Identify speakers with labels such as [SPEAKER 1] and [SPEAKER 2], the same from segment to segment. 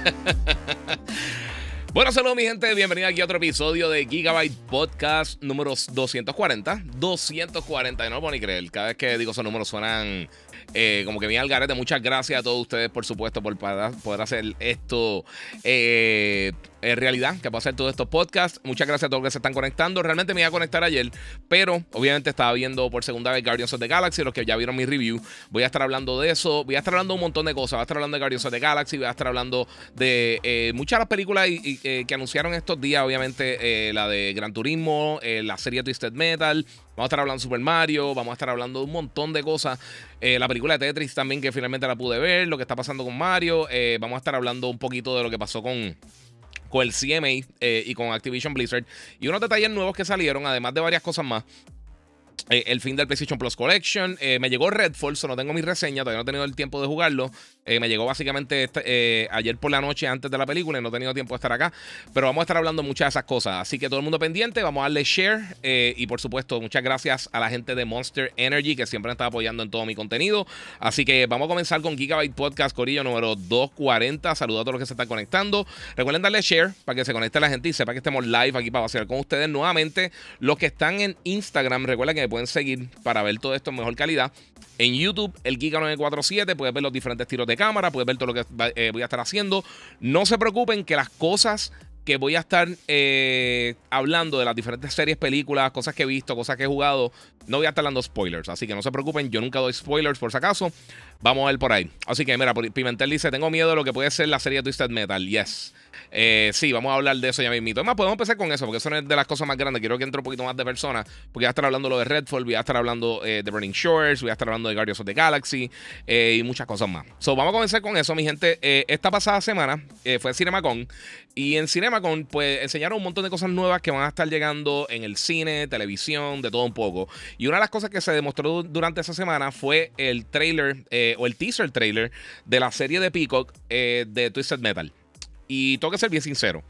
[SPEAKER 1] Bueno, saludos mi gente, bienvenido aquí a otro episodio de Gigabyte Podcast número 240. 240, no lo puedo ni creer. Cada vez que digo esos números suenan eh, como que bien al garete. Muchas gracias a todos ustedes, por supuesto, por poder hacer esto eh, en realidad, que va a ser todos estos podcasts. Muchas gracias a todos los que se están conectando. Realmente me iba a conectar ayer, pero obviamente estaba viendo por segunda vez Guardians of the Galaxy. Los que ya vieron mi review, voy a estar hablando de eso. Voy a estar hablando de un montón de cosas. Voy a estar hablando de Guardians of the Galaxy. Voy a estar hablando de eh, muchas de las películas eh, que anunciaron estos días. Obviamente, eh, la de Gran Turismo, la serie Twisted Metal. Vamos a estar hablando de Super Mario, vamos a estar hablando de un montón de cosas. la película de Tetris también, que finalmente la pude ver, lo que está pasando con Mario. vamos a estar hablando un poquito de lo que pasó con, con el CMA eh, y con Activision Blizzard. Y unos detalles nuevos que salieron, además de varias cosas más. Eh, el fin del PlayStation Plus Collection. Eh, me llegó Redfall, so no tengo mi reseña, todavía no he tenido el tiempo de jugarlo. Eh, me llegó básicamente este, ayer por la noche antes de la película y no he tenido tiempo de estar acá. Pero vamos a estar hablando muchas de esas cosas. Así que todo el mundo pendiente, vamos a darle share. y por supuesto, muchas gracias a la gente de Monster Energy que siempre está apoyando en todo mi contenido. Así que vamos a comenzar con Gigabyte Podcast Corillo número 240. Saludos a todos los que se están conectando. Recuerden darle share para que se conecte la gente y sepa que estemos live aquí para hacer con ustedes nuevamente. Los que están en Instagram, recuerden que pueden seguir para ver todo esto en mejor calidad. En YouTube, el Giga947, puedes ver los diferentes tiros de cámara, puedes ver todo lo que eh, voy a estar haciendo. No se preocupen que las cosas que voy a estar eh, hablando de las diferentes series, películas, cosas que he visto, cosas que he jugado, no voy a estar dando spoilers. Así que no se preocupen, yo nunca doy spoilers por si acaso. Vamos a ver por ahí. Así que mira, Pimentel dice, tengo miedo de lo que puede ser la serie Twisted Metal. Yes. Eh, sí, vamos a hablar de eso ya mismito. Además, podemos empezar con eso, porque eso es de las cosas más grandes. Quiero que entre un poquito más de personas, porque voy a estar hablando lo de Redfall, voy a estar hablando eh, de Burning Shores, voy a estar hablando de Guardians of the Galaxy eh, y muchas cosas más. So, vamos a comenzar con eso, mi gente. esta pasada semana fue CinemaCon y en CinemaCon, pues enseñaron un montón de cosas nuevas que van a estar llegando en el cine, televisión, de todo un poco. Y una de las cosas que se demostró durante esa semana fue el trailer o el teaser trailer de la serie de Peacock de Twisted Metal. Y tengo que ser bien sincero.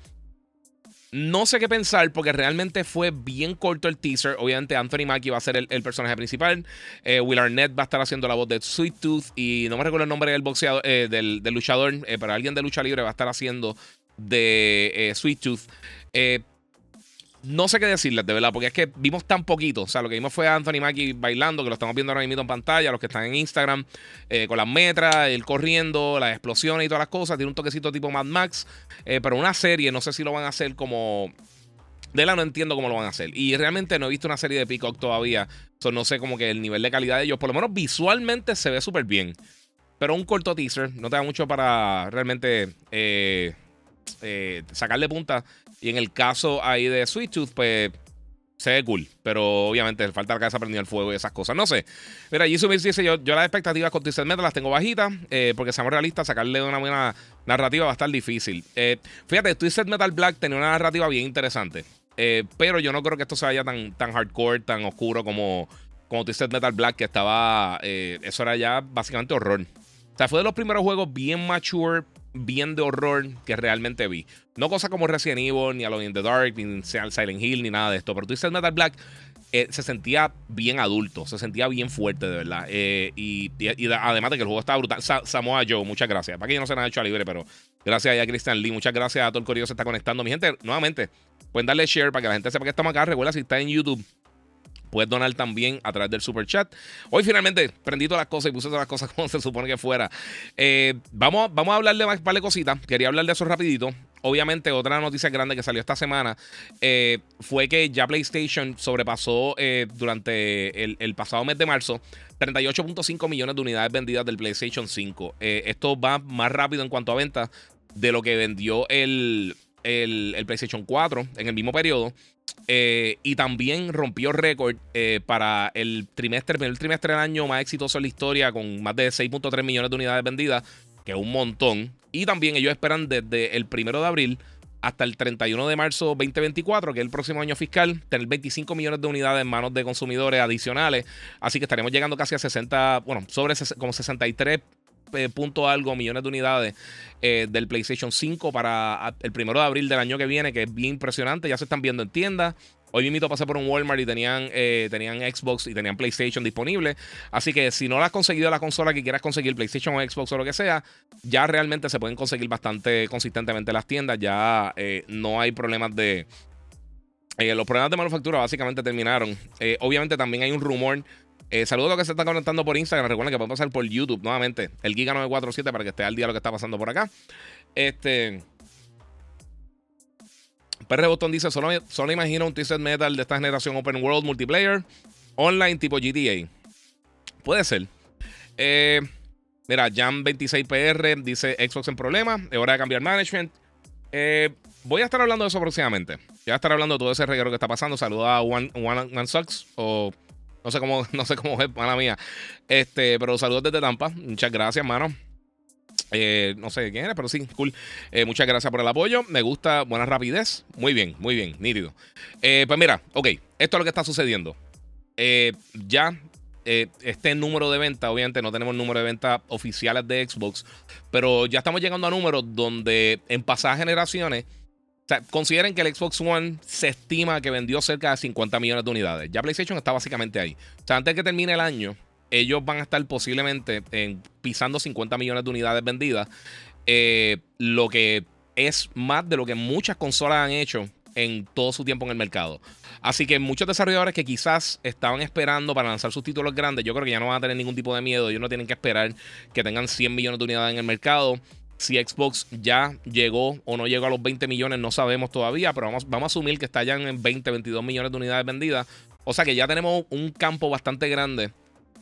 [SPEAKER 1] No sé qué pensar porque realmente fue bien corto el teaser. Obviamente Anthony Mackie va a ser el, personaje principal. Eh, Will Arnett va a estar haciendo la voz de Sweet Tooth. Y no me recuerdo el nombre del boxeador, eh, del, luchador, eh, pero alguien de lucha libre va a estar haciendo de Sweet Tooth. No sé qué decirles, de verdad, porque es que vimos tan poquito. O sea, lo que vimos fue a Anthony Mackie bailando, que lo estamos viendo ahora mismo en pantalla, los que están en Instagram, eh, con las metras, él corriendo, las explosiones y todas las cosas. Tiene un toquecito tipo Mad Max. Eh, pero una serie, no sé si lo van a hacer como. De la no entiendo cómo lo van a hacer. Y realmente no he visto una serie de Peacock todavía. So, no sé como que el nivel de calidad de ellos, por lo menos visualmente se ve súper bien. Pero un corto teaser, no te da mucho para realmente eh, sacarle punta y en el caso ahí de Sweet Tooth, pues se ve cool, pero obviamente falta la cabeza prendida al fuego y esas cosas. No sé. Mira, Jisoo dice: yo, yo las expectativas con Twisted Metal las tengo bajitas, eh, porque seamos realistas, sacarle una buena narrativa va a estar difícil. Eh, fíjate, Twisted Metal Black tenía una narrativa bien interesante, eh, pero yo no creo que esto se vaya tan, tan hardcore, tan oscuro como, como Twisted Metal Black, que estaba. eso era ya básicamente horror. O sea, fue de los primeros juegos bien mature, bien de horror que realmente vi. No cosas como Resident Evil, ni Alone in the Dark, ni Silent Hill, ni nada de esto. Pero tú dices Metal Black eh, se sentía bien adulto, se sentía bien fuerte, de verdad. Eh, y, además de que el juego estaba brutal. Samoa Joe, muchas gracias. Para que yo no sé nada hecho a libre, pero gracias a Christian Lee, muchas gracias a todo el corrido que se está conectando. Mi gente, nuevamente, pueden darle share para que la gente sepa que estamos acá. Recuerda, si está en YouTube, Puedes donar también a través del super chat. Hoy finalmente prendí todas las cosas y puse todas las cosas como se supone que fuera. Eh, vamos, vamos a hablar de más par cositas. Quería hablar de eso rapidito. Obviamente, otra noticia grande que salió esta semana eh, fue que ya PlayStation sobrepasó eh, durante el, pasado mes de marzo 38.5 millones de unidades vendidas del PlayStation 5. esto va más rápido en cuanto a ventas de lo que vendió el, el, PlayStation 4 en el mismo periodo. Eh, y también rompió récord eh, para el trimestre, el trimestre del año más exitoso en la historia, con más de 6.3 millones de unidades vendidas, que es un montón. Y también ellos esperan desde el primero de abril hasta el 31 de marzo 2024, que es el próximo año fiscal, tener 25 millones de unidades en manos de consumidores adicionales. Así que estaremos llegando casi a 60, bueno, sobre como 63 eh, punto algo millones de unidades eh, del PlayStation 5 para el primero de abril del año que viene, que es bien impresionante. Ya se están viendo en tiendas. Hoy mismo pasé por un Walmart y tenían, eh, tenían Xbox y tenían PlayStation disponible. Así que si no la has conseguido la consola que quieras conseguir, PlayStation o Xbox o lo que sea, ya realmente se pueden conseguir bastante consistentemente las tiendas. Ya no hay problemas de. los problemas de manufactura básicamente terminaron. obviamente también hay un rumor eh, saludos a los que se están conectando por Instagram. Recuerden que pueden pasar por YouTube nuevamente. El Giga947 para que esté al día lo que está pasando por acá. Este. PR Botón dice: solo, solo imagino un Twisted Metal de esta generación Open World Multiplayer online tipo GTA. Puede ser. Eh, mira, Jam26PR dice Xbox en problema. Es hora de cambiar management. Eh, voy a estar hablando de eso próximamente. Voy a estar hablando de todo ese reguero que está pasando. Saludos a One, One Sucks o no sé cómo, no sé cómo es, mala mía. Este, pero saludos desde Tampa. Muchas gracias, mano. Eh, no sé quién eres, pero sí, cool. Eh, muchas gracias por el apoyo. Me gusta, buena rapidez. Muy bien, muy bien, nítido. Eh, pues mira, ok, esto es lo que está sucediendo. ya este número de venta, obviamente no tenemos número de venta oficiales de Xbox, pero ya estamos llegando a números donde en pasadas generaciones sea, consideren que el Xbox One se estima que vendió cerca de 50 millones de unidades. Ya PlayStation está básicamente ahí. O sea, antes de que termine el año, ellos van a estar posiblemente pisando 50 millones de unidades vendidas. Eh, lo que es más de lo que muchas consolas han hecho en todo su tiempo en el mercado. Así que muchos desarrolladores que quizás estaban esperando para lanzar sus títulos grandes, yo creo que ya no van a tener ningún tipo de miedo. Ellos no tienen que esperar que tengan 100 millones de unidades en el mercado. Si Xbox ya llegó o no llegó a los 20 millones, no sabemos todavía, pero vamos, vamos a asumir que está ya en 20, 22 millones de unidades vendidas. O sea que ya tenemos un campo bastante grande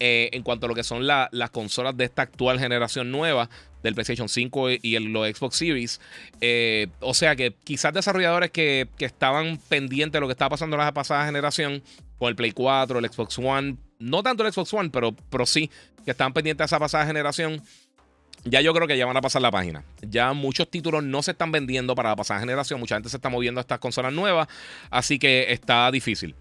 [SPEAKER 1] eh, en cuanto a lo que son las consolas de esta actual generación nueva del PlayStation 5 y el, los Xbox Series. Eh, o sea que quizás desarrolladores que, estaban pendientes de lo que estaba pasando en la pasada generación con el Play 4, el Xbox One, no tanto el Xbox One, pero, pero sí, que estaban pendientes de esa pasada generación ya yo creo que ya van a pasar la página. Ya muchos títulos no se están vendiendo para la pasada generación. Mucha gente se está moviendo a estas consolas nuevas. Así que está difícil.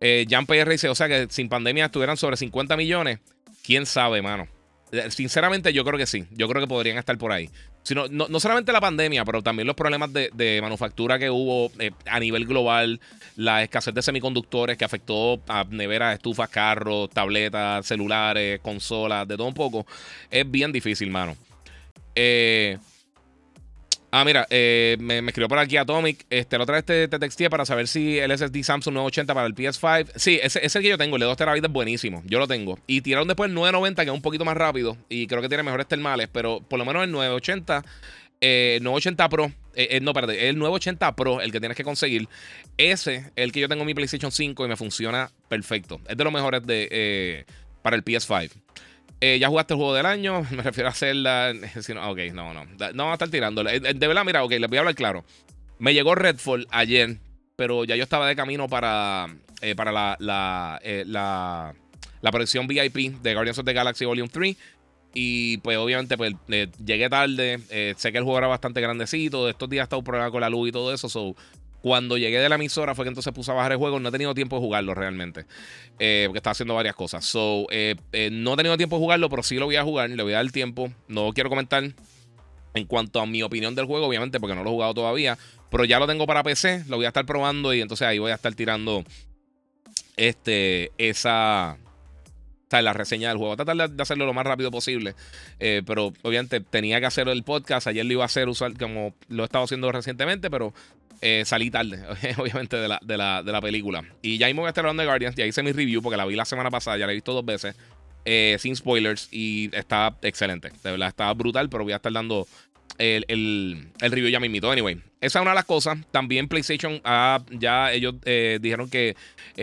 [SPEAKER 1] Eh, Jan PR dice, o sea que sin pandemia estuvieran sobre 50 millones. ¿Quién sabe, mano? Eh, sinceramente, yo creo que sí. Yo creo que podrían estar por ahí. Sino, no, no solamente la pandemia, pero también los problemas de, manufactura que hubo eh, a nivel global, la escasez de semiconductores que afectó a neveras, estufas, carros, tabletas, celulares, consolas, de todo un poco. Es bien difícil, mano. Eh, Ah, mira, eh, me, escribió por aquí Atomic. Este, la otra vez te, texté para saber si el SSD Samsung 980 para el PS5. Sí, ese, ese que yo tengo, el de 2 TB es buenísimo. Yo lo tengo. Y tiraron después el 990, que es un poquito más rápido. Y creo que tiene mejores termales. Pero por lo menos el 980, eh, 980 Pro. Eh, eh, no, perdón, el 980 Pro, el que tienes que conseguir. Ese, el que yo tengo en mi PlayStation 5 y me funciona perfecto. Es de los mejores de, eh, para el PS5. Eh, ya jugaste el juego del año, me refiero a Zelda. no, ok, no, no. No va a estar tirando. Eh, de verdad, mira, ok, les voy a hablar claro. Me llegó Redfall ayer, pero ya yo estaba de camino para, eh, para la, la, la, la proyección VIP de Guardians of the Galaxy Volume 3. Y pues obviamente pues llegué tarde. sé que el juego era bastante grandecito. Estos días ha estado problema con la luz y todo eso. So, cuando llegué de la emisora fue que entonces puse a bajar el juego. No he tenido tiempo de jugarlo realmente. Eh, porque estaba haciendo varias cosas. So, eh, eh, no he tenido tiempo de jugarlo, pero sí lo voy a jugar. Le voy a dar el tiempo. No quiero comentar en cuanto a mi opinión del juego, obviamente, porque no lo he jugado todavía. Pero ya lo tengo para PC. Lo voy a estar probando y entonces ahí voy a estar tirando este, esa, la reseña del juego. Tratar de hacerlo lo más rápido posible. pero obviamente tenía que hacer el podcast. Ayer lo iba a hacer como lo he estado haciendo recientemente, pero eh, salí tarde, obviamente, de la, de, la, película. Y ya me voy a estar hablando de Guardians. Ya hice mi review porque la vi la semana pasada, ya la he visto dos veces. Eh, sin spoilers. Y está excelente. De verdad, está brutal, pero voy a estar dando el, el, review ya mismito. Anyway, esa es una de las cosas. También PlayStation, ya ellos eh, dijeron que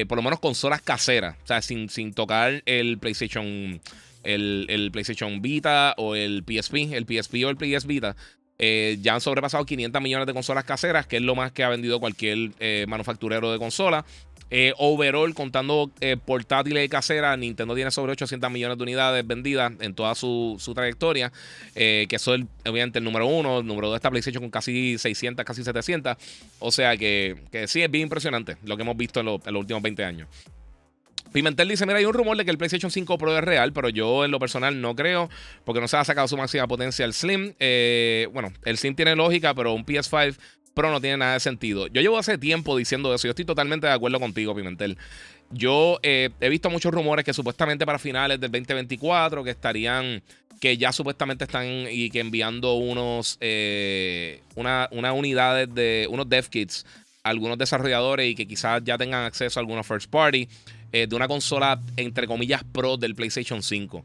[SPEAKER 1] por lo menos consolas caseras, o sea, sin, sin tocar el PlayStation, el, el, PlayStation Vita o el PSP, el PSP o el PS Vita, ya han sobrepasado 500 millones de consolas caseras, que es lo más que ha vendido cualquier manufacturero de consola. Eh, overall, contando eh, portátiles y caseras, Nintendo tiene sobre 800 millones de unidades vendidas en toda su, trayectoria. Eh, que eso es obviamente el número uno. El número dos está PlayStation con casi 600, casi 700. O sea que, sí, es bien impresionante lo que hemos visto en, los últimos 20 años. Pimentel dice: Mira, hay un rumor de que el PlayStation 5 Pro es real, pero yo en lo personal no creo, porque no se ha sacado su máxima potencia el Slim. bueno, el Slim tiene lógica, pero un PS5 pero no tiene nada de sentido. Yo llevo hace tiempo diciendo eso. Yo estoy totalmente de acuerdo contigo, Pimentel. Yo eh, he visto muchos rumores que supuestamente para finales del 2024 que estarían, que ya supuestamente están y que enviando unos, eh, una, unas unidades de, unos dev kits a algunos desarrolladores y que quizás ya tengan acceso a alguna first party. Eh, de una consola, entre comillas, pro del PlayStation 5.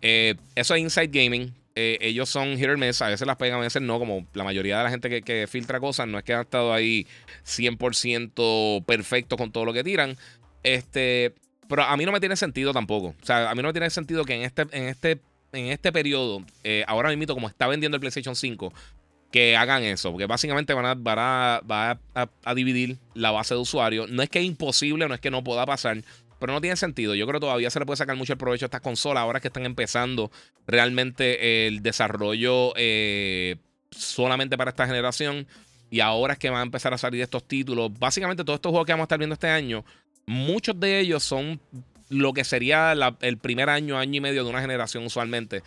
[SPEAKER 1] eso es Inside Gaming. Eh, ellos son hit or a veces las pegan, a veces no, como la mayoría de la gente que, filtra cosas, no es que han estado ahí 100% perfectos con todo lo que tiran. Este, pero a mí no me tiene sentido tampoco. O sea, a mí no me tiene sentido que en este, en este, en este periodo, eh, ahora mismo, como está vendiendo el PlayStation 5, que hagan eso, porque básicamente van a, van a, a, dividir la base de usuarios. No es que es imposible, no es que no pueda pasar, pero no tiene sentido. Yo creo que todavía se le puede sacar mucho el provecho a estas consolas ahora que están empezando realmente el desarrollo eh, solamente para esta generación. Y ahora es que van a empezar a salir estos títulos. Básicamente todos estos juegos que vamos a estar viendo este año, muchos de ellos son lo que sería el primer año, año y medio de una generación usualmente.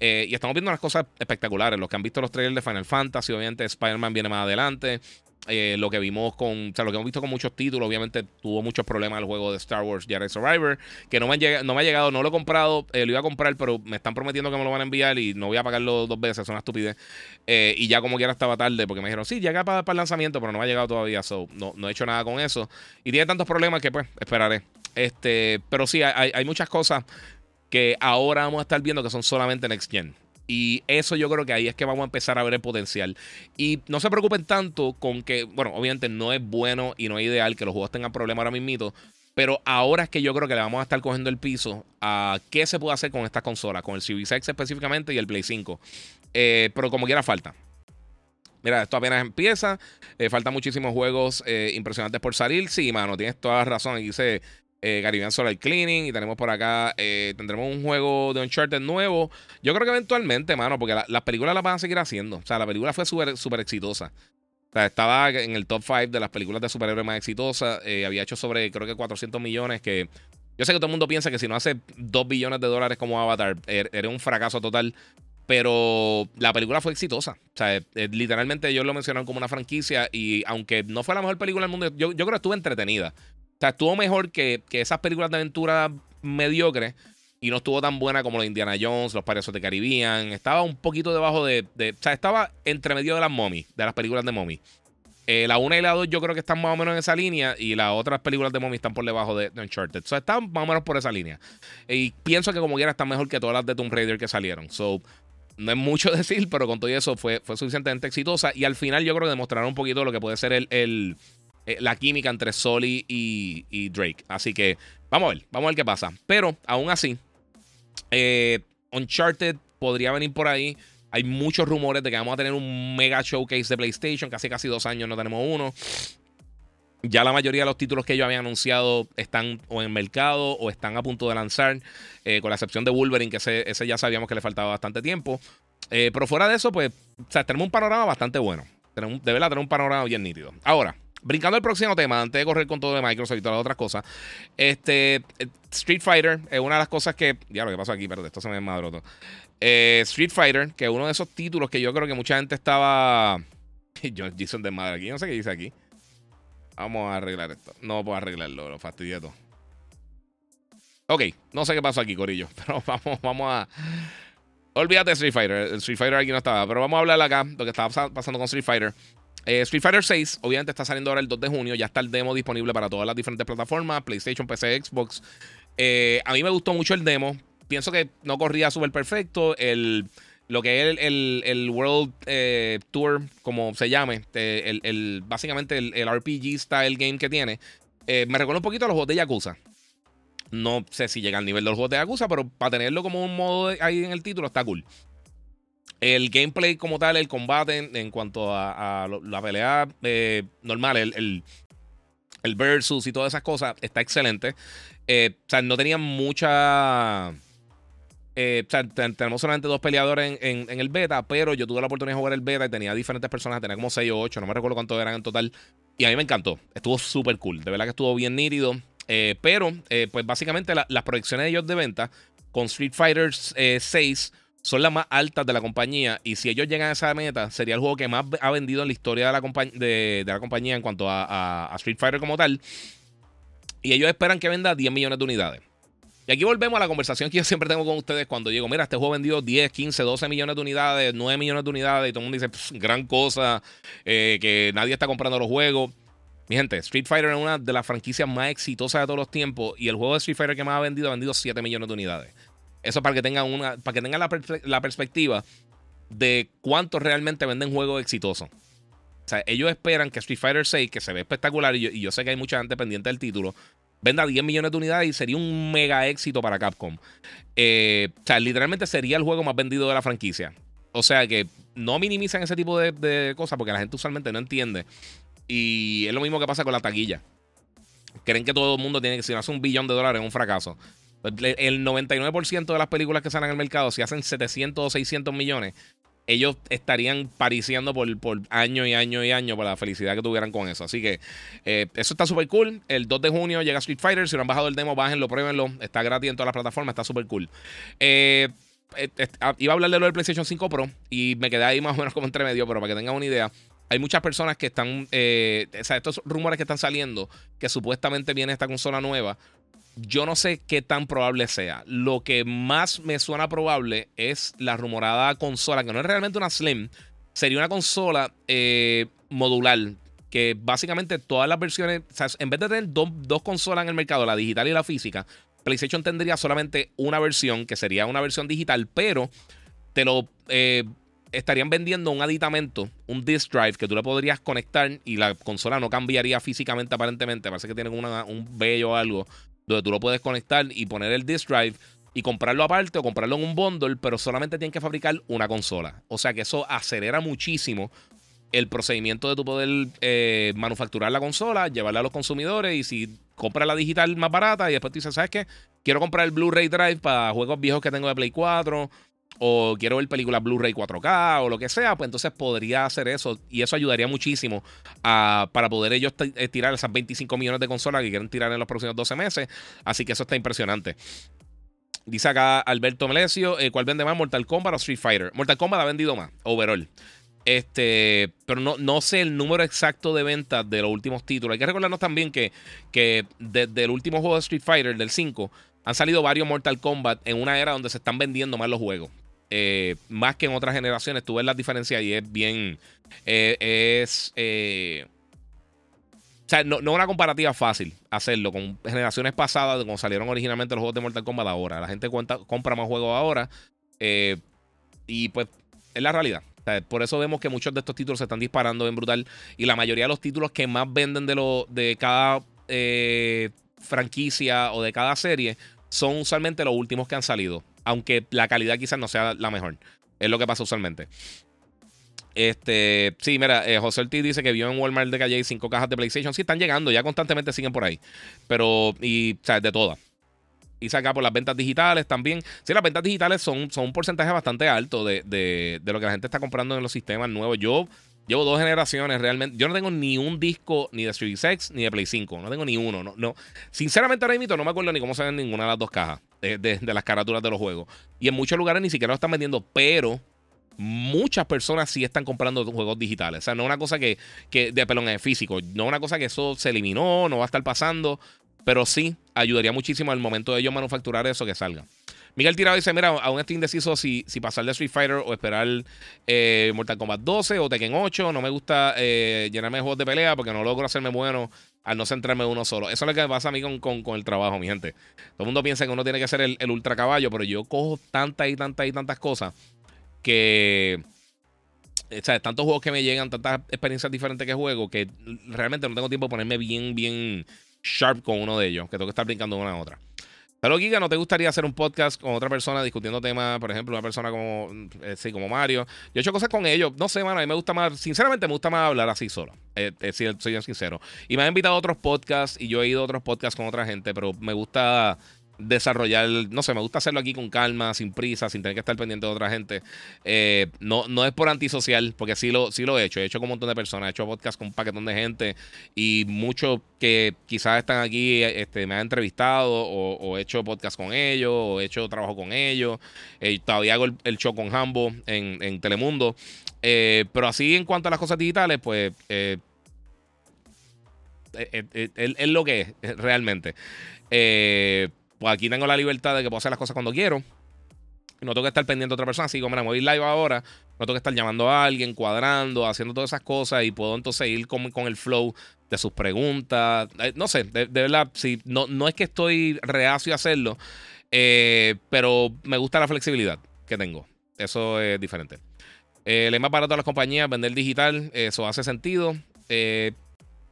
[SPEAKER 1] Eh, y estamos viendo unas cosas espectaculares. Los que han visto los trailers de Final Fantasy, obviamente Spider-Man viene más adelante. Eh, lo que vimos con, o sea, lo que hemos visto con muchos títulos, obviamente tuvo muchos problemas el juego de Star Wars Jedi Survivor, que no me, ha no me ha llegado, no lo he comprado, eh, lo iba a comprar, pero me están prometiendo que me lo van a enviar y no voy a pagarlo dos veces, es una estupidez. Eh, y ya como quiera estaba tarde, porque me dijeron, sí, llega para, para el lanzamiento, pero no me ha llegado todavía, so, no, no he hecho nada con eso. Y tiene tantos problemas que pues esperaré. Este, pero sí, hay, hay muchas cosas que ahora vamos a estar viendo que son solamente Next Gen. Y eso yo creo que ahí es que vamos a empezar a ver el potencial. Y no se preocupen tanto con que, bueno, obviamente no es bueno y no es ideal que los juegos tengan problemas ahora mismito. Pero ahora es que yo creo que le vamos a estar cogiendo el piso a qué se puede hacer con estas consolas, con el Series X específicamente y el Play 5. Eh, pero como quiera falta. Mira, esto apenas empieza. Eh, faltan muchísimos juegos eh, impresionantes por salir. Sí, mano, tienes toda la razón. Aquí dice eh, Caribbean Solar Cleaning. Y tenemos por acá, eh, tendremos un juego de Uncharted nuevo. Yo creo que eventualmente, mano, porque las películas las van a seguir haciendo. O sea, la película fue súper super exitosa. O sea, estaba en el top 5 de las películas de superhéroes más exitosas. Eh, había hecho sobre, creo que 400 millones. Que yo sé que todo el mundo piensa que si no hace 2 billones de dólares como Avatar, er, era un fracaso total. Pero la película fue exitosa. O sea, literalmente ellos lo mencionaron como una franquicia. Y aunque no fue la mejor película del mundo, yo, yo creo que estuvo entretenida. O sea, estuvo mejor que, esas películas de aventura mediocres y no estuvo tan buena como los Indiana Jones, los Piratas de Caribbean. Estaba un poquito debajo de, O sea, estaba entre medio de las mommy, de las películas de mommy. Eh, la 1 y la 2 yo creo que están más o menos en esa línea y las otras películas de mommy están por debajo de, Uncharted. O sea, están más o menos por esa línea. Y pienso que como quiera están mejor que todas las de Tomb Raider que salieron. So, no es mucho decir, pero con todo eso fue, fue suficientemente exitosa. Y al final yo creo que demostraron un poquito lo que puede ser el eh, la química entre Soli y, Drake. Así que vamos a ver, vamos a ver qué pasa. Pero aún así, eh, Uncharted podría venir por ahí. Hay muchos rumores de que vamos a tener un mega showcase de PlayStation. Casi casi dos años no tenemos uno. Ya la mayoría de los títulos que ellos habían anunciado están o en mercado o están a punto de lanzar, eh, con la excepción de Wolverine, que ese, ya sabíamos que le faltaba bastante tiempo. pero fuera de eso, pues, tenemos un panorama bastante bueno. Tenemos, de verdad, tenemos un panorama bien nítido. Ahora, Brincando al próximo tema, antes de correr con todo de Microsoft y todas las otras cosas. Este, Street Fighter es una de las cosas que. Ya lo que pasó aquí, pero esto se me madroto. Eh, Street Fighter, que es uno de esos títulos que yo creo que mucha gente estaba. John Jason de madre aquí. No sé qué dice aquí. Vamos a arreglar esto. No puedo arreglarlo, lo fastidié todo. Ok, no sé qué pasó aquí, Corillo. Pero vamos, vamos a. Olvídate de Street Fighter. Street Fighter aquí no estaba. Pero vamos a hablar acá de lo que estaba pasando con Street Fighter. Eh, Street Fighter 6, obviamente está saliendo ahora el 2 de junio. Ya está el demo disponible para todas las diferentes plataformas: PlayStation, PC, Xbox. Eh, a mí me gustó mucho el demo. Pienso que no corría súper perfecto. El, lo que es el, World eh, Tour, como se llame, el, básicamente el, RPG style game que tiene, me recuerda un poquito a los juegos de Yakuza. No sé si llega al nivel de los juegos de Yakuza, pero para tenerlo como un modo ahí en el título está cool. El gameplay como tal, el combate en, cuanto a, la pelea eh, normal, el, el, versus y todas esas cosas, está excelente. Eh, o sea, no tenía mucha... Eh, o sea, tenemos solamente dos peleadores en, el beta, pero yo tuve la oportunidad de jugar el beta y tenía diferentes personas, tenía como 6 o 8, no me recuerdo cuántos eran en total. Y a mí me encantó, estuvo súper cool, de verdad que estuvo bien nítido. pero, pues básicamente las proyecciones de ellos de venta con Street Fighter 6 son las más altas de la compañía. Y si ellos llegan a esa meta, sería el juego que más ha vendido en la historia de la, compañía en cuanto a, Street Fighter como tal. Y ellos esperan que venda 10 millones de unidades. Y aquí volvemos a la conversación que yo siempre tengo con ustedes cuando digo, mira, este juego vendido 10, 15, 12 millones de unidades, 9 millones de unidades, y todo el mundo dice, gran cosa, eh, que nadie está comprando los juegos. Mi gente, Street Fighter es una de las franquicias más exitosas de todos los tiempos y el juego de Street Fighter que más ha vendido ha vendido 7 millones de unidades. Eso para que tengan una, para que tengan la, perspectiva de cuánto realmente venden juegos exitosos. O sea, ellos esperan que Street Fighter 6, que se ve espectacular, y yo, sé que hay mucha gente pendiente del título, venda 10 millones de unidades y sería un mega éxito para Capcom. Eh, o sea, literalmente sería el juego más vendido de la franquicia. O sea que no minimizan ese tipo de, cosas porque la gente usualmente no entiende. Y es lo mismo que pasa con la taquilla. Creen que todo el mundo tiene que, si no hace un billón de dólares, es un fracaso. El 99% de las películas que salen al mercado, si hacen 700 o 600 millones, ellos estarían pariciando por, por año y año y año por la felicidad que tuvieran con eso. Así que eh, eso está súper cool. El 2 de junio llega Street Fighter. Si no han bajado el demo, bájenlo, pruébenlo. Está gratis en todas las plataformas. Está súper cool. Eh, eh, ah, iba a hablar de lo del PlayStation 5 Pro y me quedé ahí más o menos como entre medio, pero para que tengan una idea. Hay muchas personas que están, o sea, estos rumores que están saliendo, que supuestamente viene esta consola nueva, yo no sé qué tan probable sea. Lo que más me suena probable es la rumorada consola, que no es realmente una Slim, sería una consola eh, modular. Que básicamente todas las versiones, en vez de tener dos, consolas en el mercado, la digital y la física, PlayStation tendría solamente una versión, que sería una versión digital, pero te lo eh, estarían vendiendo un aditamento, un disk drive que tú le podrías conectar y la consola no cambiaría físicamente aparentemente. Parece que tienen un vello o algo donde tú lo puedes conectar y poner el disk drive y comprarlo aparte o comprarlo en un bundle, pero solamente tienen que fabricar una consola. O sea que eso acelera muchísimo el procedimiento de tu poder eh, manufacturar la consola, llevarla a los consumidores y si compras la digital más barata y después tú dices, ¿sabes qué? Quiero comprar el Blu-ray Drive para juegos viejos que tengo de Play 4 o quiero ver películas Blu-ray 4K o lo que sea, pues entonces podría hacer eso y eso ayudaría muchísimo para poder ellos eh, tirar esas 25 millones de consolas que quieren tirar en los próximos 12 meses. Así que eso está impresionante. Dice acá Alberto Melesio, eh, ¿cuál vende más, Mortal Kombat o Street Fighter? Mortal Kombat ha vendido más, overall. Este, pero no, no sé el número exacto de ventas de los últimos títulos. Hay que recordarnos también que, que desde el último juego de Street Fighter, del 5, han salido varios Mortal Kombat en una era donde se están vendiendo más los juegos. Eh, más que en otras generaciones. Tú ves las diferencias y es bien. Eh, es. Eh, o sea, no, es una comparativa fácil hacerlo con generaciones pasadas, cuando salieron originalmente los juegos de Mortal Kombat ahora. La gente compra más juegos ahora. y pues es la realidad. por eso vemos que muchos de estos títulos se están disparando en brutal. Y la mayoría de los títulos que más venden de, lo, de cada franquicia o de cada serie son usualmente los últimos que han salido aunque la calidad quizás no sea la mejor. Es lo que pasa usualmente. Este, sí, mira, eh, José Ortiz dice que vio en Walmart de calle cinco cajas de PlayStation. Sí, están llegando, ya constantemente siguen por ahí. Pero, y, o sea, de todas. Y saca por las ventas digitales también. Sí, las ventas digitales son, son un porcentaje bastante alto de, de, lo que la gente está comprando en los sistemas nuevos. Yo llevo dos generaciones realmente. Yo no tengo ni un disco ni de Series X ni de Play 5. No tengo ni uno. No, no. Sinceramente, ahora mismo no me acuerdo ni cómo se ven ninguna de las dos cajas de, las carátulas de los juegos. Y en muchos lugares ni siquiera lo están vendiendo, pero muchas personas sí están comprando juegos digitales. O sea, no una cosa que, que de pelón es físico, no una cosa que eso se eliminó, no va a estar pasando, pero sí ayudaría muchísimo al momento de ellos manufacturar eso que salga. Miguel Tirado dice: Mira, aún estoy indeciso si, si pasar de Street Fighter o esperar eh, Mortal Kombat 12 o Tekken 8. No me gusta eh, llenarme de juegos de pelea porque no logro hacerme bueno al no centrarme en uno solo. Eso es lo que pasa a mí con, el trabajo, mi gente. Todo el mundo piensa que uno tiene que ser el, el ultra caballo, pero yo cojo tantas y tantas y tantas cosas que. O sea, tantos juegos que me llegan, tantas experiencias diferentes que juego, que realmente no tengo tiempo de ponerme bien, bien sharp con uno de ellos, que tengo que estar brincando de una otra. Pero Giga, ¿no te gustaría hacer un podcast con otra persona discutiendo temas, por ejemplo, una persona como, eh, sí, como Mario? Yo he hecho cosas con ellos, no sé, mano, a mí me gusta más, sinceramente me gusta más hablar así solo, eh, eh, si soy sincero. Y me han invitado a otros podcasts y yo he ido a otros podcasts con otra gente, pero me gusta desarrollar, no sé, me gusta hacerlo aquí con calma, sin prisa, sin tener que estar pendiente de otra gente. Eh, no, no es por antisocial, porque sí lo, sí lo he hecho. He hecho con un montón de personas, he hecho podcast con un paquetón de gente y muchos que quizás están aquí este, me han entrevistado o, he hecho podcast con ellos o he hecho trabajo con ellos. Eh, todavía hago el, show con Hambo en, Telemundo. Eh, pero así en cuanto a las cosas digitales, pues... es, lo que es realmente. Pues aquí tengo la libertad de que puedo hacer las cosas cuando quiero. No tengo que estar pendiente de otra persona. Así como, me voy live ahora. No tengo que estar llamando a alguien, cuadrando, haciendo todas esas cosas. Y puedo entonces ir con, el flow de sus preguntas. Eh, no sé, de, verdad, sí, no, no es que estoy reacio a hacerlo. Eh, pero me gusta la flexibilidad que tengo. Eso es diferente. Eh, le más barato a las compañías vender digital. Eso hace sentido. Eh,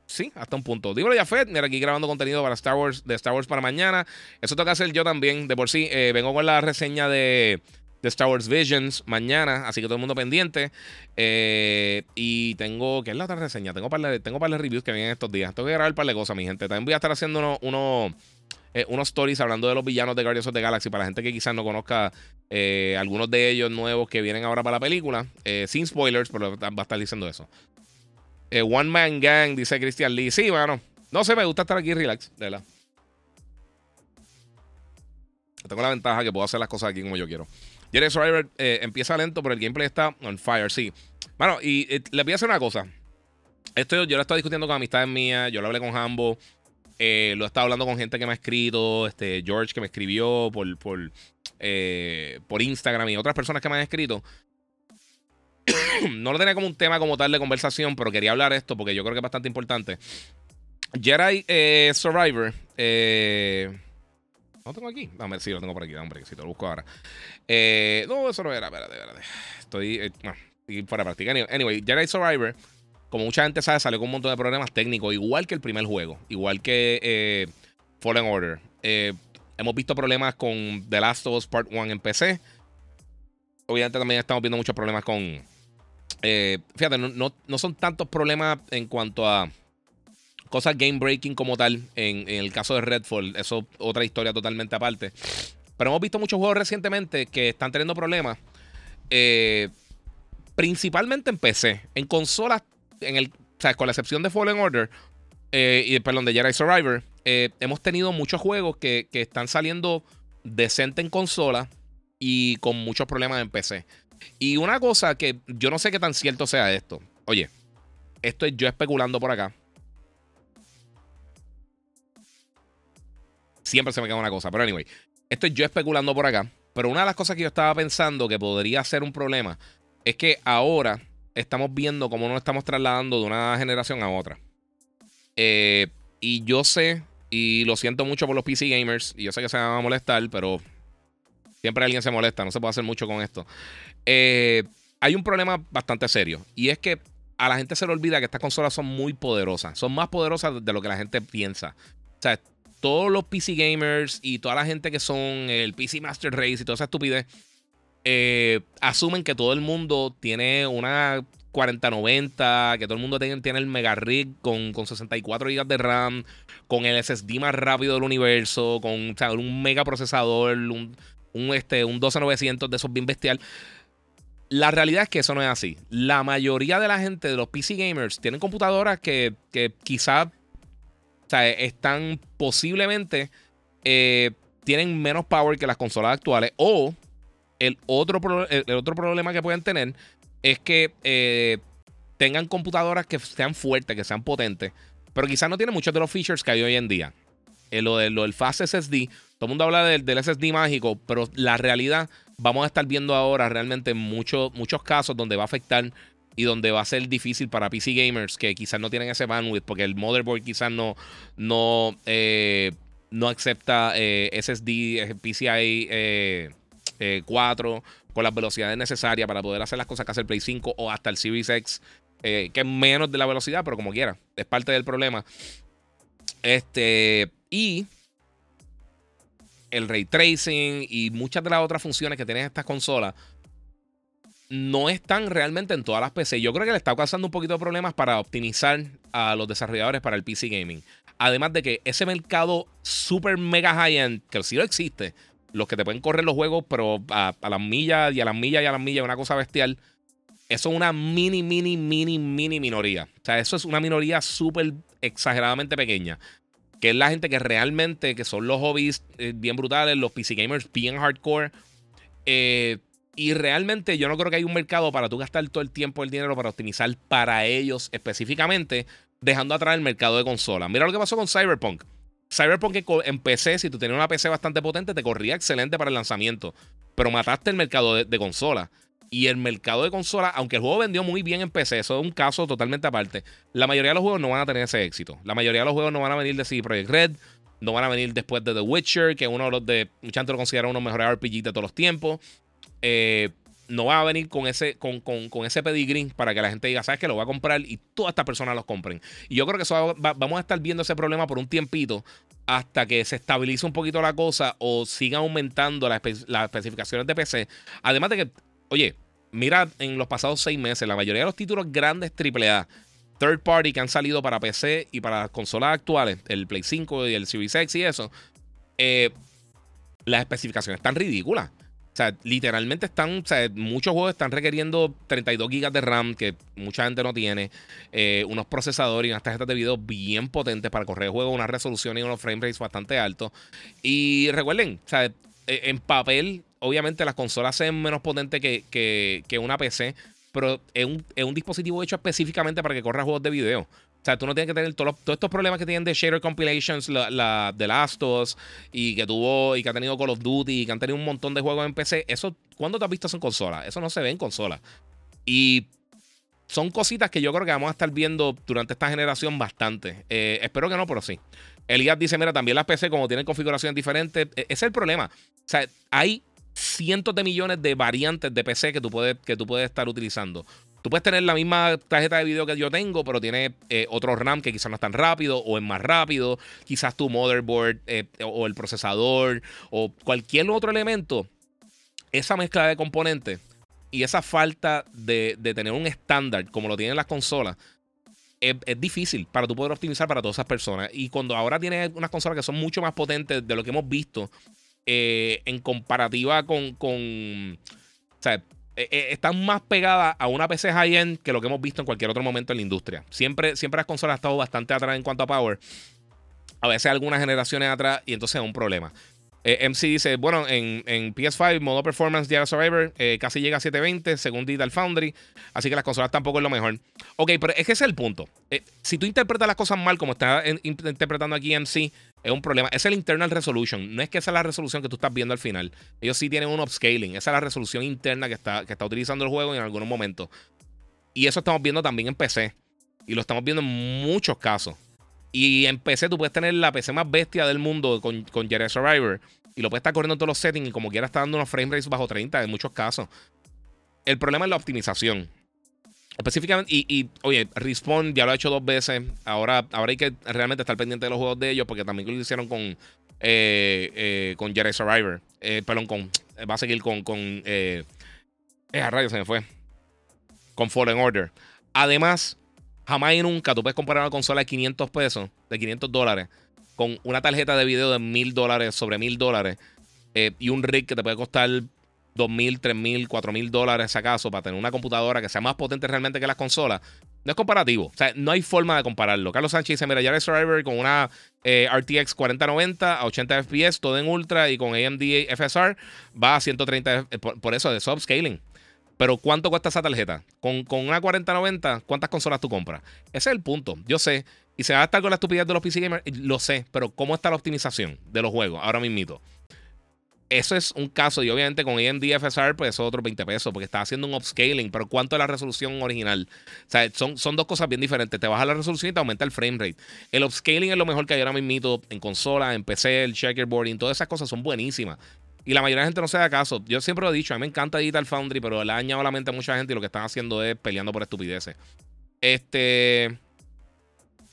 [SPEAKER 1] Sí, hasta un punto. Dímelo ya, Fed. Mira, aquí grabando contenido para Star Wars, de Star Wars para mañana. Eso que hacer yo también. De por sí, eh, vengo con la reseña de, de, Star Wars Visions mañana. Así que todo el mundo pendiente. Eh, y tengo. ¿Qué es la otra reseña? Tengo para de, tengo de reviews que vienen estos días. Tengo que grabar un par de cosas, mi gente. También voy a estar haciendo uno, eh, unos stories hablando de los villanos de Guardians of the Galaxy. Para la gente que quizás no conozca algunos de ellos nuevos que vienen ahora para la película. sin spoilers, pero va a estar diciendo eso. Eh, One Man Gang, dice Christian Lee. Sí, bueno. No sé, me gusta estar aquí relax, verdad. Tengo la ventaja que puedo hacer las cosas aquí como yo quiero. Jerry Survivor eh, empieza lento, pero el gameplay está on fire, sí. Bueno, y le les voy a hacer una cosa. Esto yo lo estado discutiendo con amistades mías, yo lo hablé con Hambo, eh, lo he estado hablando con gente que me ha escrito, este, George que me escribió por, por, por Instagram y otras personas que me han escrito. no lo tenía como un tema como tal de conversación, pero quería hablar esto porque yo creo que es bastante importante. Jedi eh, Survivor. Eh, no tengo aquí. Ver, sí, lo tengo por aquí. Hombre, si te lo busco ahora. Eh, no, eso no era. Espérate, espérate. Estoy, eh, no, estoy fuera de práctica. Anyway, Jedi Survivor, como mucha gente sabe, salió con un montón de problemas técnicos, igual que el primer juego, igual que eh, Fallen Order. hemos visto problemas con The Last of Us Part 1 en PC. Obviamente también estamos viendo muchos problemas con eh, fíjate, no, son tantos problemas en cuanto a cosas game breaking como tal. En, el caso de Redfall, eso es otra historia totalmente aparte. Pero hemos visto muchos juegos recientemente que están teniendo problemas. Eh, principalmente en PC. En consolas, en el, con la excepción de Fallen Order eh, y perdón, de Jedi Survivor, hemos tenido muchos juegos que, que están saliendo decente en consola y con muchos problemas en PC. Y una cosa que yo no sé qué tan cierto sea esto. Oye, esto es yo especulando por acá. Siempre se me queda una cosa. Pero anyway, esto es yo especulando por acá. Pero una de las cosas que yo estaba pensando que podría ser un problema es que ahora estamos viendo cómo nos estamos trasladando de una generación a otra. Eh, y yo sé, y lo siento mucho por los PC gamers, y yo sé que se van a molestar, pero siempre alguien se molesta, no se puede hacer mucho con esto. Eh, hay un problema bastante serio. Y es que a la gente se le olvida que estas consolas son muy poderosas. Son más poderosas de lo que la gente piensa. O sea, todos los PC gamers y toda la gente que son el PC Master Race y toda esa estupidez, eh, asumen que todo el mundo tiene una 4090, que todo el mundo tiene, tiene el Mega Rig con, 64 GB de RAM, con el SSD más rápido del universo, con un mega procesador, un, un, este, un 12900 de esos bien bestial. La realidad es que eso no es así. La mayoría de la gente de los PC gamers tienen computadoras que, que quizá están posiblemente eh, tienen menos power que las consolas actuales. O el otro, el otro problema que pueden tener es que eh, tengan computadoras que sean fuertes, que sean potentes, pero quizás no tienen muchos de los features que hay hoy en día. Eh, lo, de, lo del Fast SSD, todo el mundo habla del, SSD mágico, pero la realidad vamos a estar viendo ahora realmente muchos muchos casos donde va a afectar y donde va a ser difícil para PC gamers que quizás no tienen ese bandwidth porque el motherboard quizás no, no, eh, no acepta eh, SSD PCI 4 con las velocidades necesarias para poder hacer las cosas que hace el Play 5 o hasta el Series X, que es menos de la velocidad, pero como quiera, es parte del problema. Este, y el ray tracing y muchas de las otras funciones que tienen estas consolas no están realmente en todas las PC. Yo creo que le está causando un poquito de problemas para optimizar a los desarrolladores para el PC gaming. Además de que ese mercado super mega high-end, que sí lo existe, los que te pueden correr los juegos, pero a, las millas y a las millas y a las millas, una cosa bestial. Eso es una mini, mini, mini, mini minoría. O sea, eso es una minoría súper exageradamente pequeña. Que es la gente que realmente, que son los hobbies eh, bien brutales, los PC gamers bien hardcore. Eh, y realmente yo no creo que haya un mercado para tú gastar todo el tiempo, el dinero para optimizar para ellos específicamente, dejando atrás el mercado de consolas. Mira lo que pasó con Cyberpunk. Cyberpunk en PC, si tú tenías una PC bastante potente, te corría excelente para el lanzamiento. Pero mataste el mercado de, de consolas. Y el mercado de consolas, aunque el juego vendió muy bien en PC, eso es un caso totalmente aparte. La mayoría de los juegos no van a tener ese éxito. La mayoría de los juegos no van a venir de CD Projekt Red, no van a venir después de The Witcher, que uno de los de. Lo considera uno de los mejores RPG de todos los tiempos. Eh, no va a venir con ese, con, con, ese pedigrí para que la gente diga, ¿sabes que Lo voy a comprar y todas estas personas los compren. Y yo creo que eso vamos a estar viendo ese problema por un tiempito hasta que se estabilice un poquito la cosa o siga aumentando las, especificaciones de PC. Además de que, oye, mira en los pasados seis meses, la mayoría de los títulos grandes AAA, third party que han salido para PC y para consolas actuales, el Play 5 y el Series X y eso, eh, las especificaciones están ridículas. O sea, literalmente están, o sea, muchos juegos están requiriendo 32 GB de RAM, que mucha gente no tiene, eh, unos procesadores y unas tarjetas de video bien potentes para correr juegos, una resolución y unos frame rates bastante altos. Y recuerden, o sea, e, en papel, obviamente las consolas sean menos potentes que, que, una PC, pero es un, es un dispositivo hecho específicamente para que corra juegos de video. O sea, tú no tienes que tener todos, estos problemas que tienen de shader compilations, la, la, de Last of Us, y que tuvo, y que ha tenido Call of Duty, y que han tenido un montón de juegos en PC. Eso, ¿cuándo te has visto eso en consola? Eso no se ve en consola. Y son cositas que yo creo que vamos a estar viendo durante esta generación bastante. Eh, espero que no, pero sí. Elías dice: Mira, también las PC, como tienen configuraciones diferentes, e, es el problema. O sea, hay cientos de millones de variantes de PC que tú puedes, que tú puedes estar utilizando. Tú puedes tener la misma tarjeta de video que yo tengo, pero tiene eh, otro RAM que quizás no es tan rápido o es más rápido. Quizás tu motherboard eh, o el procesador o cualquier otro elemento. Esa mezcla de componentes y esa falta de, tener un estándar como lo tienen las consolas. Es, difícil para tú poder optimizar para todas esas personas. Y cuando ahora tienes unas consolas que son mucho más potentes de lo que hemos visto eh, en comparativa con, con o sea, eh, eh, están más pegadas a una PC high-end que lo que hemos visto en cualquier otro momento en la industria. Siempre, siempre las consolas han estado bastante atrás en cuanto a power. A veces algunas generaciones atrás y entonces es un problema. Eh, MC dice, bueno, en, PS5, modo performance de Survivor, casi llega a 720 según Digital Foundry, así que las consolas tampoco es lo mejor. Ok, pero es que ese es el punto. si tú interpretas las cosas mal, como está interpretando aquí MC, es un problema. Es el internal resolution. No es que esa es la resolución que tú estás viendo al final. Ellos sí tienen un upscaling. Esa es la resolución interna que está, que está utilizando el juego en algunos momentos. Y eso estamos viendo también en PC. Y lo estamos viendo en muchos casos. Y en PC tú puedes tener la PC más bestia del mundo con, con Jedi Survivor. Y lo puedes estar corriendo en todos los settings. Y como quiera está dando unos frame rates bajo 30 en muchos casos. El problema es la optimización. Específicamente, y, oye, Respawn ya lo ha hecho dos veces. Ahora, ahora hay que realmente estar pendiente de los juegos de ellos, porque también lo hicieron con, eh, eh, con Jedi Survivor. Eh, perdón, con, va a seguir con. con eh, a radio se me fue. Con Fallen Order. Además, jamás y nunca tú puedes comparar una consola de 500 pesos, de 500 dólares, con una tarjeta de video de 1000 dólares sobre 1000 dólares y un rig que te puede costar 2.000, 3.000, 4.000 dólares acaso para tener una computadora que sea más potente realmente que las consolas, no es comparativo. O sea, no hay forma de compararlo. Carlos Sánchez dice, mira, ya Survivor con una eh, RTX 4090 a 80 FPS, todo en ultra y con AMD FSR va a 130 por, por eso de subscaling. Pero ¿cuánto cuesta esa tarjeta? Con, con una 4090, ¿cuántas consolas tú compras? Ese es el punto. Yo sé. Y se va a estar con la estupidez de los PC gamers, lo sé. Pero ¿cómo está la optimización de los juegos ahora mismito? Eso es un caso, y obviamente con AMD FSR, pues eso es otros 20 pesos, porque está haciendo un upscaling, pero ¿cuánto es la resolución original? O sea, son, son dos cosas bien diferentes. Te baja la resolución y te aumenta el frame rate. El upscaling es lo mejor que hay ahora mismo en consola, en PC, el checkerboarding, todas esas cosas son buenísimas. Y la mayoría de la gente no se da caso. Yo siempre lo he dicho, a mí me encanta Digital Foundry, pero le ha dañado la mente a mucha gente y lo que están haciendo es peleando por estupideces. Este.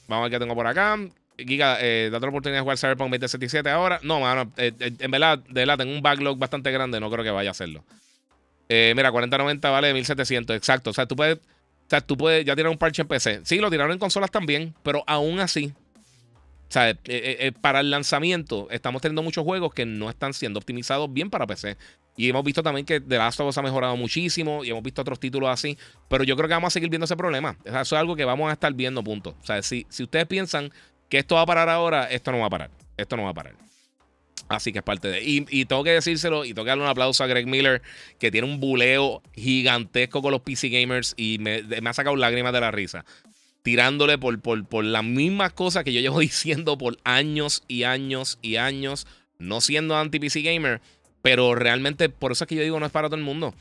[SPEAKER 1] Vamos a ver qué tengo por acá. Giga, eh, date la oportunidad de jugar Cyberpunk 2077 ahora. No, mano, eh, eh, en verdad, de verdad, tengo un backlog bastante grande, no creo que vaya a hacerlo. Eh, mira, 4090 vale 1700, exacto. O sea, tú puedes, o sea, tú puedes ya tirar un parche en PC. Sí, lo tiraron en consolas también, pero aún así, sea, para el lanzamiento, estamos teniendo muchos juegos que no están siendo optimizados bien para PC. Y hemos visto también que The Last of Us ha mejorado muchísimo y hemos visto otros títulos así. Pero yo creo que vamos a seguir viendo ese problema. eso es algo que vamos a estar viendo, punto. O sea, si, si ustedes piensan que esto va a parar ahora, esto no va a parar. Esto no va a parar. Así que es parte de. Y, y, tengo que decírselo y tengo que darle un aplauso a Greg Miller, que tiene un buleo gigantesco con los PC gamers y me, me ha sacado lágrimas de la risa. Tirándole por, por, por las mismas cosas que yo llevo diciendo por años y años y años, no siendo anti-PC gamer, pero realmente por eso es que yo digo no es para todo el mundo.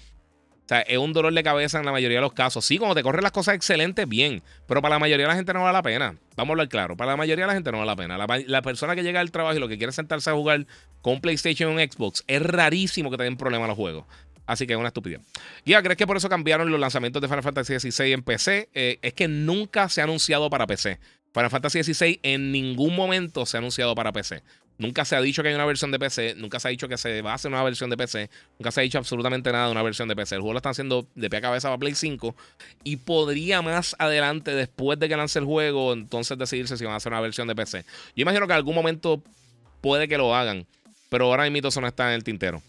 [SPEAKER 1] O sea, es un dolor de cabeza en la mayoría de los casos. Sí, cuando te corren las cosas excelentes, bien. Pero para la mayoría de la gente no vale la pena. Vamos a hablar claro. Para la mayoría de la gente no vale la pena. La, persona que llega al trabajo y lo que quiere sentarse a jugar con PlayStation o Xbox, es rarísimo que tengan problemas los juegos. Así que es una estupidez. Ya, ¿crees que por eso cambiaron los lanzamientos de Final Fantasy XVI en PC? Eh, es que nunca se ha anunciado para PC. Final Fantasy XVI en ningún momento se ha anunciado para PC. Nunca se ha dicho que hay una versión de PC, nunca se ha dicho que se va a hacer una versión de PC, nunca se ha dicho absolutamente nada de una versión de PC. El juego lo están haciendo de pie a cabeza para Play 5 y podría más adelante, después de que lance el juego, entonces decidirse si van a hacer una versión de PC. Yo imagino que en algún momento puede que lo hagan, pero ahora mismo eso no está en el tintero.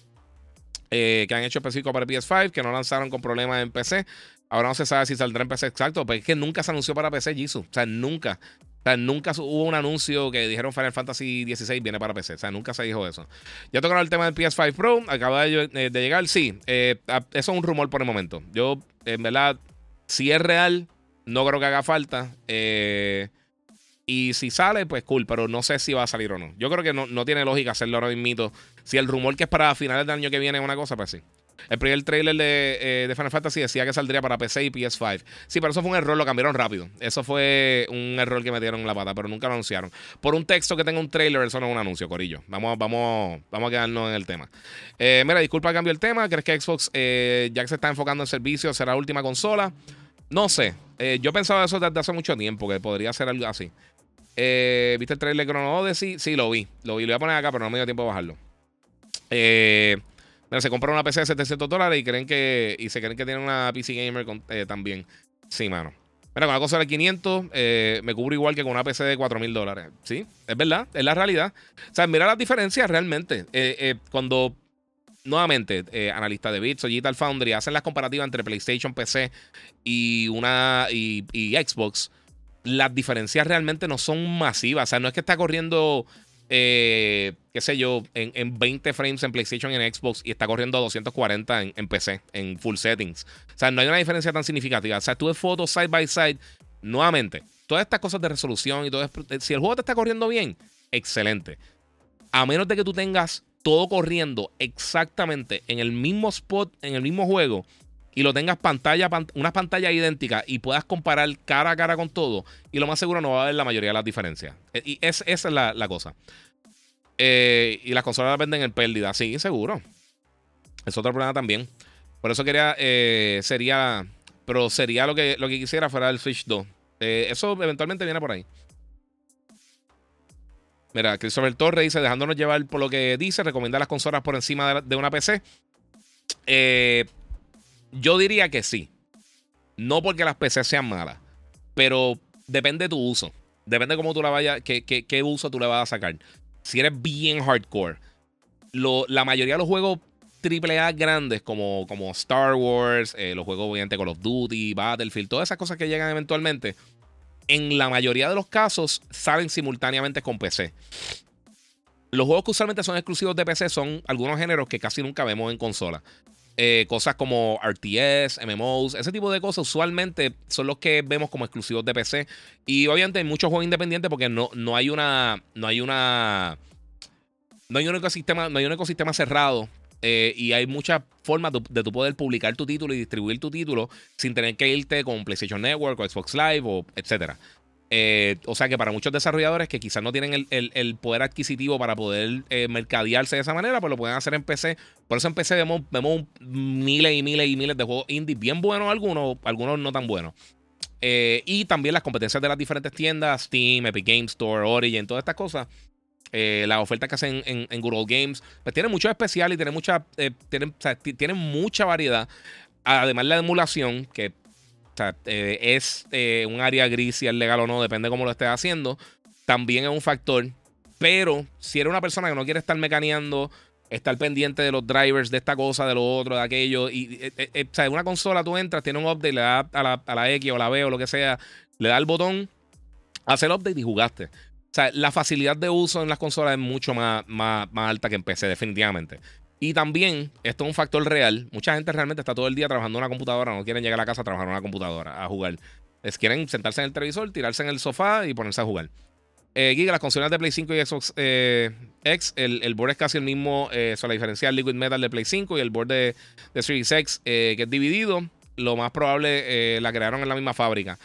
[SPEAKER 1] Eh, que han hecho específico para PS5, que no lanzaron con problemas en PC. Ahora no se sabe si saldrá en PC exacto, pero es que nunca se anunció para PC, Jisoo. O sea, nunca. O sea, nunca hubo un anuncio que dijeron Final Fantasy XVI viene para PC. O sea, nunca se dijo eso. Ya tocaron el tema del PS5 Pro. Acaba de, eh, llegar. Sí, eh, eso es un rumor por el momento. Yo, en verdad, si es real, no creo que haga falta. Eh, y si sale, pues cool, pero no sé si va a salir o no. Yo creo que no, no tiene lógica hacerlo ahora mismo. Si el rumor que es para finales del año que viene es una cosa, pues sí. El primer trailer de, de, Final Fantasy decía que saldría para PC y PS5. Sí, pero eso fue un error, lo cambiaron rápido. Eso fue un error que metieron en la pata, pero nunca lo anunciaron. Por un texto que tenga un trailer, eso no es un anuncio, Corillo. Vamos, vamos, vamos a quedarnos en el tema. Eh, mira, disculpa, cambio el tema. ¿Crees que Xbox, eh, ya que se está enfocando en servicios, será la última consola? No sé. Eh, yo pensaba eso desde hace mucho tiempo, que podría ser algo así. ¿Viste el trailer de Chrono Odyssey? Sí, lo vi. Lo vi. Lo voy a poner acá, pero no me dio tiempo de bajarlo. Eh se compran una PC de 700 dólares y creen que y se creen que tienen una PC gamer eh, también. Sí, mano. Mira, con la cosa de 500 eh, me cubro igual que con una PC de 4000 dólares. Sí, es verdad, es la realidad. O sea, mira las diferencias realmente. Eh, cuando nuevamente, analistas de Bits o Digital Foundry hacen las comparativas entre PlayStation, PC y una y, Xbox, las diferencias realmente no son masivas. O sea, no es que está corriendo eh, qué sé yo, en, 20 frames en PlayStation y en Xbox y está corriendo a 240 en, PC, en full settings. O sea, no hay una diferencia tan significativa. O sea, tú fotos side by side, nuevamente, todas estas cosas de resolución y todo si el juego te está corriendo bien, excelente. A menos de que tú tengas todo corriendo exactamente en el mismo spot, en el mismo juego, y lo tengas pantalla, una pantalla idéntica y puedas comparar cara a cara con todo, y lo más seguro no va a haber la mayoría de las diferencias. E, y esa es la, cosa. Eh, y las consolas las venden en pérdida, sí, seguro. Es otro problema también. Por eso quería, eh, sería, pero sería lo que, lo que quisiera fuera el Switch 2. Eh, eso eventualmente viene por ahí. Mira, Christopher Torres dice, dejándonos llevar por lo que dice, recomienda las consolas por encima de, de una PC. Eh, yo diría que sí. No porque las PC sean malas, pero depende de tu uso. Depende de cómo tú la vayas, qué, qué, uso tú le vas a sacar. Si eres bien hardcore, la mayoría de los juegos AAA grandes como, como Star Wars, eh, los juegos obviamente Call of Duty, Battlefield, todas esas cosas que llegan eventualmente, en la mayoría de los casos salen simultáneamente con PC. Los juegos que usualmente son exclusivos de PC son algunos géneros que casi nunca vemos en consola. Eh, cosas como RTS, MMOs, ese tipo de cosas usualmente son los que vemos como exclusivos de PC. Y obviamente hay muchos juegos independientes porque no, no hay una. No hay una. No hay un ecosistema, no hay un ecosistema cerrado. Eh, y hay muchas formas de, de, tu poder publicar tu título y distribuir tu título sin tener que irte con PlayStation Network o Xbox Live o etcétera. Eh, o sea que para muchos desarrolladores que quizás no tienen el, poder adquisitivo para poder eh, mercadearse de esa manera, pues lo pueden hacer en PC. Por eso en PC vemos, vemos miles y miles y miles de juegos indie bien buenos algunos, algunos no tan buenos. y también las competencias de las diferentes tiendas, Steam, Epic Games Store, Origin, todas estas cosas. las ofertas que hacen en, en, Google Games, pues tienen mucho especial y tienen mucha, tienen, tienen mucha variedad. Además, la emulación, que es un área gris si es legal o no, depende de cómo lo estés haciendo, también es un factor. Pero si eres una persona que no quiere estar mecaneando, estar pendiente de los drivers de esta cosa, de lo otro, de aquello, y eh, eh, eh, o sea, una consola tú entras, tiene un update, le das a la, a la X o la B o lo que sea, le das el botón, hace el update y jugaste. O sea, la facilidad de uso en las consolas es mucho más, más, más alta que en PC, definitivamente. Y también, esto es un factor real. Mucha gente realmente está todo el día trabajando en una computadora, no quieren llegar a la casa a trabajar en una computadora, a jugar. Es quieren sentarse en el televisor, tirarse en el sofá y ponerse a jugar. Eh, Giga, las consolas de Play 5 y Xbox eh, X, el, board es casi el mismo, eh, la diferencia del Liquid Metal de Play 5 y el board de, de Series X, eh, que es dividido. Lo más probable la crearon en la misma fábrica.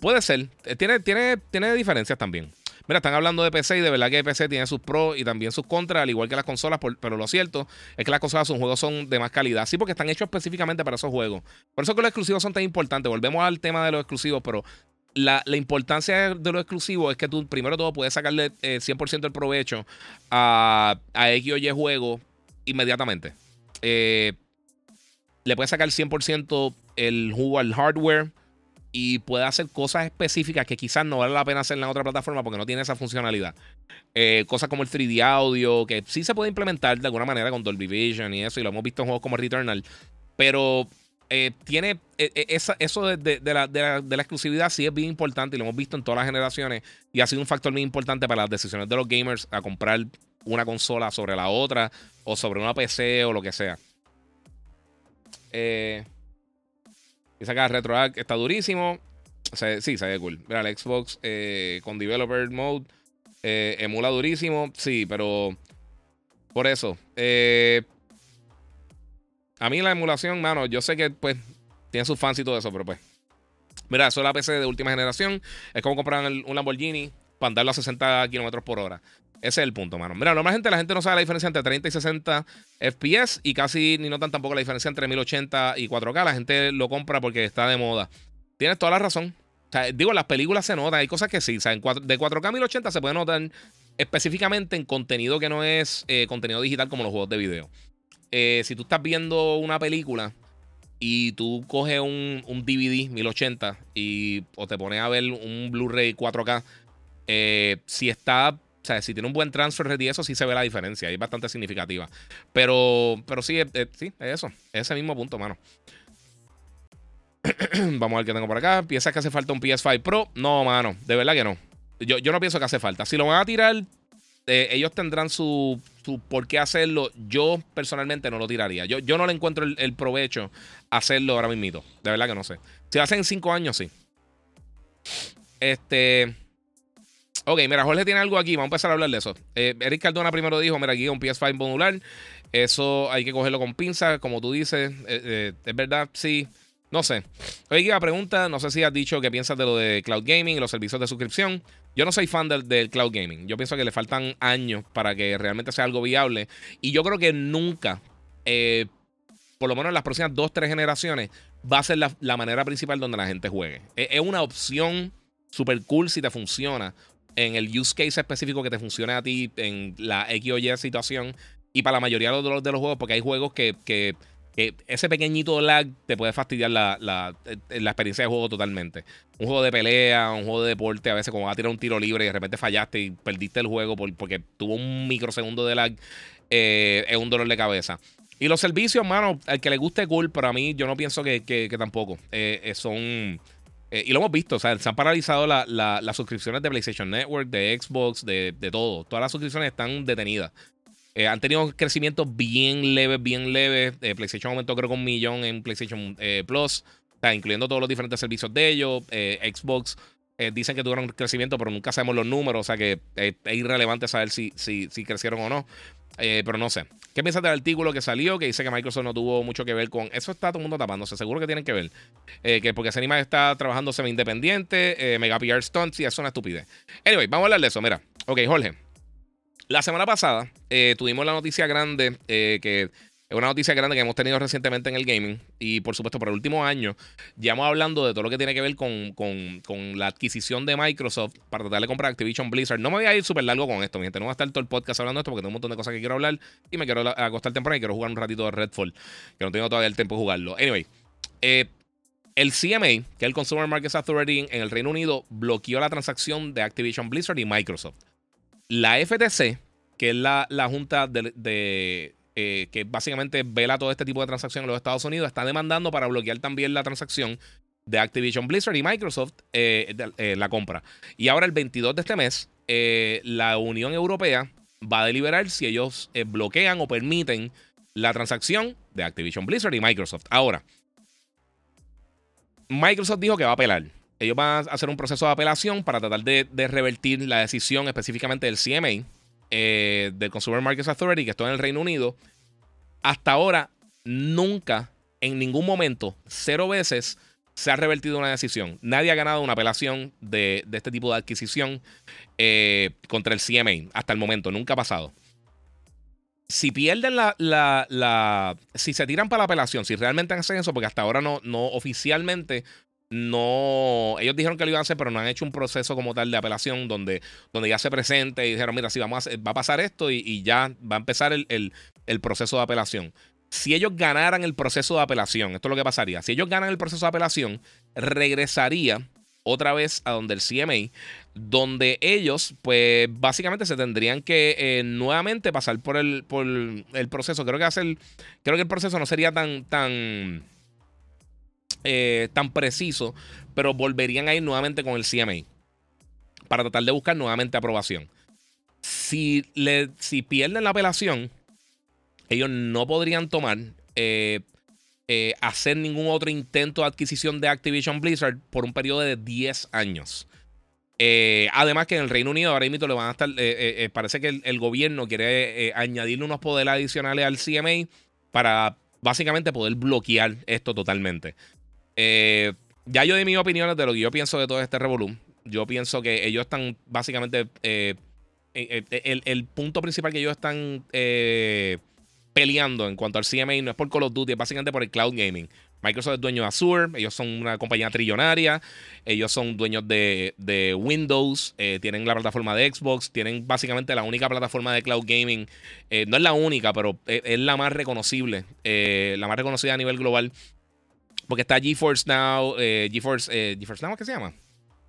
[SPEAKER 1] Puede ser, tiene, tiene, tiene diferencias también. Mira, están hablando de PC y de verdad que PC tiene sus pros y también sus contras, al igual que las consolas, pero lo cierto es que las consolas son juegos son de más calidad. Sí, porque están hechos específicamente para esos juegos. Por eso que los exclusivos son tan importantes. Volvemos al tema de los exclusivos, pero la, importancia de lo exclusivo es que tú, primero todo, puedes sacarle 100% eh, del provecho a, a X o Y juego inmediatamente. Eh, le puedes sacar 100% el juego al hardware y puedes hacer cosas específicas que quizás no vale la pena hacer en la otra plataforma porque no tiene esa funcionalidad. Eh, cosas como el 3D audio, que sí se puede implementar de alguna manera con Dolby Vision y eso, y lo hemos visto en juegos como Returnal, pero eh, tiene eh, eh, eso de, la, exclusividad sí es bien importante y lo hemos visto en todas las generaciones y ha sido un factor muy importante para las decisiones de los gamers a comprar una consola sobre la otra o sobre una PC o lo que sea. Eh, dice acá RetroArch está durísimo. sí, se ve cool. Mira, el Xbox con Developer Mode emula durísimo. Sí, pero por eso. Eh, a mí la emulación, mano, yo sé que pues tiene sus fans y todo eso, pero pues. Mira, eso es la PC de última generación. Es como comprar un Lamborghini para andarlo a 60 kilómetros por hora. Ese es el punto, mano. Mira, normalmente la gente no sabe la diferencia entre 30 y 60 FPS y casi ni notan tampoco la diferencia entre 1080 y 4K. La gente lo compra porque está de moda. Tienes toda la razón. O sea, digo, las películas se notan, hay cosas que sí. O sea, de 4K a 1080 se puede notar específicamente en contenido que no es eh, contenido digital como los juegos de video. Eh, si tú estás viendo una película y tú coges un, DVD 1080 y, o te pones a ver un Blu-ray 4K, eh, si está, o sea, si tiene un buen transfer rate y eso, sí se ve la diferencia, es bastante significativa. Pero, pero sí, eh, sí, es eso, es ese mismo punto, mano. Vamos a ver qué tengo por acá. ¿Piensas que hace falta un PS5 Pro? No, mano, de verdad que no. Yo, yo no pienso que hace falta. Si lo van a tirar, ellos tendrán su, por qué hacerlo. Yo personalmente no lo tiraría. Yo, yo no le encuentro el, provecho hacerlo ahora mismo. De verdad que no sé. Si lo hacen en cinco años, sí. Este. Ok, mira, Jorge tiene algo aquí. Vamos a empezar a hablar de eso. Eh, Eric Cardona primero dijo: Mira, aquí un PS5 modular. Eso hay que cogerlo con pinza, como tú dices. Eh, eh, es verdad, sí. No sé. Oye, la pregunta, no sé si has dicho qué piensas de lo de cloud gaming y los servicios de suscripción. Yo no soy fan del, cloud gaming. Yo pienso que le faltan años para que realmente sea algo viable. Y yo creo que nunca, por lo menos en las próximas dos, tres generaciones, va a ser la, manera principal donde la gente juegue. Es, una opción super cool si te funciona en el use case específico que te funcione a ti en la X o Y situación. Y para la mayoría de los, de los juegos, porque hay juegos que ese pequeñito lag te puede fastidiar la, la, eh, la, experiencia de juego totalmente. Un juego de pelea, un juego de deporte, a veces como vas a tirar un tiro libre y de repente fallaste y perdiste el juego porque tuvo un microsegundo de lag, eh, es un dolor de cabeza. Y los servicios, mano, al que le guste cool, pero a mí yo no pienso que, que, tampoco. Eh, son... y lo hemos visto, o sea, se han paralizado las suscripciones de PlayStation Network, de Xbox, de, de todo. Todas las suscripciones están detenidas. Eh, han tenido crecimiento bien leve, bien leve. Eh, PlayStation aumentó creo que un millón en PlayStation eh, Plus, incluyendo todos los diferentes servicios de ellos. Xbox dicen que tuvieron crecimiento, pero nunca sabemos los números, o sea que es irrelevante saber si, si, si crecieron o no. Pero no sé. ¿Qué piensas del artículo que salió que dice que Microsoft no tuvo mucho que ver con eso? Está todo el mundo tapándose. Seguro que tienen que ver. que porque Cinema está trabajando semi-independiente, Mega PR Stunts y es una estupidez. Anyway, vamos a hablar de eso. Mira, ok, Jorge. La semana pasada eh, tuvimos la noticia grande eh, que Es una noticia grande que hemos tenido recientemente en el gaming. Y por supuesto, por el último año, llevamos hablando de todo lo que tiene que ver con, la adquisición de Microsoft para tratar de comprar Activision Blizzard. No me voy a ir súper largo con esto, mi gente. No voy a estar todo el podcast hablando de esto porque tengo un montón de cosas que quiero hablar. Y me quiero acostar temprano y quiero jugar un ratito de Redfall. Que no tengo todavía el tiempo de jugarlo. Anyway, eh, el CMA, que es el Consumer Markets Authority en el Reino Unido, bloqueó la transacción de Activision Blizzard y Microsoft. La FTC, que es la, junta de eh, que básicamente vela todo este tipo de transacciones en los Estados Unidos, está demandando para bloquear también la transacción de Activision Blizzard y Microsoft eh, eh, la compra. Y ahora el 22 de este mes, la Unión Europea va a deliberar si ellos bloquean o permiten la transacción de Activision Blizzard y Microsoft. Ahora, Microsoft dijo que va a apelar. Ellos van a hacer un proceso de apelación para tratar de, de revertir la decisión específicamente del CMA eh, del Consumer Markets Authority, que está en el Reino Unido, hasta ahora nunca, en ningún momento, cero veces se ha revertido una decisión. Nadie ha ganado una apelación de, este tipo de adquisición eh, contra el CMA hasta el momento. Nunca ha pasado. Si pierden la, la, Si se tiran para la apelación, si realmente hacen eso, porque hasta ahora no, no oficialmente no, ellos dijeron que lo iban a hacer, pero no han hecho un proceso como tal de apelación donde, donde ya se presente y dijeron, mira, sí, vamos a va a pasar esto y, ya va a empezar el, proceso de apelación. Si ellos ganaran el proceso de apelación, esto es lo que pasaría. Si ellos ganan el proceso de apelación, regresaría otra vez a donde el CMA, donde ellos, pues básicamente se tendrían que eh, nuevamente pasar por el, por el proceso. Creo que hacer, creo que el proceso no sería tan, tan eh, tan preciso, pero volverían a ir nuevamente con el CMA para tratar de buscar nuevamente aprobación. Si, le, si pierden la apelación, ellos no podrían tomar, eh, eh, hacer ningún otro intento de adquisición de Activision Blizzard por un periodo de 10 años. además que en el Reino Unido ahora mismo le van a estar, parece que el, el gobierno quiere añadirle unos poderes adicionales al CMA para básicamente poder bloquear esto totalmente. Eh, ya yo di mis opiniones de lo que yo pienso de todo este revolú. Yo pienso que ellos están básicamente. Eh, eh, el, punto principal que ellos están peleando en cuanto al CMA no es por Call of Duty, es básicamente por el cloud gaming. Microsoft es dueño de Azure, ellos son una compañía trillonaria, ellos son dueños de, Windows, tienen la plataforma de Xbox, tienen básicamente la única plataforma de cloud gaming. no es la única, pero es la más reconocible, la más reconocida a nivel global porque está GeForce Now, eh, GeForce, eh, GeForce Now, ¿qué se llama?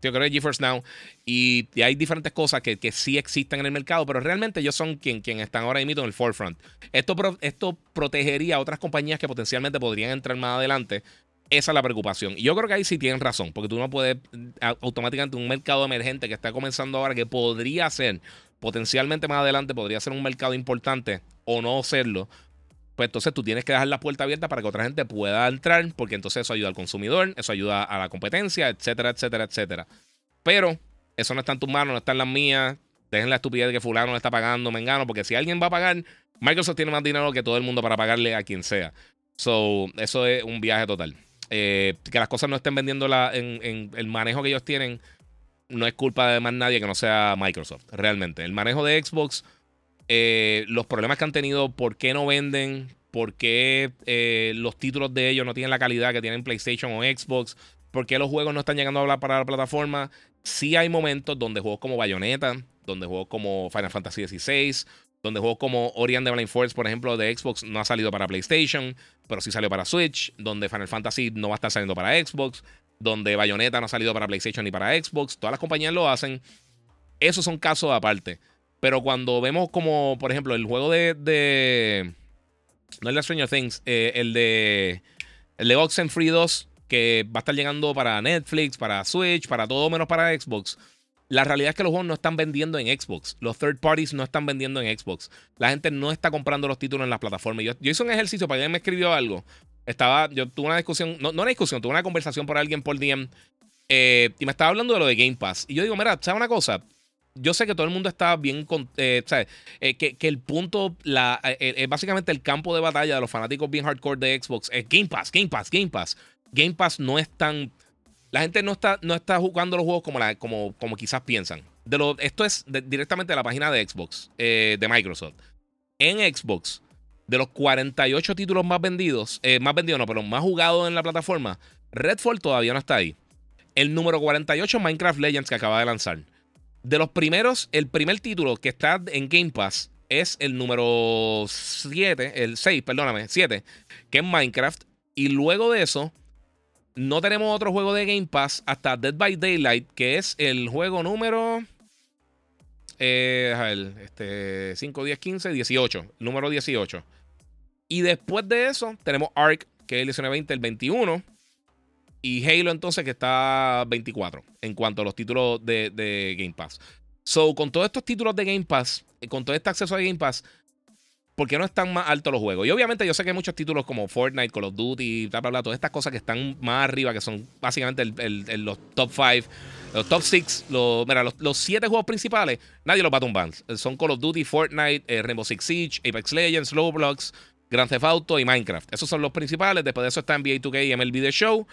[SPEAKER 1] Yo creo que GeForce Now. Y, hay diferentes cosas que, que, sí existen en el mercado, pero realmente ellos son quien, quien están ahora mismo en el forefront. Esto, esto protegería a otras compañías que potencialmente podrían entrar más adelante. Esa es la preocupación. Y yo creo que ahí sí tienen razón, porque tú no puedes automáticamente un mercado emergente que está comenzando ahora, que podría ser potencialmente más adelante, podría ser un mercado importante o no serlo pues entonces tú tienes que dejar la puerta abierta para que otra gente pueda entrar, porque entonces eso ayuda al consumidor, eso ayuda a la competencia, etcétera, etcétera, etcétera. Pero eso no está en tus manos, no está en las mías. Dejen la estupidez de que fulano le está pagando, me engano, porque si alguien va a pagar, Microsoft tiene más dinero que todo el mundo para pagarle a quien sea. So, eso es un viaje total. Eh, que las cosas no estén vendiendo en, el manejo que ellos tienen, no es culpa de más nadie que no sea Microsoft, realmente. El manejo de Xbox eh, los problemas que han tenido, por qué no venden, por qué eh, los títulos de ellos no tienen la calidad que tienen PlayStation o Xbox, por qué los juegos no están llegando a hablar para la plataforma. Sí hay momentos donde juegos como Bayonetta, donde juegos como Final Fantasy XVI, donde juegos como Ori and the Blind Force, por ejemplo, de Xbox no ha salido para PlayStation, pero sí salió para Switch, donde Final Fantasy no va a estar saliendo para Xbox, donde Bayonetta no ha salido para PlayStation ni para Xbox, todas las compañías lo hacen. Esos son casos aparte. Pero cuando vemos como, por ejemplo, el juego de. no el de Stranger Things, eh, el de. El de Oxenfree 2, que va a estar llegando para Netflix, para Switch, para todo menos para Xbox. La realidad es que los juegos no están vendiendo en Xbox. Los third parties no están vendiendo en Xbox. La gente no está comprando los títulos en las plataformas. Yo, yo hice un ejercicio para alguien me escribió algo. Estaba, yo tuve una discusión, no, no una discusión, tuve una conversación por alguien por DM. Eh, y me estaba hablando de lo de Game Pass. Y yo digo, mira, ¿sabes una cosa? Yo sé que todo el mundo está bien con. Eh, eh, que, el punto, la, eh, básicamente el campo de batalla de los fanáticos bien hardcore de Xbox es Game Pass, Game Pass, Game Pass. Game Pass no es tan. La gente no está, no está jugando los juegos como, la, como, como quizás piensan. De lo, esto es directamente de la página de Xbox, de Microsoft. En Xbox, De los 48 títulos más vendidos, más vendidos no, pero más jugados en la plataforma, Redfall todavía no está ahí. El número 48 Minecraft Legends que acaba de lanzar. De los primeros, el primer título que está en Game Pass es el número 7, el 6, perdóname, 7, que es Minecraft. Y luego de eso, no tenemos otro juego de Game Pass hasta Dead by Daylight, que es el juego número. Eh, a ver, este, 5, 10, 15, 18. Número 18. Y después de eso, tenemos Ark, que es el 19, 20, el 21. Y Halo, entonces, que está 24 en cuanto a los títulos de, Game Pass. So, con todos estos títulos de Game Pass, eh, con todo este acceso a Game Pass, ¿por qué no están más altos los juegos? Y obviamente yo sé que hay muchos títulos como Fortnite, Call of Duty, bla, bla, bla, todas estas cosas que están más arriba, que son básicamente los top 5, los top 6, los, mira, los, 7 juegos principales, nadie los va a tumbar. Son Call of Duty, Fortnite, eh, Rainbow Six Siege, Apex Legends, Roblox, Grand Theft Auto y Minecraft. Esos son los principales. Después de eso está NBA 2K y MLB The Show.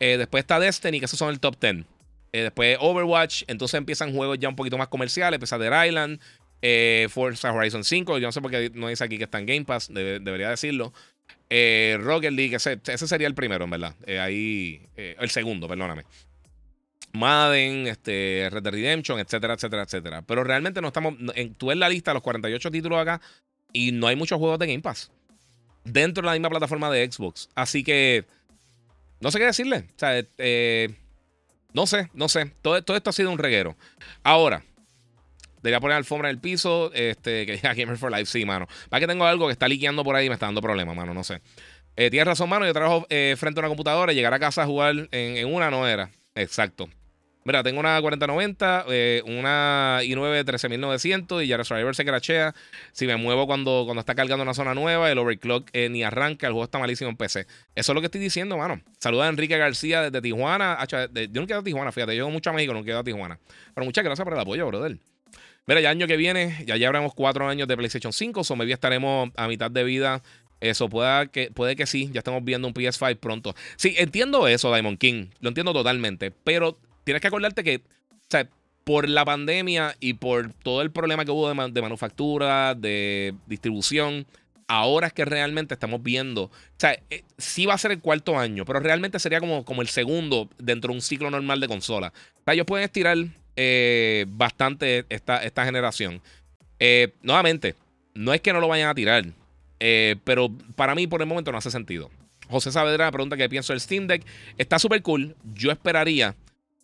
[SPEAKER 1] Eh, después está Destiny, que esos son el top 10. Eh, después Overwatch. Entonces empiezan juegos ya un poquito más comerciales. Empieza Dead Island. Eh, Forza Horizon 5. Yo no sé por qué no dice aquí que está en Game Pass. debería decirlo. Rocket League. Ese, sería el primero, en verdad. ahí. el segundo, perdóname. Madden, este, Red Dead Redemption, etcétera, etcétera, etcétera. Pero realmente no estamos. Tú ves la lista, los 48 títulos acá. Y no hay muchos juegos de Game Pass. Dentro de la misma plataforma de Xbox. Así que. No sé qué decirle. O sea, eh, no sé, no sé. Todo, todo, esto ha sido un reguero. Ahora, debería poner alfombra en el piso. Este, que diga Gamer for Life. Sí, mano. Para que tengo algo que está liqueando por ahí y me está dando problemas, mano. No sé. Eh, tienes razón, mano. Yo trabajo eh, frente a una computadora y llegar a casa a jugar en, en una no era. Exacto. Mira, tengo una 4090, eh, una i9 13900 y ya Survivor se crachea. Si me muevo cuando, cuando está cargando una zona nueva, el overclock eh, ni arranca, el juego está malísimo en PC. Eso es lo que estoy diciendo, mano. Saluda a Enrique García desde Tijuana. yo no quiero a Tijuana, fíjate, yo mucho a México, no quiero a Tijuana. Pero muchas gracias por el apoyo, brother. Mira, ya año que viene, ya llevaremos cuatro años de PlayStation 5, o maybe estaremos a mitad de vida. Eso puede que, puede que sí, ya estamos viendo un PS5 pronto. Sí, entiendo eso, Diamond King, lo entiendo totalmente, pero tienes que acordarte que, o sea, por la pandemia y por todo el problema que hubo de, manufactura, de distribución, ahora es que realmente estamos viendo. O sea, eh, sí va a ser el cuarto año, pero realmente sería como, como el segundo dentro de un ciclo normal de consola. O sea, ellos pueden estirar eh, bastante esta, esta generación. Eh, nuevamente, no es que no lo vayan a tirar, pero para mí por el momento no hace sentido. José Saavedra pregunta qué pienso del Steam Deck. Está súper cool. Yo esperaría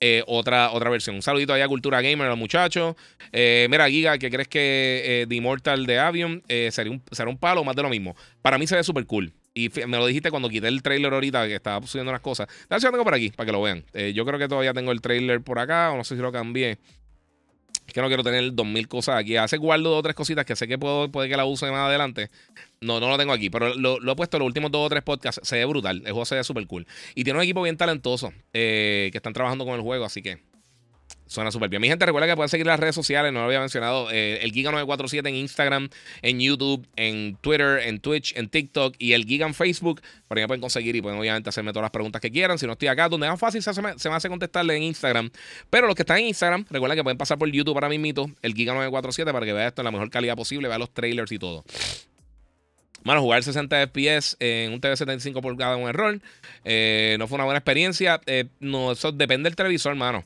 [SPEAKER 1] eh, otra, otra versión. Un saludito allá a Cultura Gamer, a los muchachos. Eh, mira, Giga, ¿qué crees que eh, The Immortal de Avion sería, un, será un palo más de lo mismo? Para mí se ve súper cool. Y me lo dijiste cuando quité el trailer ahorita, que estaba subiendo unas cosas. Dale, yo tengo por aquí, para que lo vean. yo creo que todavía tengo el trailer por acá, o no sé si lo cambié. Es que no quiero tener 2000 cosas aquí. Hace guardo dos o tres cositas que sé que puedo, puede que la use más adelante. No, no lo tengo aquí, pero lo, he puesto los últimos dos o tres podcasts. Se ve brutal. El juego se ve súper cool. Y tiene un equipo bien talentoso eh, que están trabajando con el juego, así que Suena súper bien. Mi gente, recuerda que pueden seguir las redes sociales, no lo había mencionado. Eh, el Giga947 en Instagram, en YouTube, en Twitter, en Twitch, en TikTok y el Giga en Facebook. Por ahí me pueden conseguir y pueden obviamente hacerme todas las preguntas que quieran. Si no estoy acá, donde más fácil se, me, hace contestarle en Instagram. Pero los que están en Instagram, recuerda que pueden pasar por YouTube para mito, el Giga947, para que vean esto en la mejor calidad posible, vean los trailers y todo. Mano, jugar 60 FPS en un TV 75 pulgadas un error. Eh, no fue una buena experiencia. Eh, no, eso depende del televisor, hermano.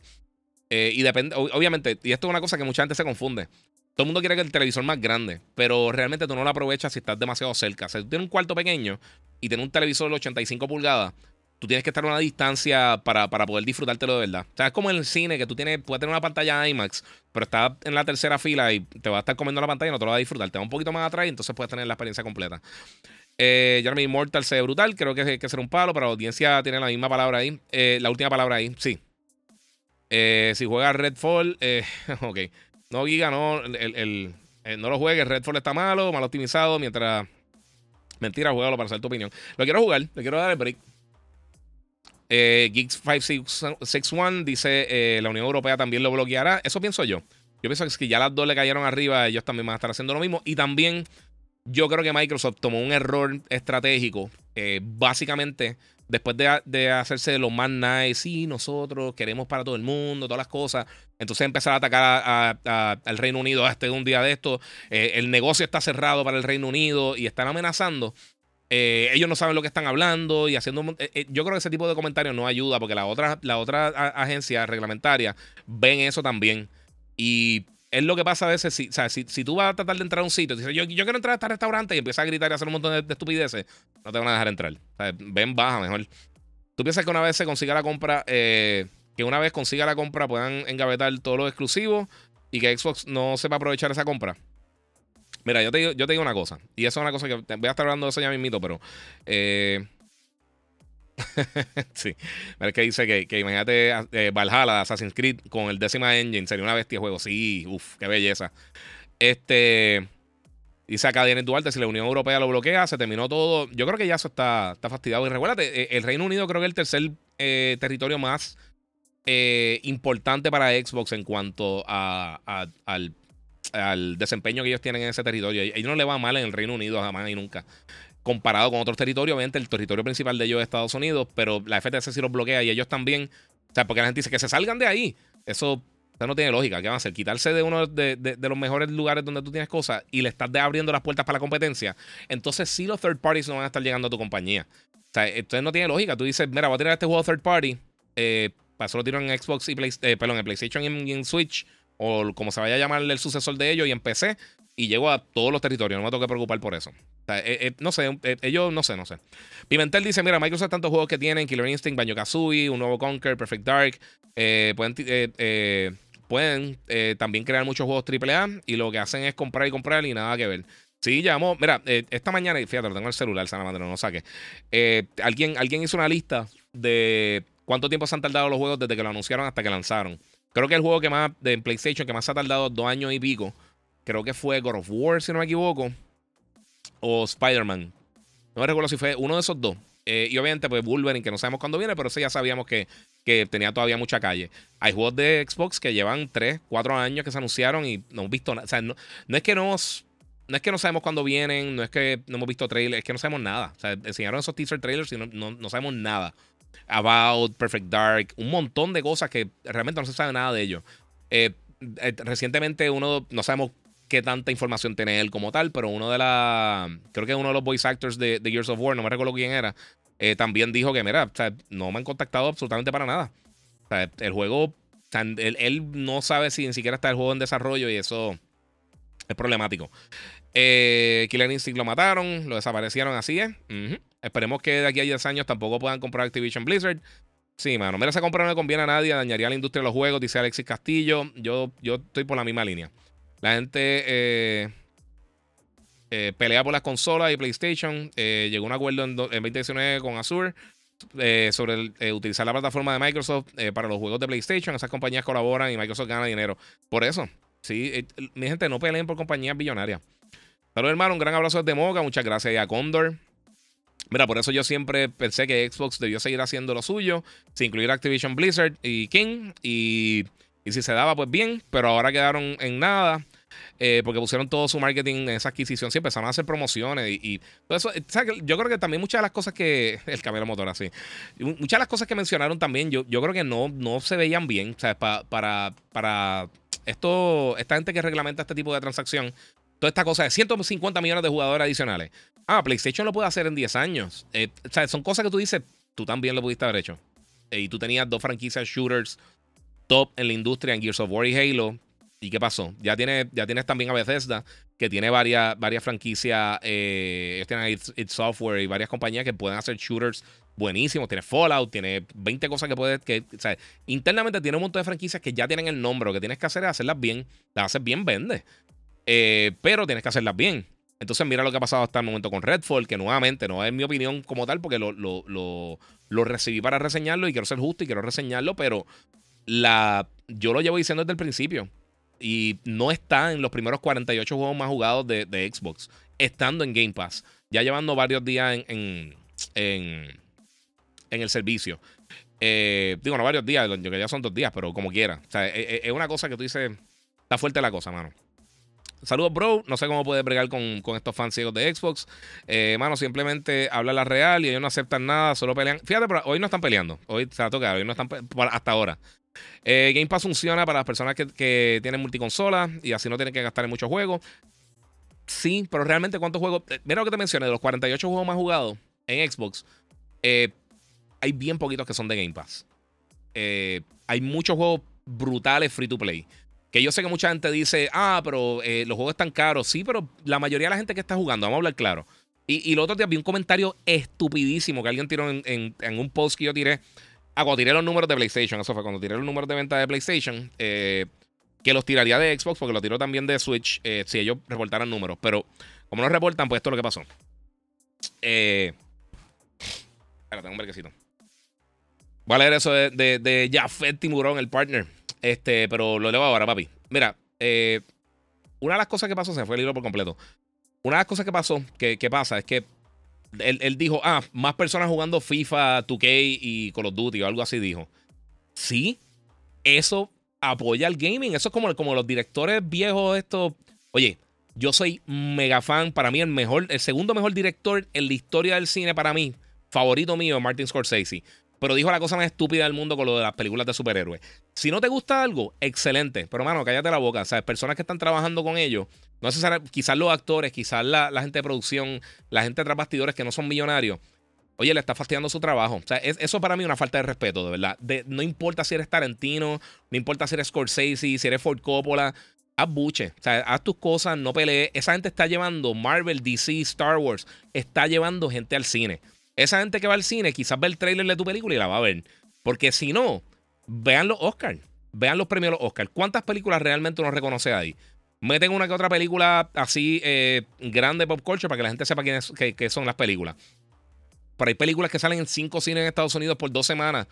[SPEAKER 1] Eh, y depende, obviamente, y esto es una cosa que mucha gente se confunde. Todo el mundo quiere que el televisor más grande, pero realmente tú no lo aprovechas si estás demasiado cerca. O sea, tú tienes un cuarto pequeño y tienes un televisor de 85 pulgadas, tú tienes que estar a una distancia para, poder disfrutártelo de verdad. O sea, es como en el cine, que tú tienes, puedes tener una pantalla IMAX, pero estás en la tercera fila y te va a estar comiendo la pantalla y no te lo vas a disfrutar. Te va un poquito más atrás y entonces puedes tener la experiencia completa. Eh, Jeremy Immortal se ve brutal, creo que, que será un palo, pero la audiencia tiene la misma palabra ahí. Eh, la última palabra ahí, sí. Eh, si juega Redfall, eh, ok. No, Giga, no. El, eh, no lo juegues. Redfall está malo, mal optimizado. Mientras. Mentira, juégalo para hacer tu opinión. Lo quiero jugar, le quiero dar el break. Eh, Geeks561 dice: La Unión Europea también lo bloqueará. Eso pienso yo. Yo pienso que ya las dos le cayeron arriba, ellos también van a estar haciendo lo mismo. Y también yo creo que Microsoft tomó un error estratégico. básicamente después de, de hacerse lo más nice, sí, nosotros queremos para todo el mundo, todas las cosas, entonces empezar a atacar al Reino Unido, este un día de esto, eh, el negocio está cerrado para el Reino Unido y están amenazando. Eh, ellos no saben lo que están hablando y haciendo. Eh, yo creo que ese tipo de comentarios no ayuda porque la otra, la otra agencia reglamentaria ven eso también. Y es lo que pasa a veces. Si, o sea, si, tú vas a tratar de entrar a un sitio, dices, yo, yo quiero entrar a este restaurante y empiezas a gritar y hacer un montón de, estupideces, no te van a dejar entrar. Ven, baja mejor. Tú piensas que una vez se consiga la compra, eh, que una vez consiga la compra puedan engavetar todo lo exclusivo y que Xbox no sepa aprovechar esa compra. Mira, yo te, digo, yo te digo una cosa, y eso es una cosa que voy a estar hablando de eso ya mismito, pero. Eh, sí. Mira, que dice que, que imagínate eh, Valhalla, Assassin's Creed con el décima engine, sería una bestia de juego. Sí, uff, qué belleza. Este. Dice acá Daniel Duarte, si la Unión Europea lo bloquea, se terminó todo. Yo creo que ya eso está, está fastidiado. Y recuérdate, eh, el Reino Unido creo que es el tercer eh, territorio más importante para Xbox en cuanto a, al al desempeño que ellos tienen en ese territorio. Ellos no le va mal en el Reino Unido jamás y nunca. Comparado con otros territorios, obviamente el territorio principal de ellos es Estados Unidos, pero la FTC sí los bloquea y ellos también. O sea, porque la gente dice que se salgan de ahí. Eso, no tiene lógica. ¿Qué van a hacer? Quitarse de uno de, los mejores lugares donde tú tienes cosas y le estás abriendo las puertas para la competencia. Entonces, sí, los third parties no van a estar llegando a tu compañía. O sea, entonces no tiene lógica. Tú dices, mira, voy a tirar este juego third party. Eh, eso lo tiro en Xbox y Play, eh, perdón, en PlayStation y en Switch o como se vaya a llamar el sucesor de ellos, y empecé y llego a todos los territorios. No me tengo que preocupar por eso. Eh, eh, no sé, eh, ellos no sé, no sé. Pimentel dice: Mira, Microsoft tantos juegos que tienen: Killer Instinct, Banjo Kazooie, un nuevo Conquer, Perfect Dark. pueden pueden también crear muchos juegos AAA y lo que hacen es comprar y comprar y nada que ver. Sí, llamó. Mira, esta mañana, fíjate, lo tengo en el celular, Sana no lo saque. alguien, alguien hizo una lista de cuánto tiempo se han tardado los juegos desde que lo anunciaron hasta que lanzaron. Creo que el juego que más de PlayStation que más ha tardado dos años y pico, creo que fue God of War, si no me equivoco, o Spider-Man. No me recuerdo si fue uno de esos dos. Eh, y obviamente, pues Wolverine, que no sabemos cuándo viene, pero ese ya sabíamos que, que tenía todavía mucha calle. Hay juegos de Xbox que llevan 3, 4 años que se anunciaron y no hemos visto nada. O sea, no, es que. No es que no sabemos cuándo vienen, no es que no hemos visto trailers, es que no sabemos nada. O sea, enseñaron esos teaser trailers y no, no sabemos nada. About, Perfect Dark, un montón de cosas que realmente no se sabe nada de ellos. Eh, eh, recientemente uno, no sabemos qué tanta información tiene él como tal, pero uno de la, creo que uno de los voice actors de, de Gears of War, no me recuerdo quién era, eh, también dijo que, mira, no me han contactado absolutamente para nada. el juego, él, no sabe si ni siquiera está el juego en desarrollo y eso es problemático. Killer Instinct lo mataron, lo desaparecieron, así es. Esperemos que de aquí a 10 años tampoco puedan comprar Activision Blizzard. Sí, mano, mira, esa compra no le conviene a nadie, dañaría la industria de los juegos, dice Alexis Castillo. Yo, yo estoy por la misma línea. La gente eh, eh, pelea por las consolas y PlayStation. Eh, llegó un acuerdo en, 2019 con Azure sobre utilizar la plataforma de Microsoft para los juegos de PlayStation. Esas compañías colaboran y Microsoft gana dinero. Por eso, sí, mi gente, no peleen por compañías billonarias. Saludos, hermano. Un gran abrazo desde Moca. Muchas gracias a Condor. Mira, por eso yo siempre pensé que Xbox debió seguir haciendo lo suyo, sin incluir Activision Blizzard y King. Y, si se daba, pues bien, pero ahora quedaron en nada. Eh, porque pusieron todo su marketing en esa adquisición, sí, empezaron a hacer promociones y, todo eso. Yo creo que también muchas de las cosas que. El camino motor así. Muchas de las cosas que mencionaron también, yo, yo creo que no, no se veían bien. O sea, para, para esto, esta gente que reglamenta este tipo de transacción, toda esta cosa de 150 millones de jugadores adicionales. Ah, PlayStation lo puede hacer en 10 años. Eh, o sea, son cosas que tú dices, tú también lo pudiste haber hecho. Eh, y tú tenías dos franquicias shooters top en la industria en Gears of War y Halo. ¿Y qué pasó? Ya, tiene, ya tienes también a Bethesda, que tiene varias, varias franquicias. Eh, tienen It, Software y varias compañías que pueden hacer shooters buenísimos. Tiene Fallout, tiene 20 cosas que puedes. Que, o sea, internamente tiene un montón de franquicias que ya tienen el nombre. Lo que tienes que hacer es hacerlas bien. Las haces bien, vende. Eh, pero tienes que hacerlas bien. Entonces, mira lo que ha pasado hasta el momento con Redfall, que nuevamente no es mi opinión como tal, porque lo, lo, recibí para reseñarlo y quiero ser justo y quiero reseñarlo, pero la, yo lo llevo diciendo desde el principio. Y no está en los primeros 48 juegos más jugados de, Xbox, estando en Game Pass, ya llevando varios días en, en, en, el servicio. Eh, digo, no varios días, yo que ya son dos días, pero como quiera. O sea, es, es una cosa que tú dices, está fuerte la cosa, mano. Saludos, bro. No sé cómo puede bregar con, estos fans ciegos de Xbox. Eh, mano, simplemente habla la real y ellos no aceptan nada, solo pelean. Fíjate, pero hoy no están peleando. Hoy se ha tocado, hoy no están hasta ahora. Eh, Game Pass funciona para las personas que, tienen multiconsola y así no tienen que gastar en muchos juegos. Sí, pero realmente, ¿cuántos juegos? Eh, mira lo que te mencioné, de los 48 juegos más jugados en Xbox, eh, hay bien poquitos que son de Game Pass. hay muchos juegos brutales free to play. Que yo sé que mucha gente dice, ah, pero los juegos están caros. Sí, pero la mayoría de la gente que está jugando, vamos a hablar claro. Y, y el otro día vi un comentario estupidísimo que alguien tiró en un post que yo tiré Ah, cuando tiré los números de PlayStation, eso fue cuando tiré los números de venta de PlayStation, eh, que los tiraría de Xbox, porque lo tiró también de Switch, eh, si ellos reportaran números. Pero como no reportan, pues esto es lo que pasó. Eh, espérate, un verquecito. Voy a leer eso de, de, Jafet Timurón, el partner. Este, pero lo leo ahora, papi. Mira, eh, una de las cosas que pasó, se fue el libro por completo. Una de las cosas que pasó, que pasa, es que él, dijo, ah, más personas jugando FIFA, 2K y Call of Duty o algo así dijo. Sí, eso apoya al gaming. Eso es como, como los directores viejos estos. Oye, yo soy mega fan. Para mí el mejor, el segundo mejor director en la historia del cine para mí, favorito mío, Martin Scorsese. Pero dijo la cosa más estúpida del mundo con lo de las películas de superhéroes. Si no te gusta algo, excelente. Pero, mano, cállate la boca. O sea, personas que están trabajando con ellos, no necesariamente, quizás los actores, quizás la, gente de producción, la gente de bastidores que no son millonarios. Oye, le está fastidiando su trabajo. O sea, eso para mí es una falta de respeto, de verdad. no importa si eres Tarantino, no importa si eres Scorsese, si eres Ford Coppola. Haz buche. O sea, haz tus cosas, no pelees. Esa gente está llevando Marvel, DC, Star Wars. Está llevando gente al cine. Esa gente que va al cine quizás ve el trailer de tu película y la va a ver. Porque si no, vean los Oscars. Vean los premios de los Oscars. ¿Cuántas películas realmente uno reconoce ahí? Meten una que otra película así eh, grande pop culture para que la gente sepa quiénes qué, son las películas. Pero hay películas que salen en cinco cines en Estados Unidos por dos semanas.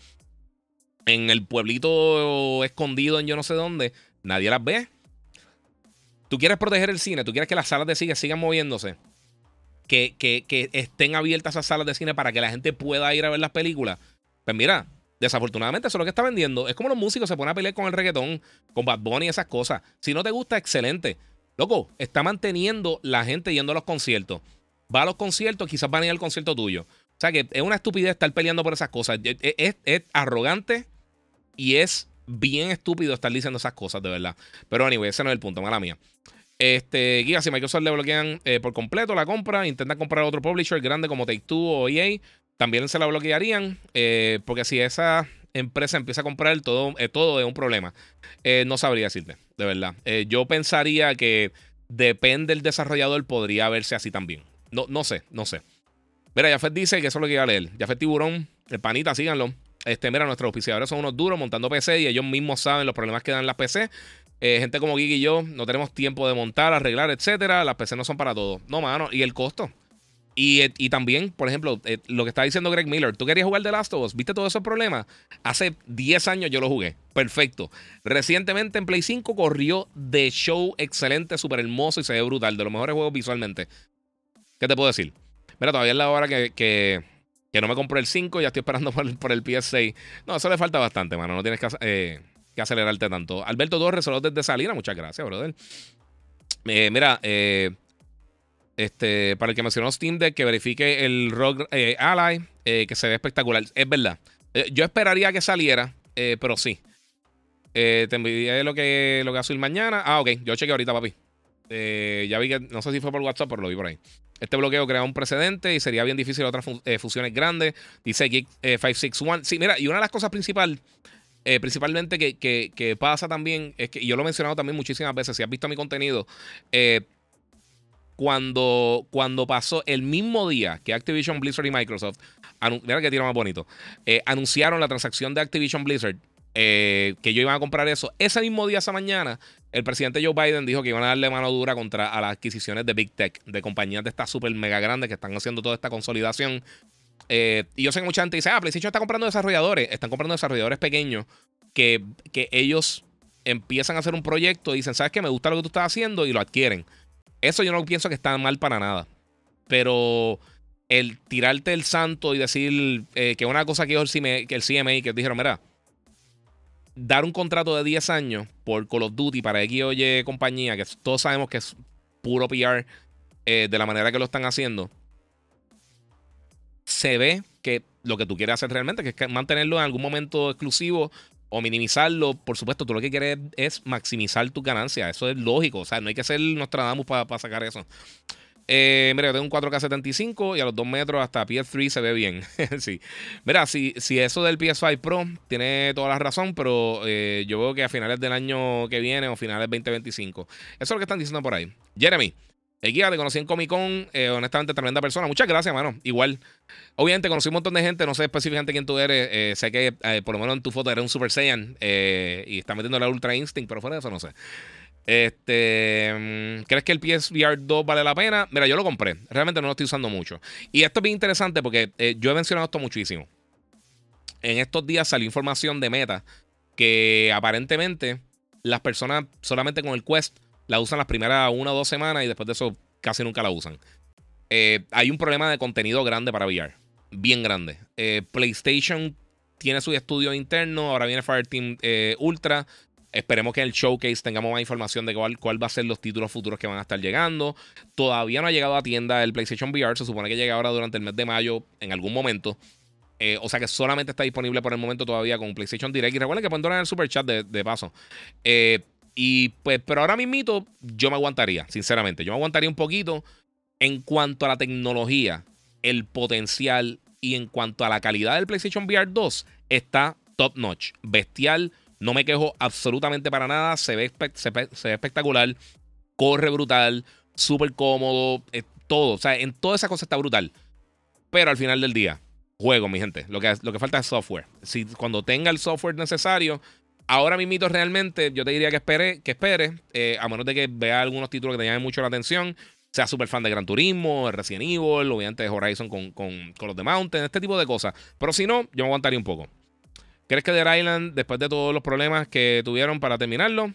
[SPEAKER 1] En el pueblito escondido en yo no sé dónde. Nadie las ve. Tú quieres proteger el cine, tú quieres que las salas de cine sigan moviéndose que, estén abiertas esas salas de cine para que la gente pueda ir a ver las películas. Pues mira, desafortunadamente eso es lo que está vendiendo. Es como los músicos se ponen a pelear con el reggaetón, con Bad Bunny y esas cosas. Si no te gusta, excelente. Loco, está manteniendo la gente yendo a los conciertos. Va a los conciertos, quizás van a ir al concierto tuyo. O sea que es una estupidez estar peleando por esas cosas. Es, es arrogante y es bien estúpido estar diciendo esas cosas, de verdad. Pero anyway, ese no es el punto, mala mía. Este, guía, si Microsoft le bloquean eh, por completo la compra, intentan comprar otro publisher grande como Take-Two o EA, también se la bloquearían, eh, porque si esa empresa empieza a comprar todo, eh, todo es un problema. no sabría decirte, de verdad. yo pensaría que depende del desarrollador, podría verse así también. No, no sé, no sé. Mira, Jafet dice que eso es lo que iba a leer. Jafet Tiburón, el panita, síganlo. Este, mira, nuestros auspiciadores son unos duros montando PC y ellos mismos saben los problemas que dan las PC. Eh, gente como Gigi y yo no tenemos tiempo de montar, arreglar, etcétera. Las PC no son para todo. No, mano. Y el costo. Y, y también, por ejemplo, eh, lo que está diciendo Greg Miller. ¿Tú querías jugar The Last of Us? ¿Viste todos esos problemas? Hace 10 años yo lo jugué. Perfecto. Recientemente en Play 5 corrió de show excelente, súper hermoso y se ve brutal. De los mejores juegos visualmente. ¿Qué te puedo decir? Mira, todavía es la hora que, que, no me compré el 5. Ya estoy esperando por, el, por el PS6. No, eso le falta bastante, mano. No tienes que... Eh, que acelerarte tanto. Alberto Torres, solo desde Salina, muchas gracias, brother. Eh, mira, eh, este, para el que mencionó Steam Deck, que verifique el Rock eh, Ally, que se ve espectacular. Es verdad. yo esperaría que saliera, pero sí. te envidié lo que, lo que a subir mañana. Ah, ok. Yo chequeé ahorita, papi. ya vi que, no sé si fue por WhatsApp, pero lo vi por ahí. Este bloqueo crea un precedente y sería bien difícil otras fusiones grandes. Dice Geek 561. Sí, mira, y una de las cosas principales eh, principalmente que, pasa también, es que yo lo he mencionado también muchísimas veces, si has visto mi contenido, eh, cuando, cuando pasó el mismo día que Activision Blizzard y Microsoft, mira que más bonito, eh, anunciaron la transacción de Activision Blizzard, que yo iba a comprar eso, ese mismo día, esa mañana, el presidente Joe Biden dijo que iban a darle mano dura contra a las adquisiciones de Big Tech, de compañías de estas super mega grandes que están haciendo toda esta consolidación eh, y yo sé que mucha gente dice, ah, PlayStation está comprando desarrolladores. Están comprando desarrolladores pequeños que, que ellos empiezan a hacer un proyecto y dicen, ¿sabes qué? Me gusta lo que tú estás haciendo y lo adquieren. Eso yo no pienso que está mal para nada. Pero el tirarte el santo y decir eh, que una cosa que el, que el CMA que dijeron, mira, dar un contrato de 10 años por Call of Duty para X o Y compañía, que todos sabemos que es puro PR eh, de la manera que lo están haciendo, se ve que lo que tú quieres hacer realmente, que es mantenerlo en algún momento exclusivo o minimizarlo, por supuesto, tú lo que quieres es maximizar tu ganancia. Eso es lógico. O sea, no hay que ser Nostradamus para sacar eso. Eh, mira, yo tengo un 4K75 y a los 2 metros hasta PS3 se ve bien. sí. Mira, si, si eso del PS5 Pro tiene toda la razón, pero eh, yo veo que a finales del año que viene o finales 2025. Eso es lo que están diciendo por ahí. Jeremy. Guía te conocí en Comic Con, eh, honestamente, tremenda persona. Muchas gracias, mano. Igual. Obviamente conocí un montón de gente, no sé específicamente quién tú eres. Eh, sé que por lo menos en tu foto eres un Super Saiyan y está metiendo la Ultra Instinct, pero fuera de eso no sé. Este, mm, ¿Crees que el PSVR 2 vale la pena? Mira, yo lo compré. Realmente no lo estoy usando mucho. Y esto es bien interesante porque eh, yo he mencionado esto muchísimo. En estos días salió información de Meta que aparentemente las personas solamente con el Quest la usan las primeras una o dos semanas y después de eso casi nunca la usan. Eh, hay un problema de contenido grande para VR. Bien grande. Eh, PlayStation tiene su estudio interno. Ahora viene Fireteam eh, Ultra. Esperemos que en el showcase tengamos más información de cuál, cuál va a ser los títulos futuros que van a estar llegando. Todavía no ha llegado a tienda el PlayStation VR. Se supone que llega ahora durante el mes de mayo en algún momento. o sea que solamente está disponible por el momento todavía con PlayStation Direct. Y recuerden que pueden donar el super chat de, paso. Eh, y pues, pero ahora mismito yo me aguantaría, sinceramente. Yo me aguantaría un poquito en cuanto a la tecnología, el potencial y en cuanto a la calidad del PlayStation VR 2 está top notch, bestial. No me quejo absolutamente para nada. Se ve, espectacular. Corre brutal. Súper cómodo. Eh, todo. O sea, en toda esa cosa está brutal. Pero al final del día, juego, mi gente. Lo que, lo que falta es software. Si cuando tenga el software necesario, Ahora mismito realmente yo te diría que espere, que espere, eh, a menos de que vea algunos títulos que te llamen mucho la atención. Sea súper fan de Gran Turismo, Resident Evil, obviamente de Horizon con, con, con los de Mountain, este tipo de cosas. Pero si no, yo me aguantaría un poco. ¿Crees que Dead Island, después de todos los problemas que tuvieron para terminarlo?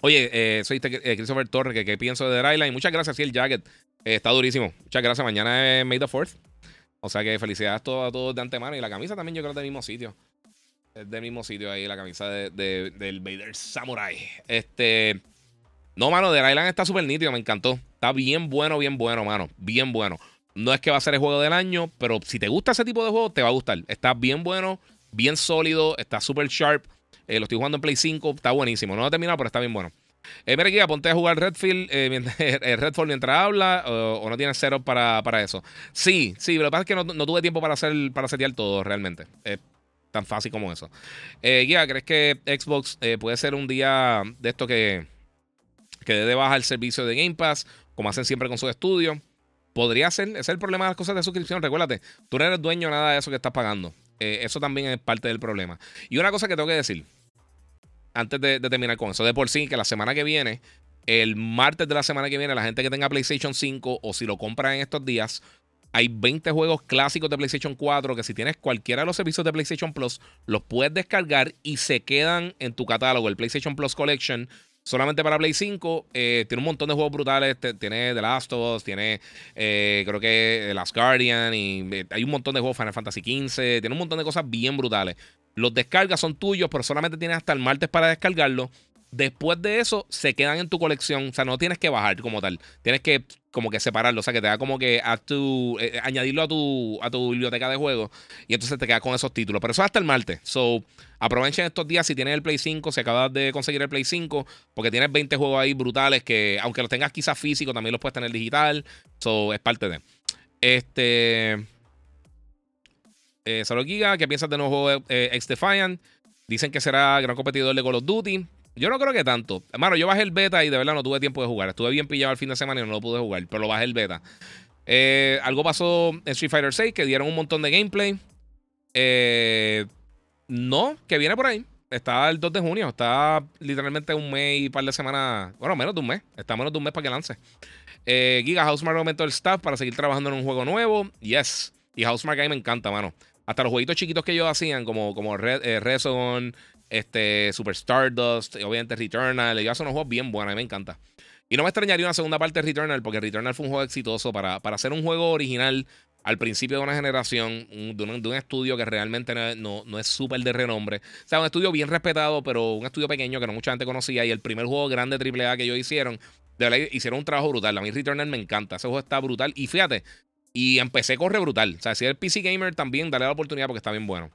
[SPEAKER 1] Oye, eh, soy eh, Christopher Torres, que, pienso de Dead Island. Muchas gracias, sí, el jacket. Eh, está durísimo. Muchas gracias. Mañana es May the 4th. O sea que felicidades a todos, a todos de antemano. Y la camisa también yo creo del mismo sitio. Es del mismo sitio ahí, la camisa de, del Vader Samurai. Este. No, mano, The Island está súper nítido, me encantó. Está bien bueno, bien bueno, mano. Bien bueno. No es que va a ser el juego del año, pero si te gusta ese tipo de juego, te va a gustar. Está bien bueno, bien sólido, está súper sharp. Eh, lo estoy jugando en Play 5, está buenísimo. No lo he terminado, pero está bien bueno. Eh, mira aquí, ponte a jugar Redfield, eh, mientras, Redfall mientras habla o, no tienes cero para, para, eso. Sí, sí, pero lo que pasa es que no, no, tuve tiempo para hacer para setear todo realmente. Eh, Tan fácil como eso. Eh, ¿crees que Xbox eh, puede ser un día de esto que, que dé de baja el servicio de Game Pass, como hacen siempre con sus estudios? Podría ser, ese es el problema de las cosas de suscripción. Recuérdate, tú no eres dueño de nada de eso que estás pagando. Eh, eso también es parte del problema. Y una cosa que tengo que decir, antes de, de, terminar con eso, de por sí, que la semana que viene, el martes de la semana que viene, la gente que tenga PlayStation 5 o si lo compra en estos días, hay 20 juegos clásicos de PlayStation 4 que si tienes cualquiera de los servicios de PlayStation Plus, los puedes descargar y se quedan en tu catálogo. El PlayStation Plus Collection solamente para Play 5. Eh, tiene un montón de juegos brutales. Tiene The Last of Us, tiene eh, creo que The Last Guardian y eh, hay un montón de juegos Final Fantasy XV. Tiene un montón de cosas bien brutales. Los descargas son tuyos, pero solamente tienes hasta el martes para descargarlo. Después de eso, se quedan en tu colección. O sea, no tienes que bajar como tal. Tienes que como que separarlo. O sea, que te da como que a tu, eh, añadirlo a tu, a tu biblioteca de juegos. Y entonces te quedas con esos títulos. Pero eso hasta el martes. So, aprovechen estos días si tienes el Play 5, si acabas de conseguir el Play 5. Porque tienes 20 juegos ahí brutales que, aunque los tengas quizás físico, también los puedes tener digital. So, es parte de. Este. Eh, Solo Giga, ¿qué piensas de nuevo juego eh, Defiant? Dicen que será gran competidor de Call of Duty. Yo no creo que tanto. Hermano, yo bajé el beta y de verdad no tuve tiempo de jugar. Estuve bien pillado el fin de semana y no lo pude jugar, pero lo bajé el beta. Eh, algo pasó en Street Fighter 6 que dieron un montón de gameplay. Eh, no, que viene por ahí. Está el 2 de junio. Está literalmente un mes y un par de semanas. Bueno, menos de un mes. Está menos de un mes para que lance. Eh, Giga Housemark aumentó el staff para seguir trabajando en un juego nuevo. Yes. Y Housemark a mí me encanta, mano. Hasta los jueguitos chiquitos que ellos hacían, como, como Red, eh, este, Super Stardust, obviamente Returnal. Ellos hacen unos juegos bien buenos, a mí me encanta. Y no me extrañaría una segunda parte de Returnal, porque Returnal fue un juego exitoso para, para hacer un juego original. al principio de una generación, de, un, estudio que realmente no, no, es súper de renombre. O sea, un estudio bien respetado, pero un estudio pequeño que no mucha gente conocía. Y el primer juego grande AAA que ellos hicieron, de verdad, hicieron un trabajo brutal. A mí Returnal me encanta. Ese juego está brutal. Y fíjate, y empecé corre brutal. O sea, si eres PC Gamer también, dale la oportunidad porque está bien bueno.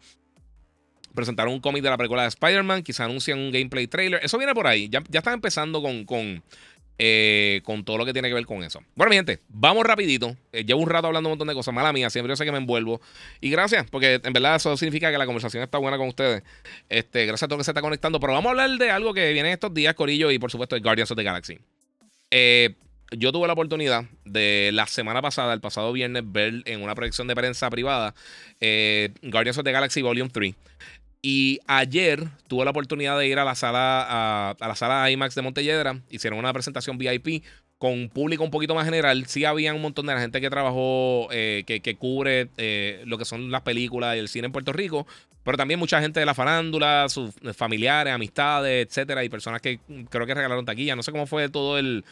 [SPEAKER 1] Presentaron un cómic de la película de Spider-Man, quizá anuncian un gameplay trailer. Eso viene por ahí. Ya, ya están empezando con, con, eh, con todo lo que tiene que ver con eso. Bueno, mi gente, vamos rapidito. Eh, llevo un rato hablando un montón de cosas. Mala mía, siempre yo sé que me envuelvo. Y gracias, porque en verdad eso significa que la conversación está buena con ustedes. Este, gracias a todo que se está conectando. Pero vamos a hablar de algo que viene estos días, Corillo, y por supuesto de Guardians of the Galaxy. Eh, yo tuve la oportunidad de la semana pasada, el pasado viernes, ver en una proyección de prensa privada Guardians of the Galaxy Volume 3. Y ayer tuve la oportunidad de ir a la sala, a, la sala IMAX de Montelledra. Hicieron una presentación VIP con público un poquito más general. Sí había un montón de gente que trabajó, eh, que, cubre eh, lo que son las películas y el cine en Puerto Rico. Pero también mucha gente de la farándula, sus familiares, amistades, etcétera. Y personas que creo que regalaron taquilla. No sé cómo fue todo el.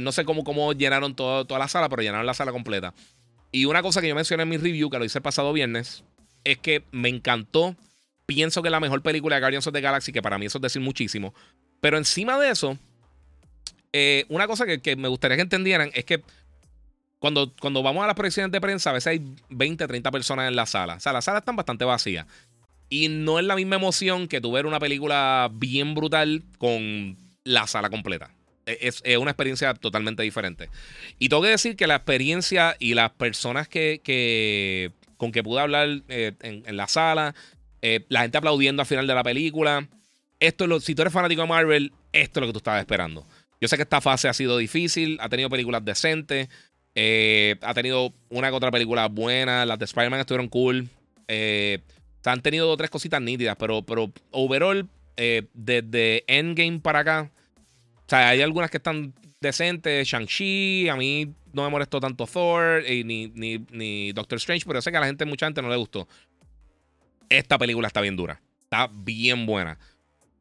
[SPEAKER 1] no sé cómo, cómo llenaron todo, toda la sala, pero llenaron la sala completa. Y una cosa que yo mencioné en mi review, que lo hice el pasado viernes, es que me encantó pienso que es la mejor película de Guardians of the Galaxy, que para mí eso es decir muchísimo. Pero encima de eso, eh, una cosa que, me gustaría que entendieran es que cuando, cuando vamos a las proyecciones de prensa, a veces hay 20, 30 personas en la sala. O sea, las salas están bastante vacías. Y no es la misma emoción que tu ver una película bien brutal con la sala completa. E, es, una experiencia totalmente diferente. Y tengo que decir que la experiencia y las personas que, con que pude hablar eh, en, la sala eh, la gente aplaudiendo al final de la película. Esto es lo, si tú eres fanático de Marvel, esto es lo que tú estabas esperando. Yo sé que esta fase ha sido difícil, ha tenido películas decentes, eh, ha tenido una que otra película buena, las de Spider-Man estuvieron cool. Eh, han tenido dos o tres cositas nítidas, pero, pero overall, desde Endgame para acá, o sea, hay algunas que están decentes. Shang-Chi, a mí no me molestó tanto Thor, ni, ni, ni, Doctor Strange, pero sé que a la gente, mucha gente no le gustó. Esta película está bien dura. Está bien buena.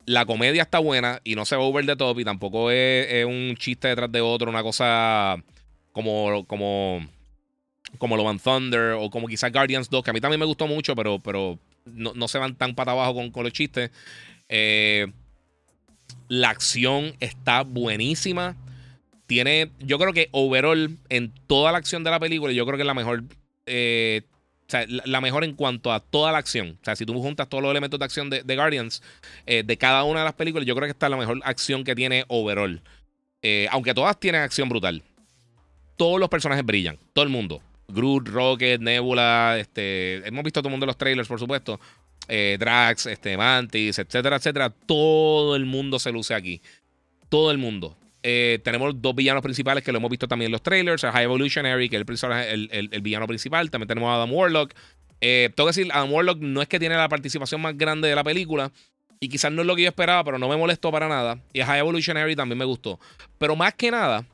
[SPEAKER 1] La comedia está buena y no se va over the top y tampoco es, un chiste detrás de otro, una cosa como, como, como Lo Thunder o como quizás Guardians 2, que a mí también me gustó mucho, pero, pero no, se van tan para abajo con, los chistes. Eh, la acción está buenísima. Tiene, yo creo que overall, en toda la acción de la película, yo creo que es la mejor eh, sea, la, mejor en cuanto a toda la acción. O sea, si tú juntas todos los elementos de acción de, Guardians, eh, de cada una de las películas, yo creo que esta es la mejor acción que tiene overall. Eh, aunque todas tienen acción brutal. Todos los personajes brillan. Todo el mundo. Groot, Rocket, Nebula, este, hemos visto todo el mundo en los trailers, por supuesto. Eh, Drax, este, Mantis, etcétera, etcétera. Todo el mundo se luce aquí. Todo el mundo. Eh, tenemos dos villanos principales que lo hemos visto también en los trailers. High Evolutionary, que es el, el, villano principal. También tenemos a Adam Warlock. Eh, tengo que decir, Adam Warlock no es que tiene la participación más grande de la película. Y quizás no es lo que yo esperaba, pero no me molestó para nada. Y High Evolutionary también me gustó. Pero más que nada,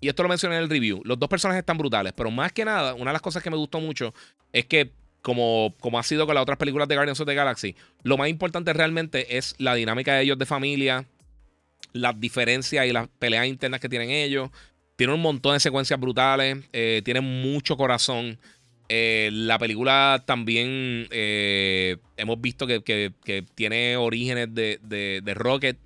[SPEAKER 1] y esto lo mencioné en el review, los dos personajes están brutales. Pero más que nada, una de las cosas que me gustó mucho es que, como, como ha sido con las otras películas de Guardians of the Galaxy, lo más importante realmente es la dinámica de ellos de familia las diferencias y las peleas internas que tienen ellos. Tiene un montón de secuencias brutales. Eh, tiene mucho corazón. Eh, la película también eh, hemos visto que, tiene orígenes de, Rocket,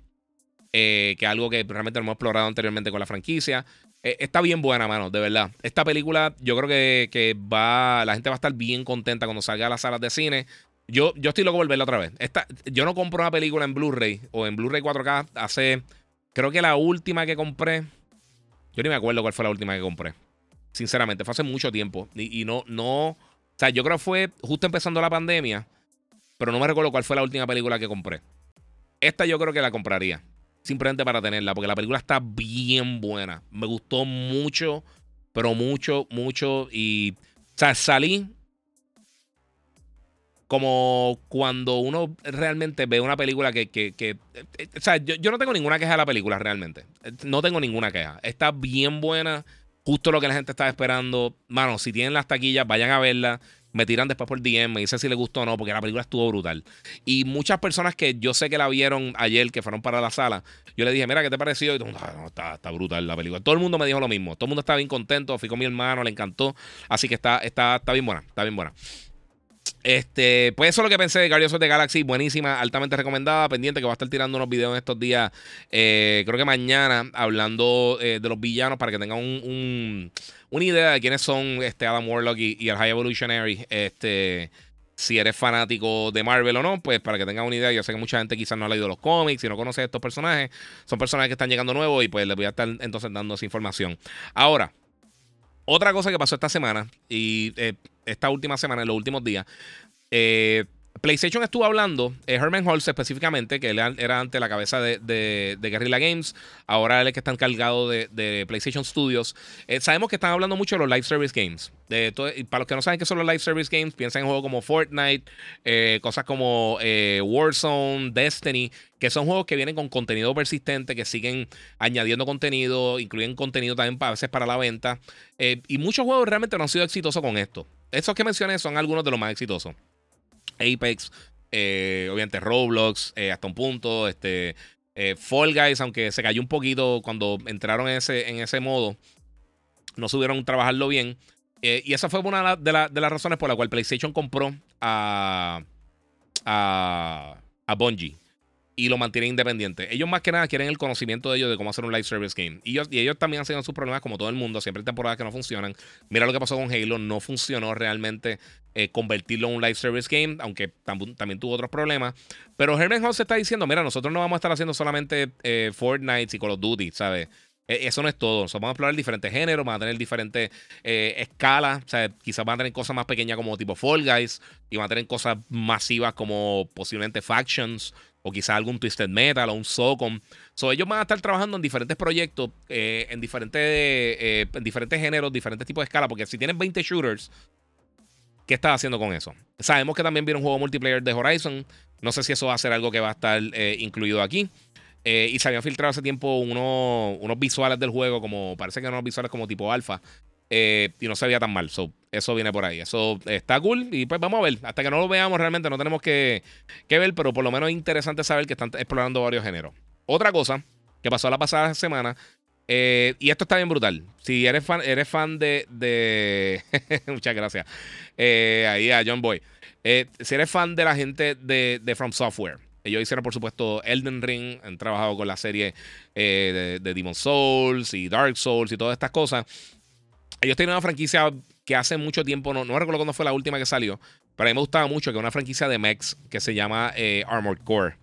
[SPEAKER 1] que es algo que realmente hemos explorado anteriormente con la franquicia. está bien buena, mano, de verdad. Esta película yo creo que, va, la gente va a estar bien contenta cuando salga a las salas de cine. Yo, yo estoy loco por verla otra vez. Esta, yo no compro una película en Blu-ray o en Blu-ray 4K hace Creo que la última que compré. Yo ni me acuerdo cuál fue la última que compré. Sinceramente, fue hace mucho tiempo. Y, no, no. O sea, yo creo que fue justo empezando la pandemia. Pero no me recuerdo cuál fue la última película que compré. Esta yo creo que la compraría. Simplemente para tenerla. Porque la película está bien buena. Me gustó mucho. Pero mucho, mucho. Y. O sea, salí como cuando uno realmente ve una película que... que, que eh, o sea, yo, yo, no tengo ninguna queja de la película realmente. No tengo ninguna queja. Está bien buena. Justo lo que la gente estaba esperando. Mano, si tienen las taquillas, vayan a verla. me tiran después por DM, me dicen si les gustó o no, porque la película estuvo brutal. Y muchas personas que yo sé que la vieron ayer, que fueron para la sala, yo le dije, mira, ¿qué te pareció? Y todo ah, está, está, brutal la película. Todo el mundo me dijo lo mismo. Todo el mundo estaba bien contento. Fui con mi hermano, le encantó. Así que está, está, está bien buena, está bien buena. Este, pues eso es lo que pensé de Guardians of the Galaxy. Buenísima, altamente recomendada. Pendiente que va a estar tirando unos videos en estos días. Eh, creo que mañana, hablando eh, de los villanos para que tengan un, una idea de quiénes son este Adam Warlock y, el High Evolutionary. Este, si eres fanático de Marvel o no, pues para que tengan una idea. Yo sé que mucha gente quizás no ha leído los cómics y no conoce a estos personajes. Son personajes que están llegando nuevos y pues les voy a estar entonces dando esa información. Ahora. Otra cosa que pasó esta semana y eh, esta última semana, en los últimos días, eh, PlayStation estuvo hablando, eh, Herman Holtz específicamente, que él era ante la cabeza de, Guerrilla Games, ahora él es que está encargado de, PlayStation Studios. Eh, sabemos que están hablando mucho de los live service games. De para los que no saben qué son los live service games, piensen en juegos como Fortnite, eh, cosas como Warzone, Destiny, que son juegos que vienen con contenido persistente, que siguen añadiendo contenido, incluyen contenido también a veces para la venta. y muchos juegos realmente no han sido exitosos con esto. Estos que mencioné son algunos de los más exitosos. Apex, eh, obviamente Roblox, eh, hasta un punto, este, eh, Fall Guys, aunque se cayó un poquito cuando entraron en ese, en ese modo, no subieron trabajarlo bien. y esa fue una de, de, las razones por la cual PlayStation compró a, a, a Bungie y lo mantienen independiente. Ellos más que nada quieren el conocimiento de ellos de cómo hacer un live service game. Y ellos, también han tenido sus problemas como todo el mundo. Siempre hay temporadas que no funcionan. Mira lo que pasó con Halo. No funcionó realmente eh, convertirlo en un live service game, aunque también tuvo otros problemas. Pero Herman House está diciendo, mira, nosotros no vamos a estar haciendo solamente eh, Fortnite y Call of Duty, ¿sabes? E, eso no es todo. vamos a explorar diferentes géneros, vamos a tener diferentes eh, escalas. O quizás van a tener cosas más pequeñas como tipo Fall Guys. Y van a tener cosas masivas como posiblemente Factions o quizás algún Twisted Metal o un Socom. So, ellos van a estar trabajando en diferentes proyectos, eh, en, diferentes, eh, en diferentes géneros, diferentes tipos de escala, porque si tienen 20 shooters, ¿qué estás haciendo con eso? Sabemos que también viene un juego multiplayer de Horizon. No sé si eso va a ser algo que va a estar eh, incluido aquí. y se habían filtrado hace tiempo unos, unos visuales del juego, como parece que eran unos visuales como tipo alfa. y no se veía tan mal. So, eso viene por ahí. Eso está cool. Y pues vamos a ver. Hasta que no lo veamos, realmente no tenemos que, ver. Pero por lo menos es interesante saber que están explorando varios géneros. Otra cosa que pasó la pasada semana. Eh, y esto está bien brutal. Si eres fan, eres fan de. de muchas gracias. Eh, ahí a John Boy. Eh, si eres fan de la gente de, de, From Software. Ellos hicieron, por supuesto, Elden Ring. Han trabajado con la serie de, de Demon Souls y Dark Souls y todas estas cosas. Ellos tienen una franquicia que hace mucho tiempo, no, no recuerdo cuándo fue la última que salió, pero a mí me gustaba mucho que una franquicia de mechs que se llama eh, Armored Core.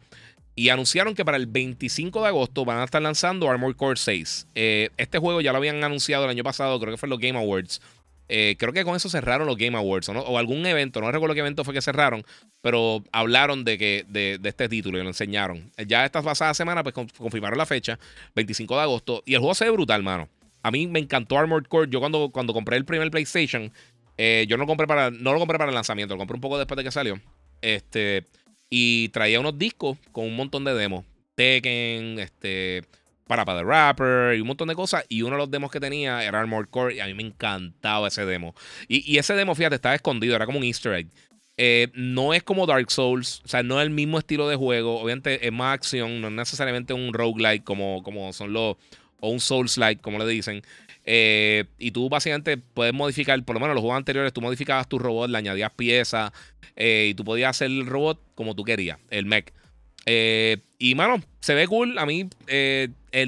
[SPEAKER 1] Y anunciaron que para el 25 de agosto van a estar lanzando Armored Core 6. Eh, este juego ya lo habían anunciado el año pasado, creo que fue los Game Awards. Eh, creo que con eso cerraron los Game Awards o, algún evento, no recuerdo qué evento fue que cerraron, pero hablaron de, que, de, este título y lo enseñaron. Ya esta pasada semana pues confirmaron la fecha, 25 de agosto, y el juego se ve brutal, mano. A mí me encantó Armored Core. Yo cuando, cuando compré el primer PlayStation, eh, yo no, compré para, no lo compré para el lanzamiento, lo compré un poco después de que salió. Este, y traía unos discos con un montón de demos. Tekken, este, para para the Rapper y un montón de cosas. Y uno de los demos que tenía era Armored Core y a mí me encantaba ese demo. Y, ese demo, fíjate, estaba escondido, era como un easter egg. Eh, no es como Dark Souls, o sea, no es el mismo estilo de juego. Obviamente es más acción, no es necesariamente un roguelike como, como son los, o un Souls-like, como le dicen. Eh, y tú básicamente puedes modificar, por lo menos los juegos anteriores, tú modificabas tu robot, le añadías piezas eh, y tú podías hacer el robot como tú querías, el mech. Eh, y mano, se ve cool. A mí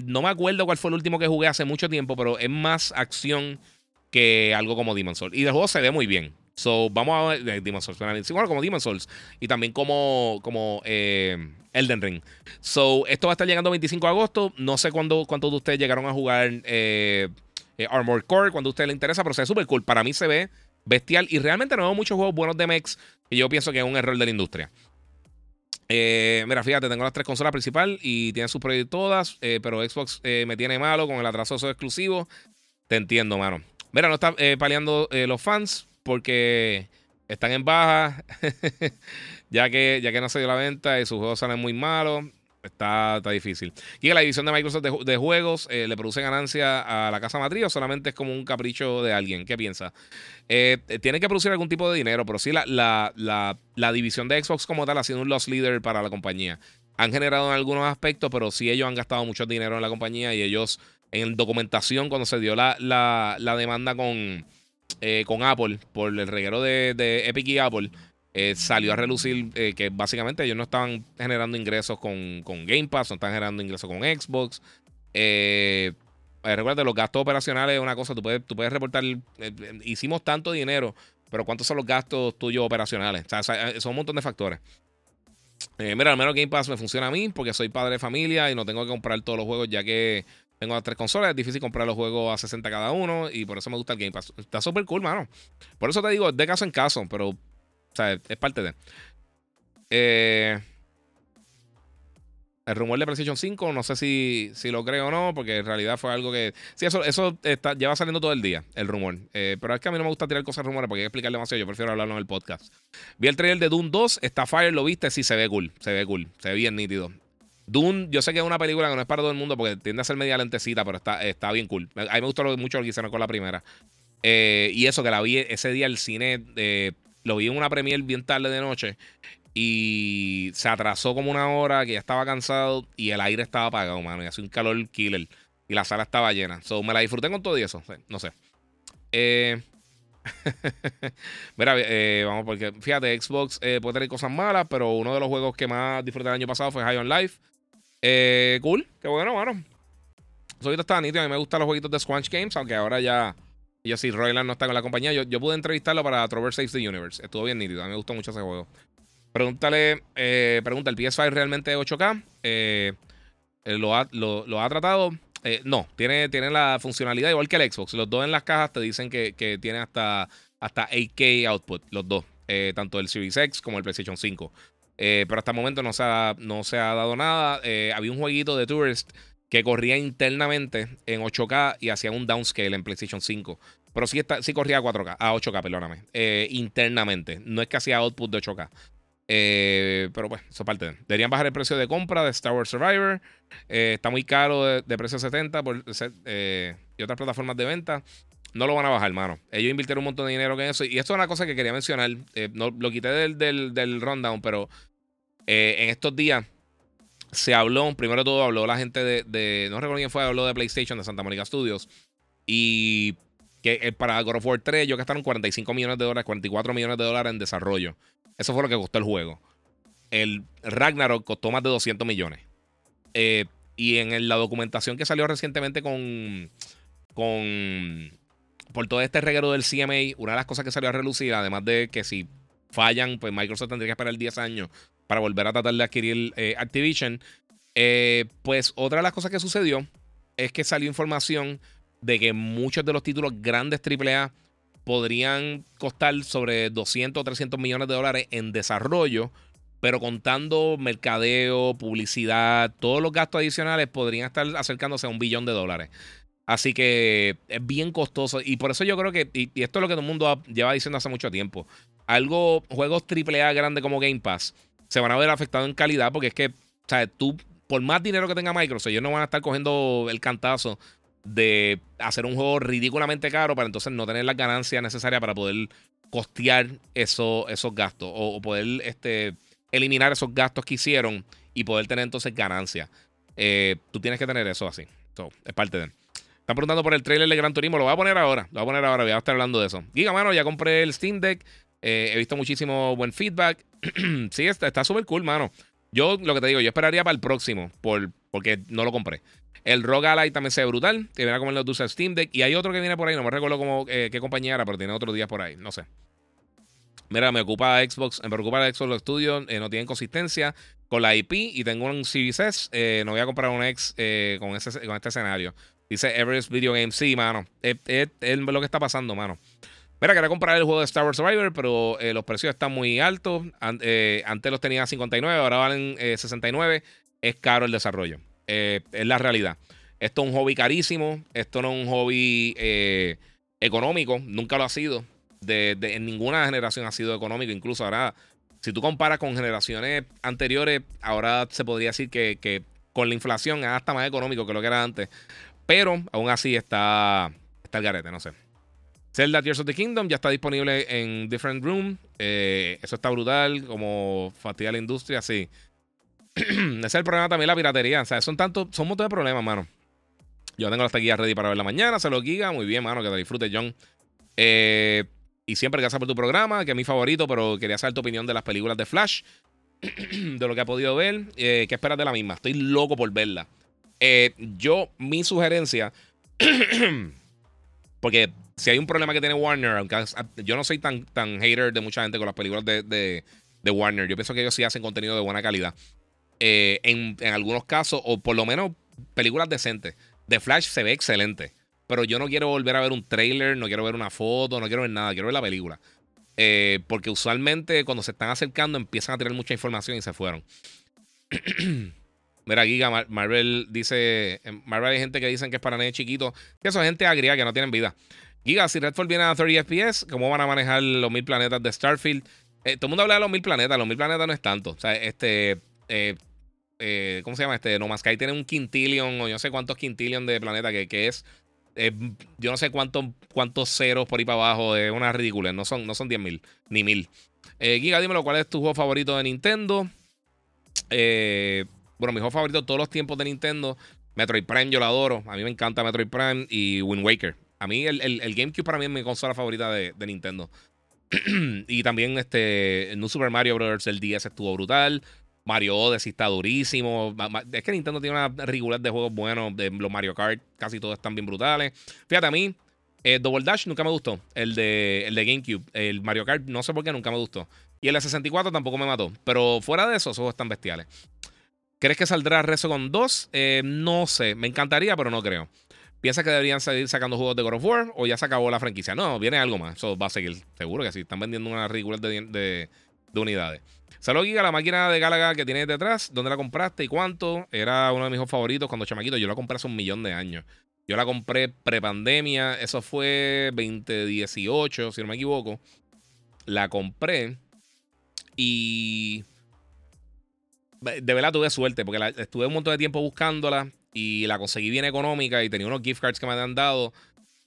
[SPEAKER 1] no me acuerdo cuál fue el último que jugué hace mucho tiempo, pero es más acción que algo como Demon's Souls. Y el juego se ve muy bien. So, vamos a ver. Demon's Souls, bueno, como Demon's Souls. Y también como, como Elden Ring. So, esto va a estar llegando el 25 de agosto. No sé cuándo, cuántos de ustedes llegaron a jugar eh, eh, Armored Core, cuando a ustedes les interesa, pero se ve súper cool. Para mí se ve bestial y realmente no veo muchos juegos buenos de mechs y yo pienso que es un error de la industria. Eh, mira, fíjate, tengo las tres consolas principales y tienen sus proyectos todas, pero Xbox me tiene malo con el atraso de esos. Te entiendo, mano. Mira, no está peleando los fans porque están en baja. ya, que, ya que no se dio la venta y sus juegos salen muy malos. Está, está difícil. Y la división de Microsoft de, juegos eh, le produce ganancia a la casa matriz o solamente es como un capricho de alguien. ¿Qué piensa? Eh, tiene que producir algún tipo de dinero, pero sí la, la, la, la, división de Xbox como tal ha sido un loss leader para la compañía. Han generado en algunos aspectos, pero sí ellos han gastado mucho dinero en la compañía y ellos en documentación cuando se dio la, la demanda con, eh, con Apple por el reguero de, de Epic y Apple eh, salió a relucir eh, que básicamente ellos no estaban generando ingresos con, Game Pass, no estaban generando ingresos con Xbox. Recuerda, los gastos operacionales es una cosa, tú puedes, tú puedes reportar, hicimos tanto dinero, pero ¿cuántos son los gastos tuyos operacionales? O sea, son un montón de factores. mira, al menos Game Pass me funciona a mí porque soy padre de familia y no tengo que comprar todos los juegos ya que tengo las tres consolas. Es difícil comprar los juegos a 60 cada uno y por eso me gusta el Game Pass. Está súper cool, mano. Por eso te digo, de caso en caso, pero o sea, es parte de. Eh, el rumor de PlayStation 5, no sé si, si, lo creo o no, porque en realidad fue algo que. Sí, eso, eso está, lleva saliendo todo el día, el rumor. Eh, pero es que a mí no me gusta tirar cosas rumores porque hay que explicar demasiado. Yo prefiero hablarlo en el podcast. Vi el trailer de Doom 2, está Fire, lo viste, sí se ve cool. Se ve cool, se ve bien nítido. Doom, yo sé que es una película que no es para todo el mundo porque tiende a ser media lentecita, pero está, está bien cool. A mí me gustó mucho lo que hicieron con la primera. Eh, y eso que la vi ese día el cine. Eh, lo vi en una premiere bien tarde de noche y se atrasó como una hora, que ya estaba cansado y el aire estaba apagado, mano. Y hacía un calor killer. Y la sala estaba llena. So, me la disfruté con todo y eso. No sé. Eh. Mira, vamos, porque fíjate, Xbox puede tener cosas malas, pero uno de los juegos que más disfruté el año pasado fue High on Life. Eh, cool, qué bueno, mano. Eso está nítido. A mí me gustan los jueguitos de Squanch Games, aunque ahora ya yo sí, Royland no está con la compañía. Yo, pude entrevistarlo para Trover Saves the Universe. Estuvo bien nítido. A mí me gustó mucho ese juego. Pregúntale, eh, pregunta, ¿el PS5 realmente es 8K? Eh, eh, ¿lo, ha, tratado? no, tiene, tiene la funcionalidad igual que el Xbox. Los dos en las cajas te dicen que, tiene hasta, hasta 8K output, los dos. tanto el Series X como el PlayStation 5. Pero hasta el momento no se ha, no se ha dado nada. había un jueguito de Tourist que corría internamente en 8K y hacía un downscale en PlayStation 5. Pero sí, está, sí corría a 4K, a 8K, perdóname. Eh, internamente. No es que hacía output de 8K. Eh, pero pues, eso parte de. Deberían bajar el precio de compra de Star Wars Survivor. Eh, está muy caro de, precio 70 por, y otras plataformas de venta. No lo van a bajar, hermano. Ellos invirtieron un montón de dinero en eso. Y esto es una cosa que quería mencionar. no, lo quité del, del, del rundown, pero en estos días se habló, primero de todo habló la gente de, no recuerdo quién fue, habló de PlayStation, de Santa Monica Studios, y que eh, para God of War 3 ellos gastaron 45 millones de dólares, 44 millones de dólares en desarrollo. Eso fue lo que costó el juego. El Ragnarok costó más de 200 millones. Eh, y en la documentación que salió recientemente con, con por todo este reguero del CMA, una de las cosas que salió a relucir, además de que si fallan, pues Microsoft tendría que esperar 10 años para volver a tratar de adquirir eh, Activision. Eh, pues otra de las cosas que sucedió es que salió información de que muchos de los títulos grandes AAA podrían costar sobre 200 o 300 millones de dólares en desarrollo, pero contando mercadeo, publicidad, todos los gastos adicionales podrían estar acercándose a un billón de dólares. Así que es bien costoso. Y por eso yo creo que, y, esto es lo que todo el mundo lleva diciendo hace mucho tiempo, algo, juegos AAA grandes como Game Pass, se van a ver afectados en calidad porque es que, o sea, tú, por más dinero que tenga Microsoft, ellos no van a estar cogiendo el cantazo de hacer un juego ridículamente caro para entonces no tener las ganancias necesarias para poder costear esos gastos o, poder este, eliminar esos gastos que hicieron y poder tener entonces ganancias. Eh, tú tienes que tener eso así. es parte de. Están preguntando por el trailer de Gran Turismo. Lo voy a poner ahora. Lo voy a poner ahora. Voy a estar hablando de eso. Giga, mano, ya compré el Steam Deck. Eh, he visto muchísimo buen feedback. sí, está súper cool, mano. Yo lo que te digo, yo esperaría para el próximo, por, porque no lo compré. El Ally también se ve brutal. Que viene a comer los dulces Steam Deck. Y hay otro que viene por ahí, no me recuerdo cómo, eh, qué compañía era, pero tiene otros días por ahí. No sé. Mira, me ocupa Xbox, me preocupa Xbox los estudios, eh, no tienen consistencia con la IP y tengo un Series no voy a comprar un X con, ese, con este escenario. Dice Everest Video Game. Sí, mano. Es, lo que está pasando, mano. Mira, quería comprar el juego de Star Wars Survivor, pero eh, los precios están muy altos. Eh, antes los tenía a 59, ahora valen 69. Eh, es caro el desarrollo. es la realidad. Esto es un hobby carísimo. Esto no es un hobby económico. Nunca lo ha sido. En ninguna generación ha sido económico. Incluso ahora si tú comparas con generaciones anteriores, ahora se podría decir que, con la inflación es hasta más económico que lo que era antes. Pero aún así está, está el garete, no sé. Zelda Tears of the Kingdom ya está disponible en Different Room. Eh, eso está brutal, como fastidia la industria, sí. Ese es el problema también, la piratería. O sea, son tantos, son un de problemas, mano. Yo tengo las taquillas ready para ver la mañana, se lo giga. Muy bien, mano, que te disfrute, John. Eh, y siempre gracias por tu programa, que es mi favorito, pero quería saber tu opinión de las películas de Flash, de lo que ha podido ver. Eh, ¿Qué esperas de la misma? Estoy loco por verla. Eh, yo, mi sugerencia, porque si hay un problema que tiene Warner, aunque yo no soy tan, tan hater de mucha gente con las películas de, Warner, yo pienso que ellos sí hacen contenido de buena calidad. Eh, en, en, algunos casos, o por lo menos películas decentes. The Flash se ve excelente. Pero yo no quiero volver a ver un trailer, no quiero ver una foto, no quiero ver nada, quiero ver la película. Eh, porque usualmente cuando se están acercando empiezan a tener mucha información y se fueron. Mira, Giga, Marvel dice. Marvel hay gente que dicen que es para nenes chiquitos. Que eso es gente agria que no tienen vida. Giga, si Redfall viene a 30 FPS, ¿cómo van a manejar los mil planetas de Starfield? Eh, todo el mundo habla de los mil planetas. Los mil planetas no es tanto. O sea, este. Eh, ¿Cómo se llama? Este. No más que tiene un quintillion o yo no sé cuántos quintillion de planeta que, que es yo no sé cuántos cuántos ceros por ahí para abajo. Es una ridícula. No son, no son 10.000 ni 1000. Eh, Giga, dímelo, ¿cuál es tu juego favorito de Nintendo? Eh, bueno, mi juego favorito de todos los tiempos de Nintendo. Metroid Prime, yo lo adoro. A mí me encanta Metroid Prime y Wind Waker. A mí el, GameCube para mí es mi consola favorita de, Nintendo. y también este New Super Mario Bros. El 10 estuvo brutal. Mario Odyssey está durísimo. Es que Nintendo tiene una regular de juegos buenos. De los Mario Kart, casi todos están bien brutales. Fíjate, a mí, eh, Double Dash nunca me gustó. El de, el de GameCube. El Mario Kart, no sé por qué, nunca me gustó. Y el de 64 tampoco me mató. Pero fuera de eso, esos juegos están bestiales. ¿Crees que saldrá Resogun 2? Eh, no sé. Me encantaría, pero no creo. ¿Piensas que deberían seguir sacando juegos de God of War o ya se acabó la franquicia? No, viene algo más. Eso va a seguir. Seguro que sí. Están vendiendo una de, de unidades. Saludos, Giga, la máquina de Galaga que tienes detrás. ¿Dónde la compraste y cuánto? Era uno de mis favoritos cuando chamaquito. Yo la compré hace un millón de años. Yo la compré prepandemia. Eso fue 2018, si no me equivoco. La compré. Y. De verdad tuve suerte, porque estuve un montón de tiempo buscándola y la conseguí bien económica y tenía unos gift cards que me habían dado.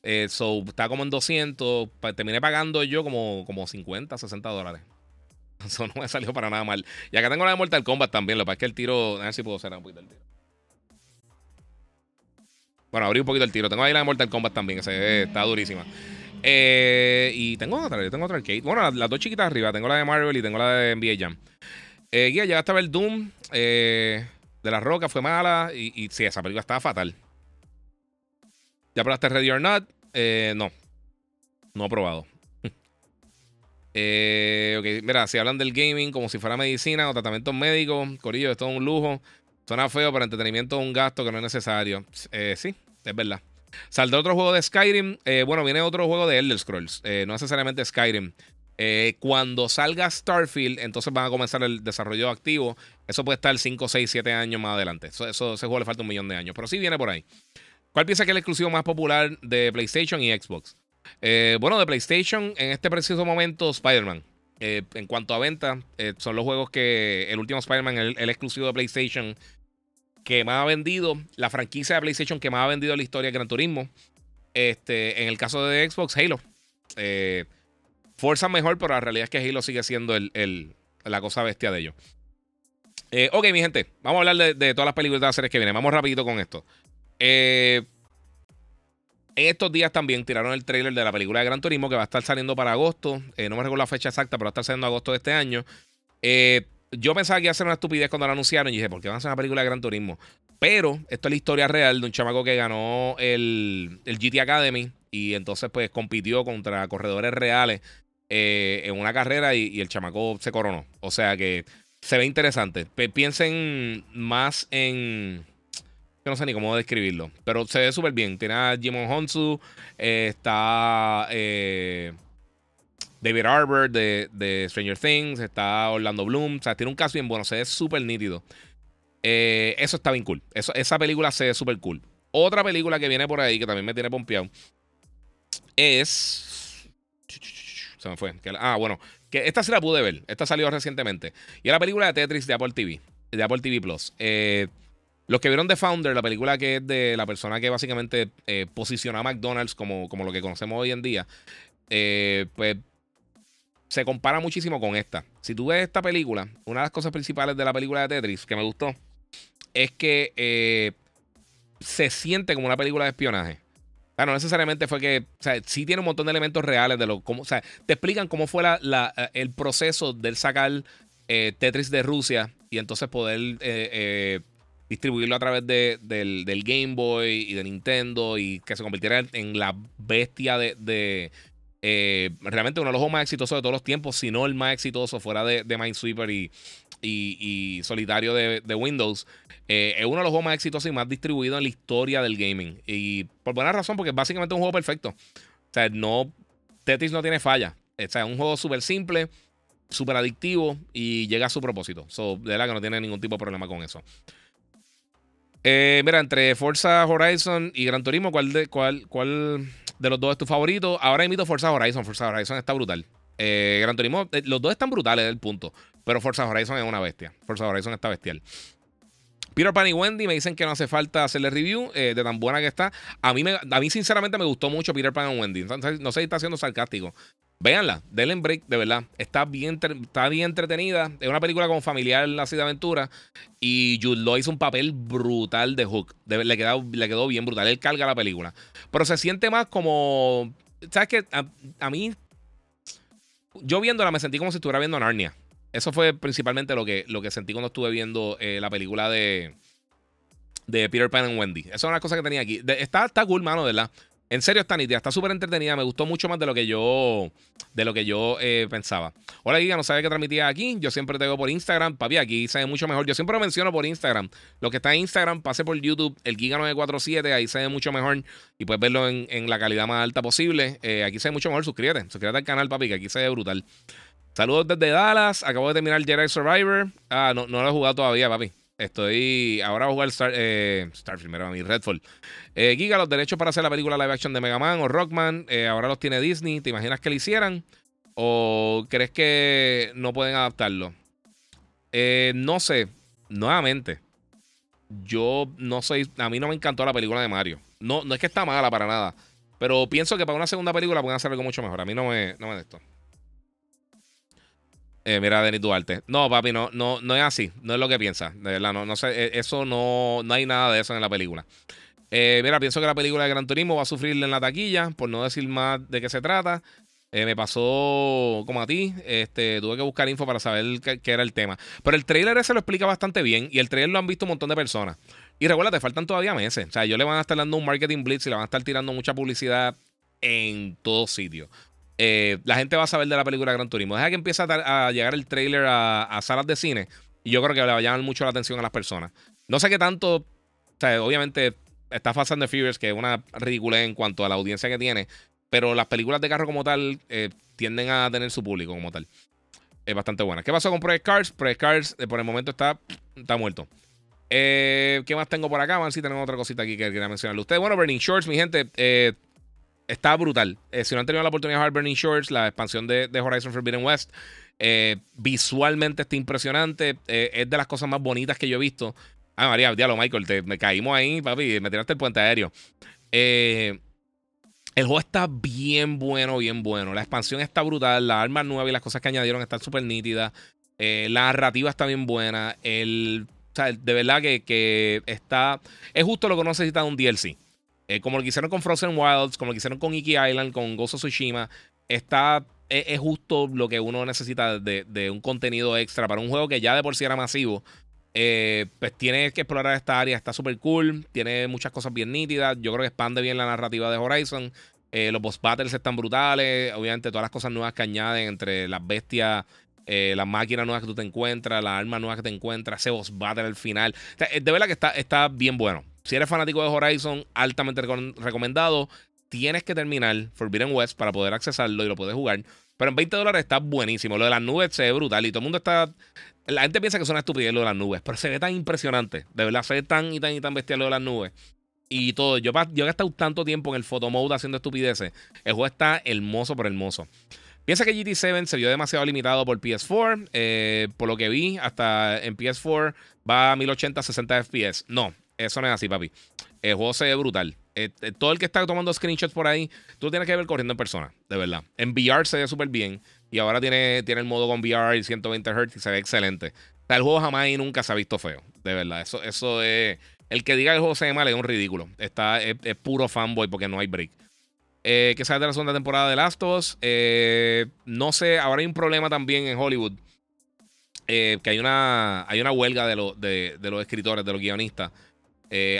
[SPEAKER 1] Eh, so, está como en 200. Terminé pagando yo como, como 50, 60 dólares. Eso no me salió para nada mal. Y acá tengo la de Mortal Kombat también. Lo que pasa es que el tiro. A ver si puedo hacer un poquito el tiro. Bueno, abrí un poquito el tiro. Tengo ahí la de Mortal Kombat también. Que está durísima. Eh, y tengo otra. Yo tengo otra arcade. Bueno, las, dos chiquitas arriba. Tengo la de Marvel y tengo la de NBA Jam. Eh, guía, ya estaba el Doom. Eh, de la Roca fue mala. Y, y sí, esa película estaba fatal. ¿Ya probaste Ready or Not? Eh, no. No he probado. Eh, ok, mira, si hablan del gaming como si fuera medicina o tratamientos médicos, Corillo, esto es un lujo. Suena feo, pero entretenimiento es un gasto que no es necesario. Eh, sí, es verdad. Saldrá otro juego de Skyrim. Eh, bueno, viene otro juego de Elder Scrolls. No necesariamente Skyrim. cuando salga Starfield, entonces van a comenzar el desarrollo activo. Eso puede estar 5, 6, 7 años más adelante. Eso, ese juego le falta un millón de años. Pero sí viene por ahí. ¿Cuál piensa que es el exclusivo más popular de PlayStation y Xbox? Eh, bueno, de PlayStation, en este preciso momento, Spider-Man. Eh, en cuanto a venta, eh, son los juegos que el último Spider-Man, el, exclusivo de PlayStation, que más ha vendido, la franquicia de PlayStation que más ha vendido en la historia de Gran Turismo. Este, en el caso de Xbox, Halo. Forza mejor, pero la realidad es que Halo sigue siendo el, la cosa bestia de ellos. Ok, mi gente, vamos a hablar de, todas las películas de las series que vienen. Vamos rapidito con esto. Eh, en estos días también tiraron el trailer de la película de Gran Turismo que va a estar saliendo para agosto. Eh, no me recuerdo la fecha exacta, pero va a estar saliendo agosto de este año. Eh, yo pensaba que iba a ser una estupidez cuando la anunciaron y dije, ¿por qué van a hacer una película de Gran Turismo? Pero esto es la historia real de un chamaco que ganó el, el GT Academy y entonces pues compitió contra corredores reales eh, en una carrera y, el chamaco se coronó. O sea que se ve interesante. piensen más en yo no sé ni cómo describirlo. Pero se ve súper bien. Tiene a Jimon Honsu. Eh, está eh, David Arbor de, Stranger Things. Está Orlando Bloom. O sea, tiene un caso bien bueno. Se ve súper nítido. Eh, eso está bien cool. Eso, esa película se ve súper cool. Otra película que viene por ahí que también me tiene pompeado es se me fue. ah, bueno, esta sí la pude ver. Esta salió recientemente. Y es la película de Tetris de Apple TV, de Apple TV Plus. Eh, los que vieron The Founder, la película que es de la persona que básicamente eh, posiciona a McDonald's como, como lo que conocemos hoy en día, eh, pues se compara muchísimo con esta. Si tú ves esta película, una de las cosas principales de la película de Tetris que me gustó es que eh, se siente como una película de espionaje. O no necesariamente fue que. O sea, sí tiene un montón de elementos reales de lo. Cómo, o sea, te explican cómo fue la, el proceso del sacar Tetris de Rusia y entonces poder distribuirlo a través de, del, Game Boy y de Nintendo y que se convirtiera en la bestia de, eh, realmente uno de los juegos más exitosos de todos los tiempos, si no el más exitoso fuera de, de Minesweeper y, y, Solitario de, Windows. Eh, es uno de los juegos más exitosos y más distribuidos en la historia del gaming. Y por buena razón, porque es básicamente un juego perfecto. O sea, no, Tetris no tiene falla. O sea, es un juego súper simple, súper adictivo y llega a su propósito. De verdad que no tiene ningún tipo de problema con eso. Eh, mira, entre Forza Horizon y Gran Turismo, ¿cuál de, cuál, cuál de los dos es tu favorito? Ahora invito Forza Horizon. Forza Horizon está brutal. Eh, Gran Turismo, eh, los dos están brutales, el punto. Pero Forza Horizon es una bestia. Forza Horizon está bestial. Peter Pan y Wendy me dicen que no hace falta hacerle review de tan buena que está. A mí, me, a mí sinceramente me gustó mucho Peter Pan y Wendy. no sé si está siendo sarcástico. Véanla, denle en break, de verdad. Está bien, está bien entretenida. Es una película como familiar, así de aventura. Y Jude Law hizo un papel brutal de Hook. le, quedó, le quedó bien brutal. Él carga la película. Pero se siente más como. ¿Sabes qué? A, mí. Yo viéndola me sentí como si estuviera viendo Narnia. Eso fue principalmente lo que, lo que sentí cuando estuve viendo eh, la película de, de Peter Pan y Wendy. Esa es una cosa que tenía aquí. está, está cool, mano, ¿verdad? En serio está nítida, está súper entretenida. Me gustó mucho más de lo que yo, de lo que yo eh, pensaba. Hola, Giga, no sabe qué transmitía aquí. Yo siempre te veo por Instagram. Papi, aquí se ve mucho mejor. Yo siempre lo menciono por Instagram. Lo que está en Instagram, pase por YouTube, el Giga947. Ahí se ve mucho mejor y puedes verlo en, la calidad más alta posible. Eh, aquí se ve mucho mejor. Suscríbete. Suscríbete al canal, papi, que aquí se ve brutal. Saludos desde Dallas. Acabo de terminar Jedi Survivor. Ah, no, no lo he jugado todavía, papi. Estoy. Ahora voy a jugar Star, eh, Starfield, mira, mi Redfall. Eh, Giga, los derechos para hacer la película live action de Mega Man o Rockman, eh, ahora los tiene Disney. ¿Te imaginas que lo hicieran? ¿O crees que no pueden adaptarlo? Eh, no sé. Nuevamente, yo no sé. A mí no me encantó la película de Mario. No, no es que está mala para nada. Pero pienso que para una segunda película pueden hacer algo mucho mejor. A mí no me, no me de esto. Eh, mira, Denis Duarte. No, papi, no, no, no es así. No es lo que piensa. De verdad, no, no sé. Eh, eso no, no hay nada de eso en la película. Eh, mira, pienso que la película de Gran Turismo va a sufrir en la taquilla, por no decir más de qué se trata. me pasó como a ti. Este, tuve que buscar info para saber qué, era el tema. Pero el trailer ese lo explica bastante bien. Y el trailer lo han visto un montón de personas. Y recuerda, te faltan todavía meses. O sea, yo le van a estar dando un marketing blitz y le van a estar tirando mucha publicidad en todo sitio. Eh, la gente va a saber de la película Gran Turismo. Deja que empiece a, llegar el trailer a, salas de cine y yo creo que le va a llamar mucho la atención a las personas. No sé qué tanto, o sea, obviamente está Fast and the Furious, que es una ridícula en cuanto a la audiencia que tiene, pero las películas de carro como tal eh, tienden a tener su público como tal. Es bastante buena. ¿Qué pasó con Project Cars? Project Cars eh, por el momento está, está muerto. ¿Qué más tengo por acá? A ver si tenemos otra cosita aquí que quería mencionarle ustedes. Bueno, Burning Shorts, mi gente. Está brutal. Eh, si no han tenido la oportunidad de jugar Burning Shores, la expansión de, Horizon Forbidden West, eh, visualmente está impresionante. Eh, es de las cosas más bonitas que yo he visto. Ah, María, diablo, Michael, te, me caímos ahí, papi, me tiraste el puente aéreo. el juego está bien bueno, bien bueno. La expansión está brutal. Las armas nuevas y las cosas que añadieron están súper nítidas. la narrativa está bien buena. El, de verdad que, que, está. Es justo lo que necesita un DLC. Eh, como lo que hicieron con Frozen Wilds, como lo que hicieron con Iki Island, con Ghost of Tsushima, está, es, justo lo que uno necesita de, un contenido extra para un juego que ya de por sí era masivo. Eh, pues tiene que explorar esta área, está súper cool, tiene muchas cosas bien nítidas. Yo creo que expande bien la narrativa de Horizon. Eh, los boss battles están brutales. Obviamente, todas las cosas nuevas que añaden entre las bestias, las máquinas nuevas que tú te encuentras, las armas nuevas que te encuentras, ese boss battle al final. de verdad que está, está bien bueno. Si eres fanático de Horizon, altamente recomendado. Tienes que terminar Forbidden West para poder accesarlo y lo puedes jugar. Pero en 20 dólares está buenísimo. Lo de las nubes se ve brutal y todo el mundo está. La gente piensa que una estupidez lo de las nubes, pero se ve tan impresionante. De verdad, se ve tan y tan y tan bestial lo de las nubes. Y todo. Yo, yo he gastado tanto tiempo en el photo mode haciendo estupideces. El juego está hermoso por hermoso. Piensa que GT7 se vio demasiado limitado por PS4. Eh, por lo que vi, hasta en PS4 va a 1080 60 FPS. No, eso no es así, papi. El juego se ve brutal. Eh, eh, todo el que está tomando screenshots por ahí, tú tienes que ver corriendo en persona, de verdad. En VR se ve súper bien. Y ahora tiene, tiene el modo con VR y 120 Hz y se ve excelente. el juego jamás y nunca se ha visto feo, de verdad. Eso, eso es. El que diga que el juego se ve mal es un ridículo. Está, es, puro fanboy porque no hay break. Eh, que sale de la segunda temporada de Last of Us. Eh, no sé, ahora hay un problema también en Hollywood. Que hay una, hay una huelga de, de, los escritores, de los guionistas.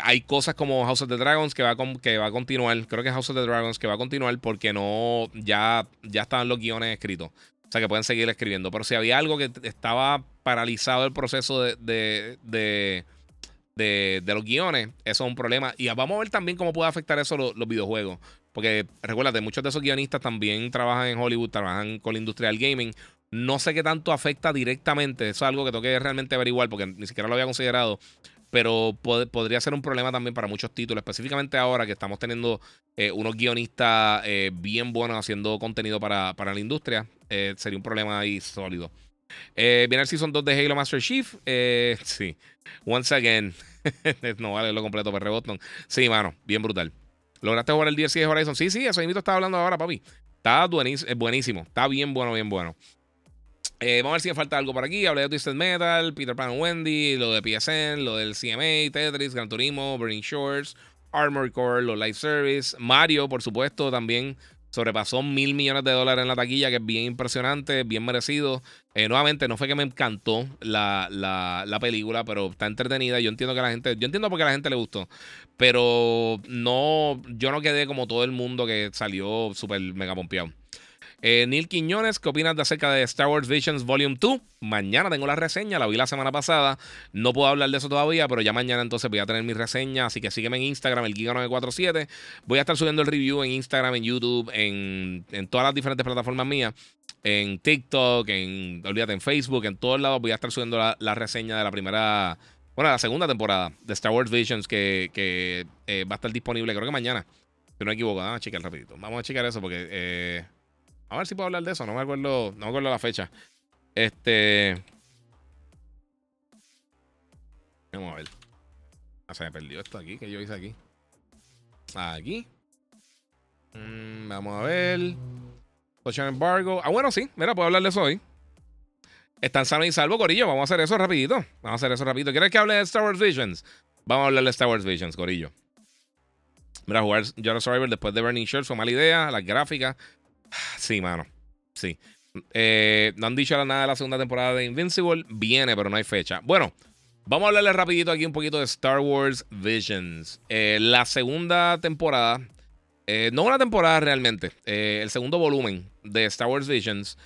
[SPEAKER 1] Hay cosas como House of the Dragons que va, que va a continuar. Creo que House of the Dragons que va a continuar porque no ya, ya estaban los guiones escritos. O sea que pueden seguir escribiendo. Pero si había algo que estaba paralizado el proceso de, de, los guiones, eso es un problema. Y vamos a ver también cómo puede afectar eso los videojuegos. Porque recuérdate, muchos de esos guionistas también trabajan en Hollywood, trabajan con la industria del gaming. No sé qué tanto afecta directamente. Eso es algo que tengo que realmente averiguar porque ni siquiera lo había considerado. Pero podría ser un problema también para muchos títulos, específicamente ahora que estamos teniendo eh, unos guionistas eh, bien buenos haciendo contenido para, la industria. Eh, sería un problema ahí sólido. viene el Season 2 de Halo Master Chief. sí. Once again. no vale lo completo, para Boston. Sí, mano. Bien brutal. ¿Lograste jugar el DLC de Horizon? Sí, sí, eso mismo estaba hablando ahora, papi. Está buenísimo. Está bien bueno, bien bueno. Eh, vamos a ver si me falta algo por aquí. Hablé de Twisted Metal, Peter Pan Wendy, lo de PSN, lo del CMA, Tetris, Gran Turismo, Burning Shores, Armor Core, los Live Service, Mario, por supuesto, también sobrepasó mil millones de dólares en la taquilla, que es bien impresionante, bien merecido. Eh, nuevamente, no fue que me encantó la, la, película, pero está entretenida. Yo entiendo que la gente, yo entiendo por qué a la gente le gustó, pero no, yo no quedé como todo el mundo que salió súper mega pompeado. Eh, Neil Quiñones, ¿qué opinas de acerca de Star Wars Visions Volume 2? Mañana tengo la reseña, la vi la semana pasada. No puedo hablar de eso todavía, pero ya mañana entonces voy a tener mi reseña. Así que sígueme en Instagram, el Giga947. Voy a estar subiendo el review en Instagram, en YouTube, en, todas las diferentes plataformas mías. En TikTok, en, olvídate, en Facebook, en todos lados voy a estar subiendo la, reseña de la primera, bueno, la segunda temporada de Star Wars Visions que, eh, va a estar disponible, creo que mañana. Si no me equivoco, vamos a checar rapidito. Vamos a checar eso porque... Eh, a ver si puedo hablar de eso. No me acuerdo, no me acuerdo la fecha. Este. Vamos a ver. Ah, se me perdió esto aquí. que yo hice aquí? Aquí. Mm, vamos a ver. Ocean Embargo. Ah, bueno, sí. Mira, puedo hablar de eso hoy. Están sanos y salvo, Corillo. Vamos a hacer eso rapidito. Vamos a hacer eso rapidito. ¿Quieres que hable de Star Wars Visions? Vamos a hablar de Star Wars Visions, Corillo. Mira, jugar Jedi Survivor después de Burning Shores fue mala idea. Las gráficas Sí, mano. Sí. Eh, no han dicho nada de la segunda temporada de Invincible. Viene, pero no hay fecha. Bueno, vamos a hablarle rapidito aquí un poquito de Star Wars Visions. Eh, la segunda temporada, eh, no una temporada realmente, el segundo volumen de Star Wars Visions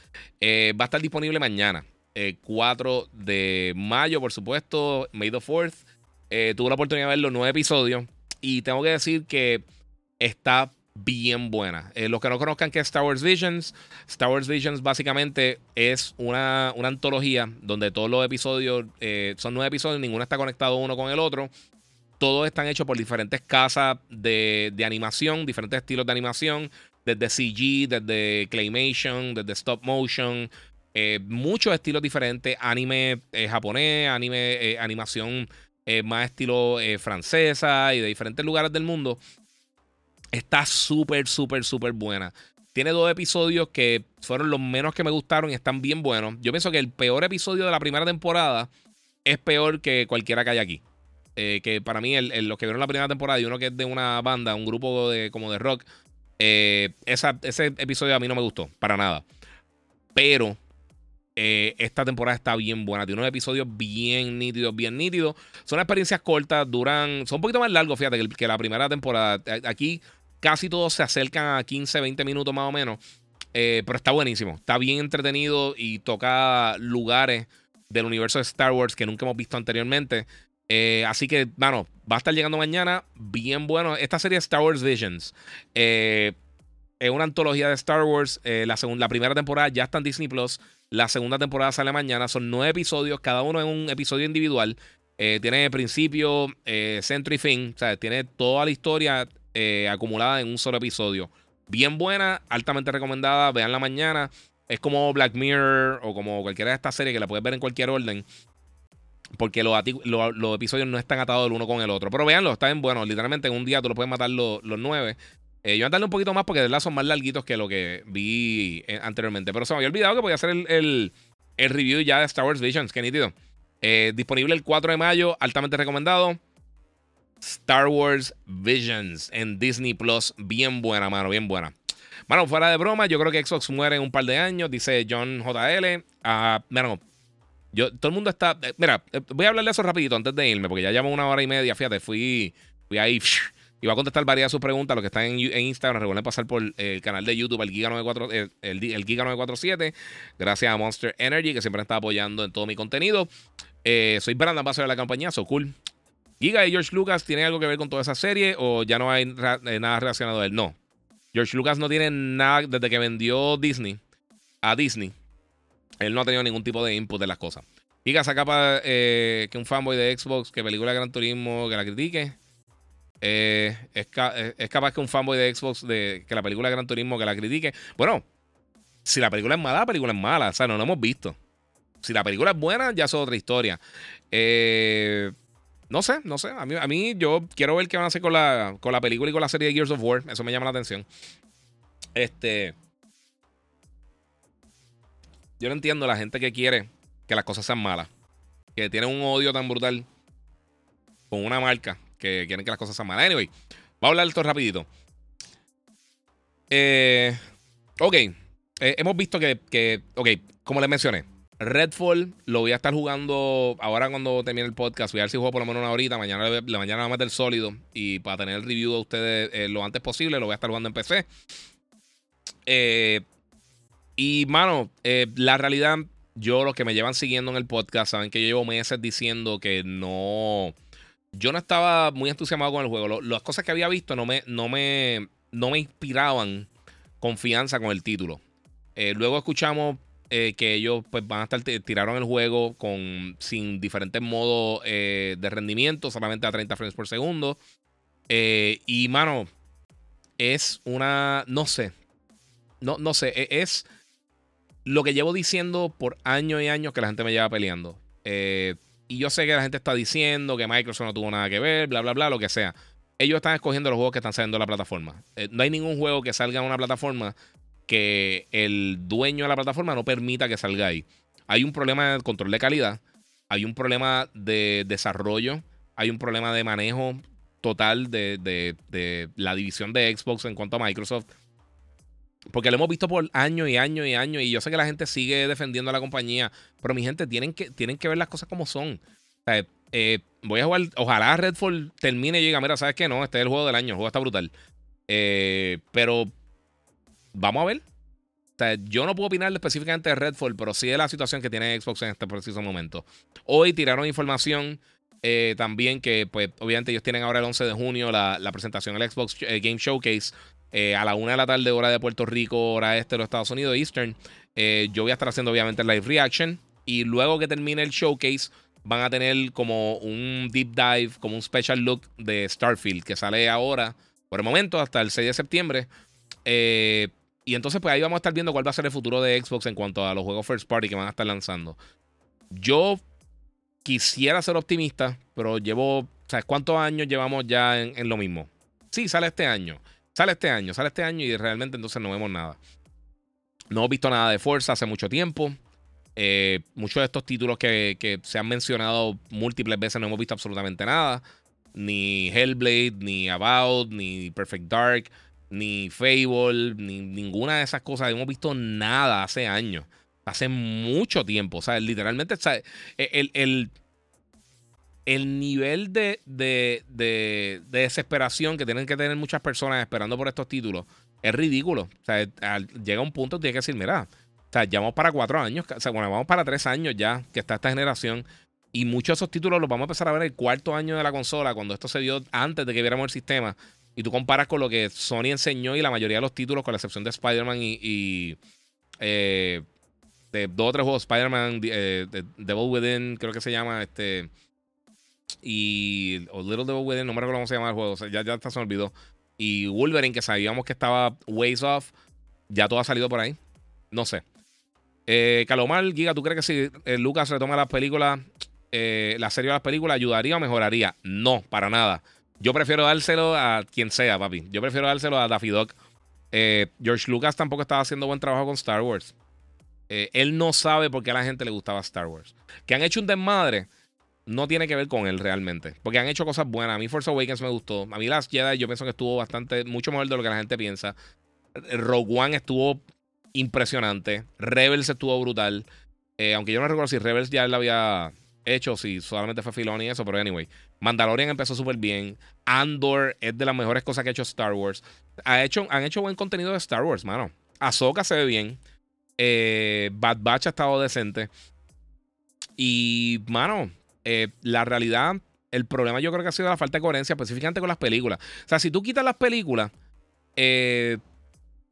[SPEAKER 1] va a estar disponible mañana, 4 de mayo, por supuesto, May the 4th. tuve la oportunidad de ver los nueve episodios y tengo que decir que está bien buena. Eh, los que no conozcan qué es Star Wars Visions, Star Wars Visions básicamente es una, una antología donde todos los episodios, eh, son nueve episodios, ninguno está conectado uno con el otro. Todos están hechos por diferentes casas de, animación, diferentes estilos de animación, desde CG, desde Claymation, desde Stop Motion, eh, muchos estilos diferentes, anime japonés, anime, animación más estilo francesa y de diferentes lugares del mundo. Está súper, súper, súper buena. Tiene dos episodios que fueron los menos que me gustaron y están bien buenos. Yo pienso que el peor episodio de la primera temporada es peor que cualquiera que hay aquí. Eh, que para mí, el, los que vieron la primera temporada y uno que es de una banda, un grupo de, como de rock, eh, ese episodio a mí no me gustó, para nada. Pero eh, esta temporada está bien buena. Tiene unos episodios bien nítidos, bien nítidos. Son experiencias cortas, duran. Son un poquito más largos, fíjate, que, que la primera temporada. Aquí casi todos se acercan a 15, 20 minutos más o menos. Eh, pero está buenísimo. Está bien entretenido y toca lugares del universo de Star Wars que nunca hemos visto anteriormente. Eh, así que, bueno, va a estar llegando mañana. Bien bueno. Esta serie Star Wars Visions. Eh, es una antología de Star Wars. la, segunda, la primera temporada ya está en Disney Plus. La segunda temporada sale mañana. Son nueve episodios. Cada uno es un episodio individual. tiene principio, centro y fin. O sea, tiene toda la historia eh, acumulada en un solo episodio. bien buena, altamente recomendada. Vean la mañana. Es como Black Mirror o como cualquiera de estas series que la puedes ver en cualquier orden. Porque los, episodios no están atados el uno con el otro. Pero veanlo, están buenos. Literalmente en un día tú lo puedes matar los, nueve. Eh, yo voy a darle un poquito más porque de verdad son más larguitos que lo que vi eh, anteriormente. Pero se me había olvidado que podía hacer el, review ya de Star Wars Visions. Qué nítido. Eh, disponible el 4 de mayo, altamente recomendado. Star Wars Visions en Disney Plus. Bien buena, mano, bien buena. Bueno, fuera de broma, yo creo que Xbox muere en un par de años, dice John JL. Ah, bueno, yo, todo el mundo está. Eh, mira, eh, voy a hablar de eso rapidito antes de irme, porque ya llevo una hora y media. Fíjate, fui, fui ahí y voy a contestar varias de sus preguntas. Los que están en, Instagram, recuerden pasar por el canal de YouTube, el Giga94, el, el, Giga 947. Gracias a Monster Energy, que siempre está apoyando en todo mi contenido. Eh, soy Brandon, va a ser la compañía, so cool. Giga y George Lucas tienen algo que ver con toda esa serie o ya no hay eh, nada relacionado a él. No. George Lucas no tiene nada desde que vendió Disney a Disney. Él no ha tenido ningún tipo de input de las cosas. Giga saca para eh, que un fanboy de Xbox que película de Gran Turismo que la critique. Eh, es, capaz que un fanboy de Xbox de que la película de Gran Turismo que la critique. Bueno, si la película es mala, la película es mala. O sea, no lo hemos visto. Si la película es buena, ya es otra historia. Eh, no sé, no sé. A mí, a mí yo quiero ver qué van a hacer con la, con la película y con la serie de Gears of War. Eso me llama la atención. Este. Yo no entiendo la gente que quiere que las cosas sean malas. Que tiene un odio tan brutal con una marca que quieren que las cosas sean malas. Anyway, voy a hablar esto rapidito. Eh, ok. Eh, hemos visto que, que, ok, como les mencioné, Redfall lo voy a estar jugando ahora cuando termine el podcast. Voy a ver si juego por lo menos una horita. Mañana, la mañana va a meter sólido. Y para tener el review de ustedes eh, lo antes posible, lo voy a estar jugando en PC. Eh, y, mano, eh, la realidad, yo, los que me llevan siguiendo en el podcast, saben que yo llevo meses diciendo que no. Yo no estaba muy entusiasmado con el juego. las cosas que había visto no me, no me, no me inspiraban confianza con el título. luego escuchamos eh, que ellos pues van a estar tiraron el juego con sin diferentes modos eh, de rendimiento, solamente a 30 frames por segundo. Eh, y mano, es una, no sé, no, no sé, e, es lo que llevo diciendo por años y años que la gente me lleva peleando. y yo sé que la gente está diciendo que Microsoft no tuvo nada que ver, bla, bla, bla, lo que sea. Ellos están escogiendo los juegos que están saliendo de la plataforma. no hay ningún juego que salga en una plataforma que el dueño de la plataforma no permita que salga ahí. Hay un problema de control de calidad, hay un problema de desarrollo, hay un problema de manejo total de, la división de Xbox en cuanto a Microsoft. Porque lo hemos visto por años y años y años. Y yo sé que la gente sigue defendiendo a la compañía. Pero mi gente, tienen que, tienen que ver las cosas como son. Eh, voy a jugar. Ojalá Redfall termine y diga: Mira, ¿sabes qué? No, este es el juego del año. El juego está brutal. Eh, pero vamos a ver. O sea, yo no puedo opinar específicamente de Redfall, pero sí de la situación que tiene Xbox en este preciso momento. Hoy tiraron información eh, también que, pues, obviamente ellos tienen ahora el 11 de junio la, presentación del Xbox eh, Game Showcase eh, a la una de la tarde, hora de Puerto Rico, hora este de los Estados Unidos, Eastern. yo voy a estar haciendo, obviamente, live reaction. Y luego que termine el showcase, van a tener como un deep dive, como un special look de Starfield, que sale ahora, por el momento, hasta el 6 de septiembre. Eh, y entonces, pues ahí vamos a estar viendo cuál va a ser el futuro de Xbox en cuanto a los juegos first party que van a estar lanzando. Yo quisiera ser optimista, pero llevo, ¿sabes cuántos años llevamos ya en, lo mismo? Sí, sale este año. Sale este año, sale este año y realmente entonces no vemos nada. No hemos visto nada de fuerza hace mucho tiempo. Eh, muchos de estos títulos que, que, se han mencionado múltiples veces no hemos visto absolutamente nada. Ni Hellblade, ni About, ni Perfect Dark ni Fable, ni ninguna de esas cosas. Hemos visto nada hace años. Hace mucho tiempo. O sea, literalmente, el, el, el nivel de, de, de, desesperación que tienen que tener muchas personas esperando por estos títulos es ridículo. O sea, llega un punto que tiene que decir, mira, o sea, ya vamos para cuatro años, o sea, bueno, vamos para tres años ya que está esta generación. Y muchos de esos títulos los vamos a empezar a ver el cuarto año de la consola, cuando esto se dio antes de que viéramos el sistema y tú comparas con lo que Sony enseñó y la mayoría de los títulos, con la excepción de Spider-Man y, eh, de dos o tres juegos, Spider-Man, eh, Devil Within, creo que se llama, este, y, o Little Devil Within, no me recuerdo cómo se llama el juego, ya, ya hasta se me olvidó. y Wolverine, que sabíamos que estaba ways off, ya todo ha salido por ahí. No sé. Eh, Calomar, Giga, ¿tú crees que si eh, Lucas retoma las películas, eh, la serie de las películas, ayudaría o mejoraría? No, para nada. Yo prefiero dárselo a quien sea, papi. Yo prefiero dárselo a Daffy Duck. Eh, George Lucas tampoco estaba haciendo buen trabajo con Star Wars. él no sabe por qué a la gente le gustaba Star Wars. Que han hecho un desmadre no tiene que ver con él realmente. Porque han hecho cosas buenas. A mí Force Awakens me gustó. A mí Last Jedi yo pienso que estuvo bastante, mucho mejor de lo que la gente piensa. Rogue One estuvo impresionante. Rebels estuvo brutal. Eh, aunque yo no recuerdo si Rebels ya él había hecho, si solamente fue Filoni y eso, pero anyway. Mandalorian empezó súper bien. Andor es de las mejores cosas que ha hecho Star Wars. Ha hecho, han hecho buen contenido de Star Wars, mano. Ahsoka se ve bien. Eh, Bad Batch ha estado decente. Y, mano, eh, la realidad, el problema yo creo que ha sido la falta de coherencia, específicamente con las películas. O sea, si tú quitas las películas eh,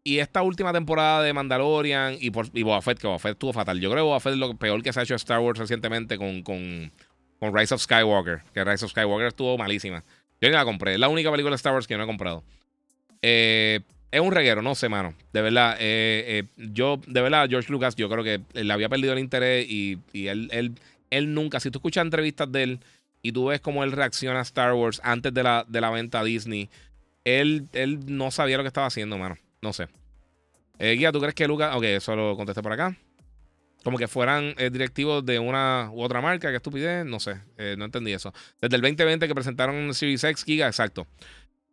[SPEAKER 1] y esta última temporada de Mandalorian y, por, y Boba Fett, que Boba Fett estuvo fatal. Yo creo que Boba Fett es lo peor que se ha hecho Star Wars recientemente con, con, con Rise of Skywalker, que Rise of Skywalker estuvo malísima. Yo ni la compré, es la única película de Star Wars que no he comprado. Eh, es un reguero, no sé, mano. De verdad, yo, de verdad, George Lucas, yo creo que le había perdido el interés y, y él, él él nunca, si tú escuchas entrevistas de él y tú ves cómo él reacciona a Star Wars antes de la, de la venta a Disney, él, él no sabía lo que estaba haciendo, mano. No sé. Eh, Guía, ¿tú crees que Lucas... Ok, eso lo contesté por acá. Como que fueran eh, directivos de una u otra marca, qué estupidez, no sé, eh, no entendí eso. Desde el 2020 que presentaron Series X Giga, exacto.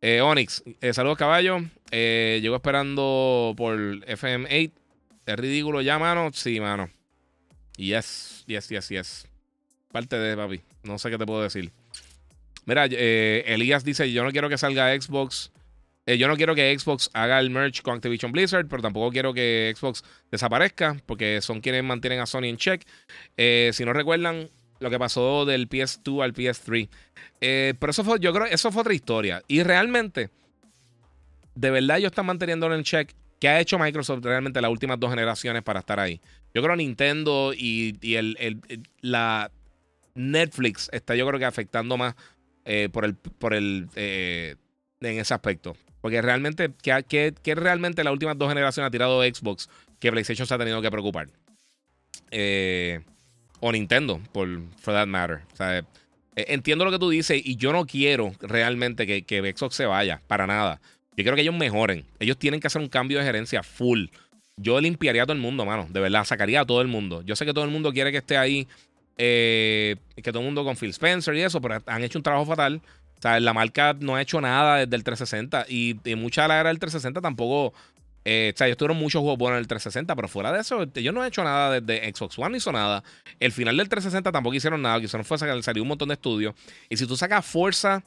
[SPEAKER 1] Onyx, saludos caballo. llegó esperando por FM8. Es ridículo ya, mano. Sí, mano. Yes, yes, yes, yes. Parte de, papi. No sé qué te puedo decir. Mira, eh, Elías dice: Yo no quiero que salga Xbox. Eh, yo no quiero que Xbox haga el merch con Activision Blizzard, pero tampoco quiero que Xbox desaparezca, porque son quienes mantienen a Sony en check. Eh, si no recuerdan lo que pasó del PS2 al PS3. pero eso fue, yo creo, eso fue otra historia. Y realmente, de verdad, ellos están manteniendo en check. ¿Qué ha hecho Microsoft realmente las últimas dos generaciones para estar ahí? Yo creo Nintendo y, el, la Netflix está yo creo que afectando más eh, por el, por el eh, en ese aspecto. Porque realmente, ¿qué, qué, realmente las últimas dos generaciones ha tirado Xbox que PlayStation se ha tenido que preocupar? Eh, o Nintendo, por that matter. O sea, entiendo lo que tú dices y yo no quiero realmente que, que Xbox se vaya, para nada. Yo quiero que ellos mejoren. Ellos tienen que hacer un cambio de gerencia full. Yo limpiaría a todo el mundo, mano. De verdad, sacaría a todo el mundo. Yo sé que todo el mundo quiere que esté ahí. Eh, que todo el mundo con Phil Spencer y eso, pero han hecho un trabajo fatal. O sea, la marca no ha hecho nada desde el 360 y, mucha de la era del 360 tampoco. Eh, o sea, ellos tuvieron muchos juegos buenos en el 360, pero fuera de eso, ellos no han hecho nada desde Xbox One, no hizo nada. El final del 360 tampoco hicieron nada, que hicieron fue sacar, salió un montón de estudios. Y si tú sacas Forza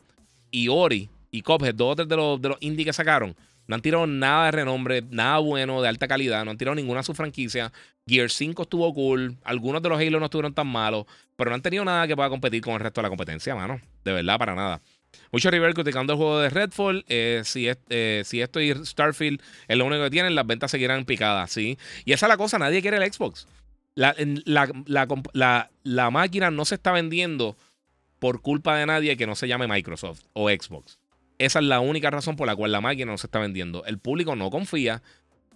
[SPEAKER 1] y Ori y Cuphead, dos de los, de los indie que sacaron, no han tirado nada de renombre, nada bueno, de alta calidad. No han tirado ninguna de sus franquicias. Gear 5 estuvo cool. Algunos de los Halo no estuvieron tan malos. Pero no han tenido nada que pueda competir con el resto de la competencia, mano. De verdad, para nada. Mucho River criticando el juego de Redfall. Eh, si, eh, si esto y Starfield es lo único que tienen, las ventas seguirán picadas, ¿sí? Y esa es la cosa, nadie quiere el Xbox. La máquina no se está vendiendo por culpa de nadie que no se llame Microsoft o Xbox. Esa es la única razón por la cual la máquina no se está vendiendo. El público no confía.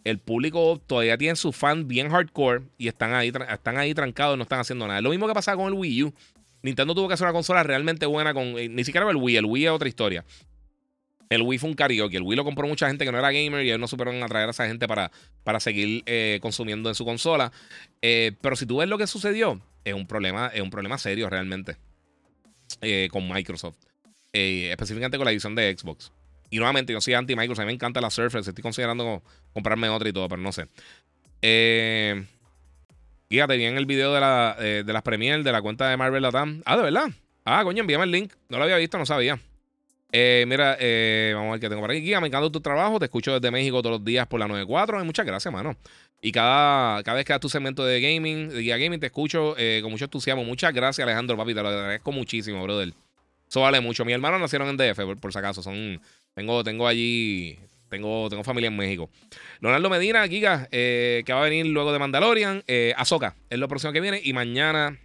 [SPEAKER 1] El público todavía tiene su fan bien hardcore y están ahí, están ahí trancados, no están haciendo nada. Lo mismo que pasaba con el Wii U. Nintendo tuvo que hacer una consola realmente buena con. Eh, ni siquiera el Wii, el Wii es otra historia. El Wii fue un karaoke. El Wii lo compró mucha gente que no era gamer y ellos no supieron atraer a esa gente para, para seguir eh, consumiendo en su consola. Eh, pero si tú ves lo que sucedió, es un problema, es un problema serio realmente con Microsoft. Específicamente con la edición de Xbox. Y nuevamente, yo soy anti-Microsoft. A mí me encanta la Surface. Estoy considerando comprarme otra y todo, pero no sé. Eh, fíjate bien el video de, la, eh, de las premiers de la cuenta de Marvel Latam. Ah, de verdad. Ah, coño, envíame el link. No lo había visto, no sabía. Eh, mira, vamos a ver qué tengo por aquí. Guía, me encanta tu trabajo. Te escucho desde México todos los días por la 94. Muchas gracias, mano. Y cada, cada vez que hagas tu segmento de gaming, de Guía Gaming, te escucho con mucho entusiasmo. Muchas gracias, Alejandro, papi. Te lo agradezco muchísimo, brother. Eso vale mucho. Mi hermano nacieron en DF, por, si acaso. Son, tengo, tengo allí. Tengo, tengo familia en México. Leonardo Medina, Giga, eh, que va a venir luego de Mandalorian. Eh, Ahsoka es lo próximo que viene. Y mañana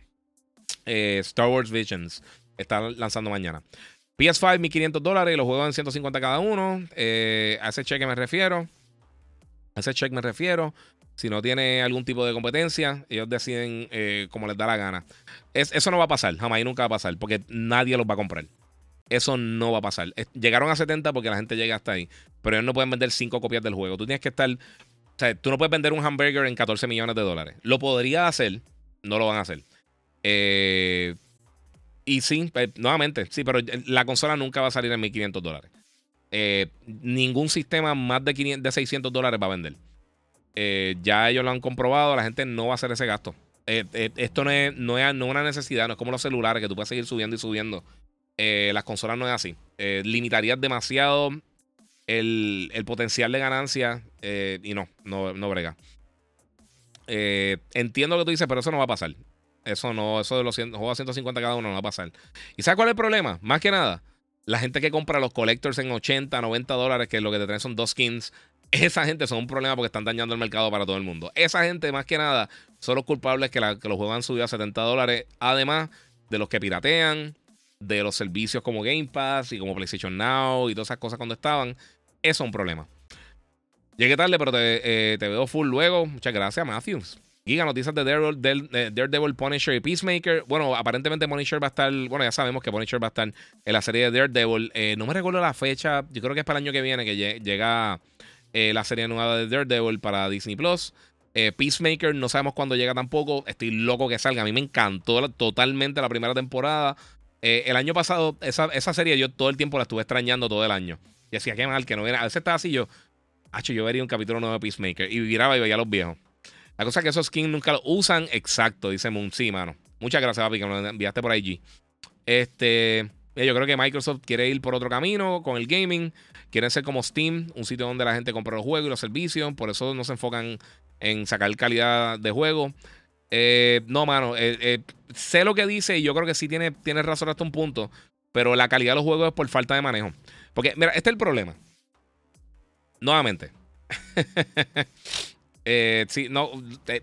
[SPEAKER 1] eh, Star Wars Visions. Está lanzando mañana. PS5, 1500 dólares los juegos en 150 cada uno. Eh, a ese cheque me refiero. A ese cheque me refiero. Si no tiene algún tipo de competencia, ellos deciden como les da la gana. eso no va a pasar, jamás y nunca va a pasar, porque nadie los va a comprar. Eso no va a pasar. Llegaron a 70 porque la gente llega hasta ahí. Pero ellos no pueden vender 5 copias del juego. Tú tienes que estar. O sea, tú no puedes vender un hamburger en 14 millones de dólares. Lo podría hacer, no lo van a hacer. Eh, y sí, pues, nuevamente, sí, pero la consola nunca va a salir en 1500 dólares. Eh, ningún sistema más de, 500, de 600 dólares va a vender. Eh, ya ellos lo han comprobado, la gente no va a hacer ese gasto. esto no es, no, es, no es una necesidad, no es como los celulares que tú puedes seguir subiendo y subiendo. Las consolas no es así. limitarías demasiado el, potencial de ganancia y no, no, no brega. entiendo lo que tú dices, pero eso no va a pasar. Eso no, eso de los juegos a 150 cada uno no va a pasar. ¿Y sabes cuál es el problema? Más que nada, la gente que compra los collectors en 80, 90 dólares, que lo que te traen son dos skins, esa gente son un problema porque están dañando el mercado para todo el mundo. Esa gente, más que nada, son los culpables que, los juegos han subido a 70 dólares, además de los que piratean, de los servicios como Game Pass y como PlayStation Now y todas esas cosas cuando estaban. Eso es un problema. Llegué tarde, pero te, eh, te veo full luego. Muchas gracias, Matthews. Giga, noticias de Daredevil, Punisher y Peacemaker. Bueno, aparentemente Punisher va a estar. Bueno, ya sabemos que Punisher va a estar en la serie de Daredevil. Eh, no me recuerdo la fecha. Yo creo que es para el año que viene que llega eh, la serie nueva de Daredevil para Disney Plus. Eh, Peacemaker, no sabemos cuándo llega tampoco. Estoy loco que salga. A mí me encantó totalmente la primera temporada. El año pasado, esa, esa, serie yo todo el tiempo la estuve extrañando todo el año. Y decía, qué mal que no viene. A veces estaba así yo. Hacho, yo vería un capítulo nuevo de Peacemaker. Y viraba y veía a los viejos. La cosa es que esos skins nunca lo usan. Exacto, dice Moon. Sí, mano. Muchas gracias, papi, que me lo enviaste por IG. Este. Yo creo que Microsoft quiere ir por otro camino con el gaming. Quieren ser como Steam, un sitio donde la gente compra los juegos y los servicios. Por eso no se enfocan en sacar calidad de juego. Eh, no, mano. Eh, eh, sé lo que dice y yo creo que sí tiene, tiene razón hasta un punto. Pero la calidad de los juegos es por falta de manejo. Porque, mira, este es el problema. Nuevamente. Sí, no,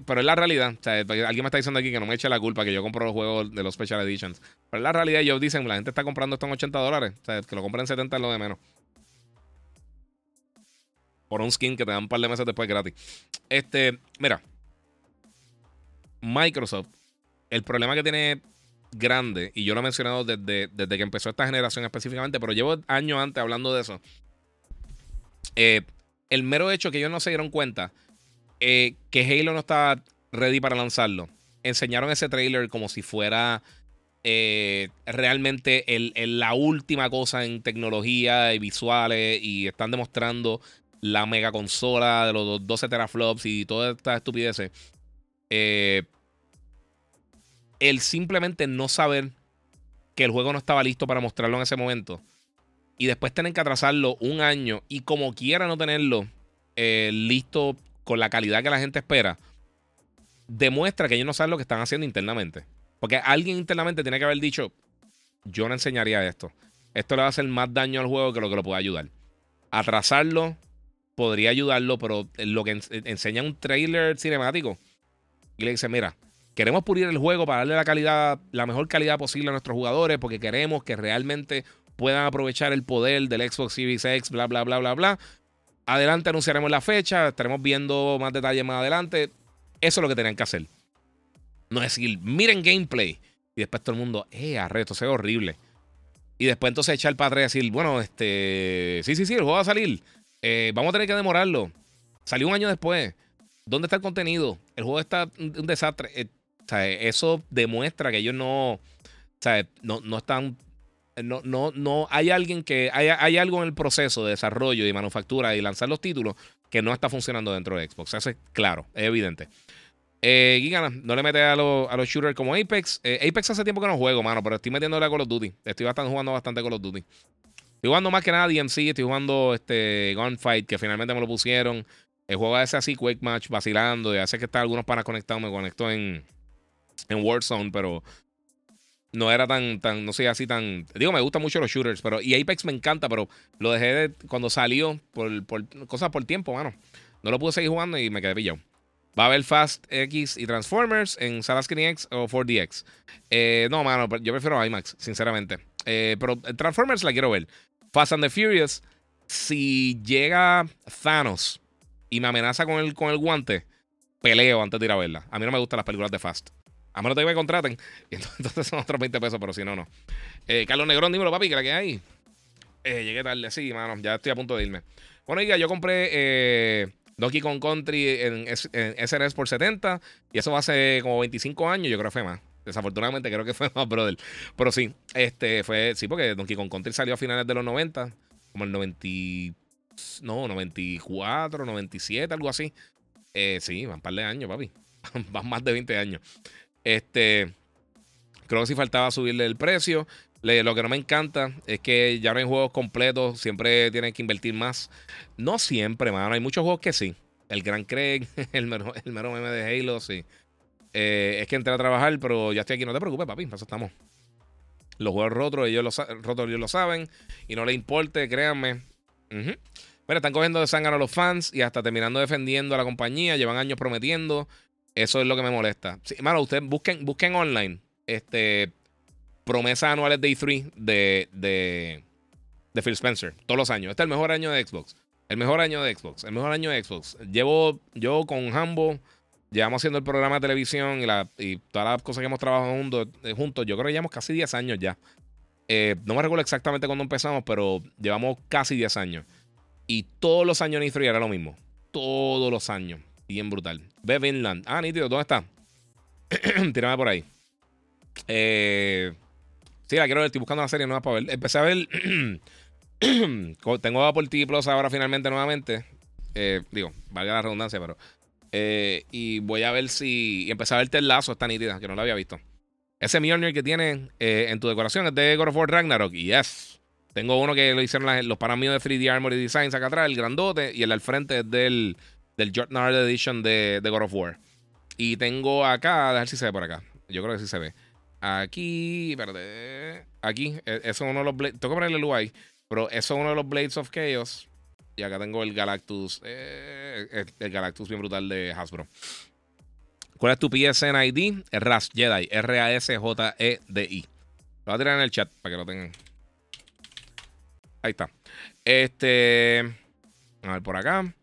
[SPEAKER 1] pero es la realidad. O sea, alguien me está diciendo aquí que no me eche la culpa que yo compro los juegos de los Special Editions. Pero es la realidad. Ellos dicen, la gente está comprando esto en 80 dólares. O sea, que lo compren en 70 es lo de menos. Por un skin que te dan un par de meses después gratis. Este, mira. Microsoft, el problema que tiene grande, y yo lo he mencionado desde, desde que empezó esta generación específicamente, pero llevo años antes hablando de eso. Eh, el mero hecho que ellos no se dieron cuenta eh, que Halo no estaba ready para lanzarlo. Enseñaron ese trailer como si fuera eh, realmente la última cosa en tecnología y visuales y están demostrando la mega consola de los 12 teraflops y todas estas estupideces. Eh, el simplemente no saber que el juego no estaba listo para mostrarlo en ese momento y después tener que atrasarlo un año y como quiera no tenerlo listo con la calidad que la gente espera, demuestra que ellos no saben lo que están haciendo internamente. Porque alguien internamente tiene que haber dicho, yo no enseñaría esto. Esto le va a hacer más daño al juego que lo que lo puede ayudar. Atrasarlo podría ayudarlo, pero lo que enseña un trailer cinemático y le dice, mira, queremos pulir el juego para darle la calidad, la mejor calidad posible a nuestros jugadores, porque queremos que realmente puedan aprovechar el poder del Xbox Series X, bla, bla, bla, bla, bla. Adelante anunciaremos la fecha, estaremos viendo más detalles más adelante. Eso es lo que tenían que hacer. No decir, miren gameplay. Y después todo el mundo, eh, arresto, se ve horrible. Y después entonces echar para atrás y decir, bueno, este, sí, sí, sí, el juego va a salir. Eh, vamos a tener que demorarlo. Salió un año después. ¿Dónde está el contenido? El juego está un desastre. Eh, sea, eso demuestra que ellos no, sea, no, no están no, no, no hay alguien que. Hay, hay, algo en el proceso de desarrollo y manufactura y lanzar los títulos que no está funcionando dentro de Xbox. Eso es claro, es evidente. Eh, no le mete a, a los shooters como Apex. Eh, Apex hace tiempo que no juego, mano, pero estoy metiéndole a Call of Duty. Estoy bastante, jugando bastante Call of Duty. Estoy jugando más que nada DMC, estoy jugando este Gunfight, que finalmente me lo pusieron. El juego ese así, Quake Match, vacilando. Y hace que está algunos panas conectados, me conecto en, en Warzone, pero no era tan, tan, no sé, así tan. Digo, me gustan mucho los shooters, pero. Y Apex me encanta, pero lo dejé de, cuando salió por, por cosas por tiempo, mano. No lo pude seguir jugando y me quedé pillado. Va a haber Fast X y Transformers en Salas X o 4DX. Eh, no, mano, yo prefiero IMAX, sinceramente. Eh, pero Transformers la quiero ver. Fast and the Furious, si llega Thanos y me amenaza con el, con el guante, peleo antes de ir a verla. A mí no me gustan las películas de Fast. A menos que me contraten. Entonces son otros 20 pesos, pero si no, no. Eh, Carlos Negrón, dímelo, papi, que la que hay. Eh, llegué tarde, sí, mano. Ya estoy a punto de irme. Bueno, ya yo compré eh, Donkey Kong Country en, en, SNES por 70. Y eso hace como 25 años. Yo creo que fue más. Desafortunadamente creo que fue más, brother. Pero sí, este fue. Sí, porque Donkey Kong Country salió a finales de los 90. Como el 90. No, 94, 97, algo así. Eh, sí, van un par de años, papi. van más de 20 años. Este. Creo que sí faltaba subirle el precio. lo que no me encanta es que ya no hay juegos completos. Siempre tienen que invertir más. No siempre, mano. Hay muchos juegos que sí. El Gran Craig, el mero, el mero meme de Halo, sí. Eh, es que entré a trabajar, pero ya estoy aquí. No te preocupes, papi. Para eso estamos. Los juegos rotos, ellos lo, rotos, ellos lo saben. Y no les importe, créanme. Mira, están cogiendo de sangre a los fans y hasta terminando defendiendo a la compañía. Llevan años prometiendo. Eso es lo que me molesta. Sí, ustedes busquen, busquen online este, promesas anuales de E3 de, de, de Phil Spencer. Todos los años. Este es el mejor año de Xbox. El mejor año de Xbox. El mejor año de Xbox. Llevo yo con Hambo. Llevamos haciendo el programa de televisión y, la, y todas las cosas que hemos trabajado juntos, eh, juntos yo creo que llevamos casi 10 años ya. Eh, no me recuerdo exactamente cuándo empezamos, pero llevamos casi 10 años. Y todos los años E3 era lo mismo. Todos los años. Bien brutal. Ve Vinland. Ah, nítido, ¿dónde está? Tírame por ahí. Eh, sí, la quiero ver. Estoy buscando una serie nueva para ver. Empecé a ver. Tengo Apple TV Plus ahora finalmente nuevamente. Eh, digo, valga la redundancia, pero. Eh, y voy a ver si. Y empecé a ver el lazo, está nítida, que no la había visto. Ese Mjolnir que tiene en tu decoración es de God of War Ragnarok. Yes. Tengo uno que lo hicieron los panas de 3D Armory Designs acá atrás, el grandote. Y el al frente es del del Jordan Edition de, de, God of War. Y tengo acá, a ver si se ve por acá. Yo creo que sí se ve. Aquí, espérate. Aquí, e, eso es uno de los blades. Tengo que ponerle el UI, pero eso es uno de los Blades of Chaos. Y acá tengo el Galactus. Eh, el Galactus bien brutal de Hasbro. ¿Cuál es tu PSN ID? RAS Jedi. R-A-S-J-E-D-I. Lo voy a tirar en el chat para que lo tengan. Ahí está. Este. A ver por acá.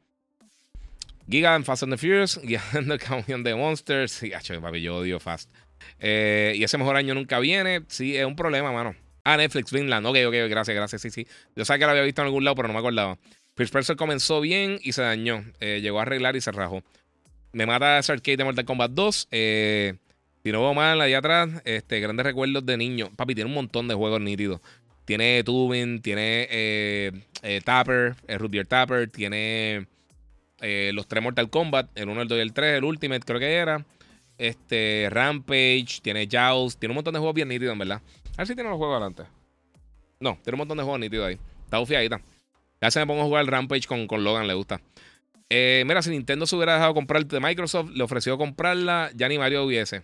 [SPEAKER 1] Giga en Fast and the Furious, guiando el camión de Monsters. Sí, papi, yo odio Fast. Eh, y ese mejor año nunca viene. Sí, es un problema, mano. Ah, Netflix, Finland. Ok, ok, gracias, gracias. Sí, sí. Yo sabía que lo había visto en algún lado, pero no me acordaba. First Person comenzó bien y se dañó. Eh, llegó a arreglar y se rajó. Me mata ese arcade de Mortal Kombat 2. Eh, si no veo mal, ahí atrás, este, grandes recuerdos de niño. Papi, tiene un montón de juegos nítidos. Tiene Tubing, tiene eh, Tapper, Rubier Tapper, tiene eh, los tres Mortal Kombat, el 1, el 2 y el 3, el Ultimate creo que era. Este, Rampage, tiene Jaws, tiene un montón de juegos bien nítidos, en verdad. A ver si tiene los juegos adelante. No, tiene un montón de juegos nítidos ahí. Está bufiadita. Ya se me pongo a jugar el Rampage con, con Logan, le gusta. Eh, mira, si Nintendo se hubiera dejado comprar de Microsoft, le ofreció comprarla, ya ni Mario hubiese.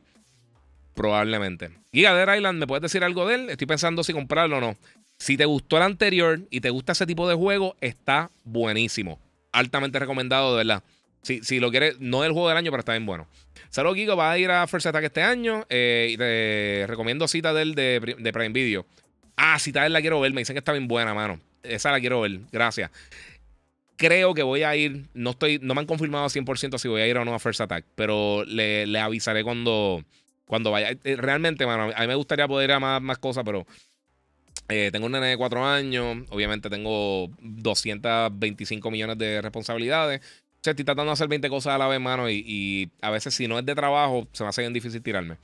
[SPEAKER 1] Probablemente. Giga Dead Island, ¿me puedes decir algo de él? Estoy pensando si comprarlo o no. Si te gustó el anterior y te gusta ese tipo de juego, está buenísimo altamente recomendado, de verdad. Si, si lo quieres, no es el juego del año, pero está bien bueno. Salud, Gigo, va a ir a First Attack este año. Eh, y te recomiendo Citadel de, de Prime Video. Ah, Citadel la quiero ver. Me dicen que está bien buena, mano. Esa la quiero ver. Gracias. Creo que voy a ir. No estoy. No me han confirmado 100% si voy a ir o no a First Attack. Pero le, le avisaré cuando, cuando vaya. Eh, realmente, mano, a mí me gustaría poder ir a más, cosas, pero eh, tengo un nene de 4 años, obviamente tengo 225 millones de responsabilidades. O sea, estoy tratando de hacer 20 cosas a la vez, mano, y, a veces si no es de trabajo, se me hace bien difícil tirarme.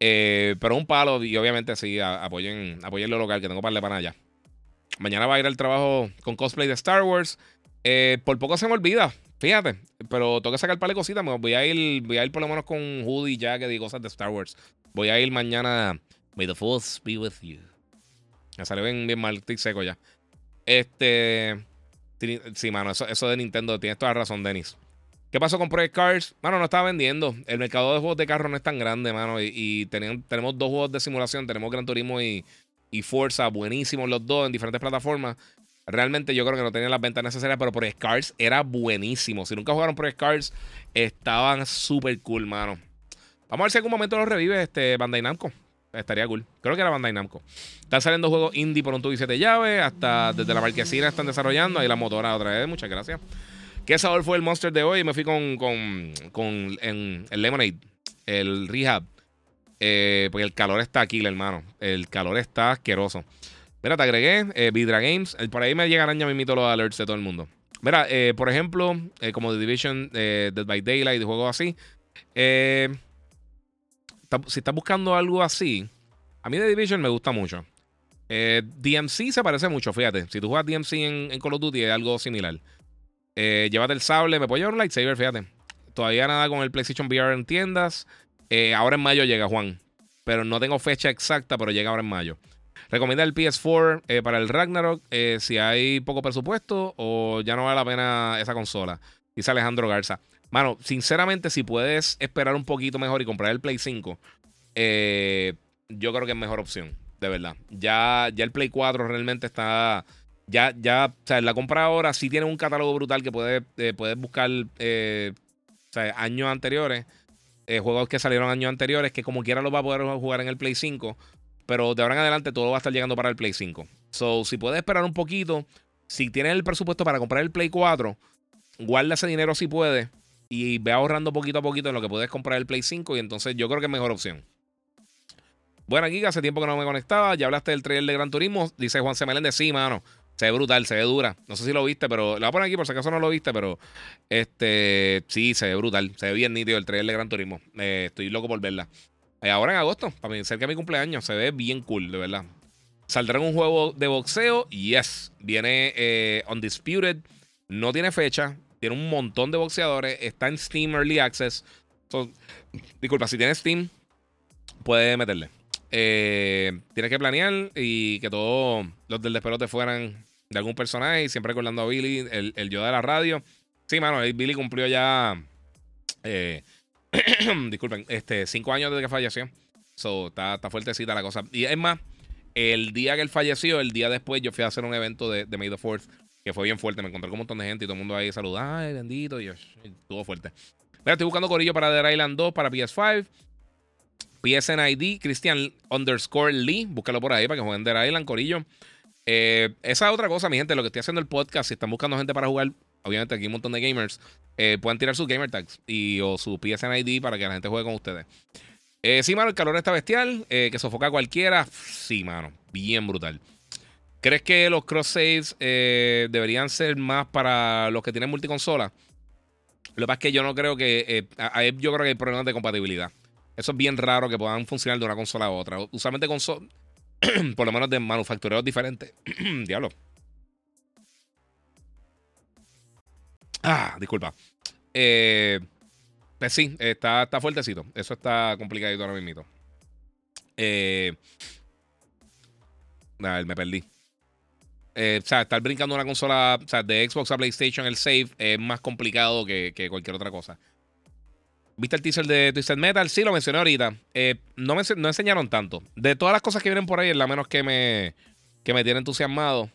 [SPEAKER 1] Eh, pero un palo, y obviamente sí, apoyen, apoyen lo local, que tengo para de allá. Mañana va a ir al trabajo con cosplay de Star Wars. Por poco se me olvida, fíjate, pero tengo que sacar par de cositas. Voy a ir, voy a ir por lo menos con hoodie, jacket y cosas de Star Wars. Voy a ir mañana. May the Force be with you. Me salió bien, bien mal, estoy seco ya. Este. Sí, mano, eso, de Nintendo, tienes toda la razón, Denis. ¿Qué pasó con Project Cars? Mano, no estaba vendiendo. El mercado de juegos de carro no es tan grande, mano. Y, tenemos, dos juegos de simulación. Tenemos Gran Turismo y, y Forza, buenísimos los dos en diferentes plataformas. Realmente yo creo que no tenían las ventas necesarias, pero Project Cars era buenísimo. Si nunca jugaron Project Cars, estaban súper cool, mano. Vamos a ver si en algún momento lo revive este Bandai Namco. estaría cool. Creo que era Bandai Namco. Están saliendo juegos indie por un tubo y siete llaves. Hasta desde la marquesina están desarrollando. Ahí la motora otra vez. Muchas gracias. ¿Qué sabor fue el Monster de hoy? Me fui con, con, con el Lemonade, el Rehab. Eh, porque el calor está aquí, hermano. El calor está asqueroso. Mira, te agregué eh, Vidra Games. El, por ahí me llegarán ya mismito los alerts de todo el mundo. Mira, eh, por ejemplo, eh, como The Division, Dead by Daylight y juegos así. si estás buscando algo así, a mí The Division me gusta mucho. DMC se parece mucho, fíjate. Si tú juegas DMC en, en Call of Duty, es algo similar. llévate el sable. Me puedo llevar un lightsaber, fíjate. Todavía nada con el PlayStation VR en tiendas. ahora en mayo llega Juan. Pero no tengo fecha exacta, pero llega ahora en mayo. Recomienda el PS4 eh, para el Ragnarok eh, si hay poco presupuesto o ya no vale la pena esa consola. Dice Alejandro Garza. Mano, sinceramente, si puedes esperar un poquito mejor y comprar el Play 5, eh, yo creo que es mejor opción, de verdad. Ya, ya el Play 4 realmente está. Ya, ya, o sea, la compra ahora sí tiene un catálogo brutal que puedes, buscar años anteriores, juegos que salieron años anteriores, que como quiera lo va a poder jugar en el Play 5. Pero de ahora en adelante todo va a estar llegando para el Play 5. So, si puedes esperar un poquito, si tienes el presupuesto para comprar el Play 4, guarda ese dinero si puedes y ve ahorrando poquito a poquito en lo que puedes comprar el Play 5 y entonces yo creo que es mejor opción. Bueno, aquí hace tiempo que no me conectaba. Ya hablaste del trailer de Gran Turismo. Dice Juan C. Meléndez, sí, mano. Se ve brutal, se ve dura. No sé si lo viste, pero lo voy a poner aquí por si acaso no lo viste, pero este sí, se ve brutal. Se ve bien nítido el trailer de Gran Turismo. Eh, estoy loco por verla. Eh, ahora en agosto, para mí, cerca de mi cumpleaños. Se ve bien cool, de verdad. Saldrá en un juego de boxeo. Yes. Viene eh, Undisputed. No tiene fecha. Tiene un montón de boxeadores. Está en Steam Early Access. disculpa, si tienes Steam, puedes meterle. Eh, tienes que planear y que todos los del despelote fueran de algún personaje. Y siempre recordando a Billy, el, yo de la radio. Sí, mano, Billy cumplió ya. disculpen, este, cinco años desde que falleció. So, está, está, fuertecita la cosa. Y es más, el día que él falleció, el día después, yo fui a hacer un evento de, de May the Fourth, que fue bien fuerte. Me encontré con un montón de gente y todo el mundo ahí saludando. Ay, bendito. Y estuvo fuerte. Mira, estoy buscando corillo para Dead Island 2 para PS5. PSN ID, Christian underscore Lee. Búscalo por ahí para que jueguen Dead Island, corillo. Eh, esa es otra cosa, mi gente. Lo que estoy haciendo el podcast, si están buscando gente para jugar, obviamente aquí hay un montón de gamers, eh, pueden tirar sus gamer tags y, o su PSN ID para que la gente juegue con ustedes. Eh, sí, mano, el calor está bestial, eh, que sofoca a cualquiera. Sí, mano, bien brutal. ¿Crees que los cross saves deberían ser más para los que tienen multiconsola? Lo que pasa es que yo no creo que. yo creo que hay problemas de compatibilidad. Eso es bien raro que puedan funcionar de una consola a otra. Usualmente, consola, por lo menos de manufactureros diferentes. Diablo. Ah, disculpa. Eh, pues sí, está, está fuertecito. Eso está complicadito ahora mismo. Eh, a ver, me perdí. Eh, o sea, estar brincando una consola o sea, de Xbox a PlayStation, el save es más complicado que, cualquier otra cosa. ¿Viste el teaser de Twisted Metal? Sí, lo mencioné ahorita. Eh, no me no enseñaron tanto. De todas las cosas que vienen por ahí, es la menos que me, que me tiene entusiasmado.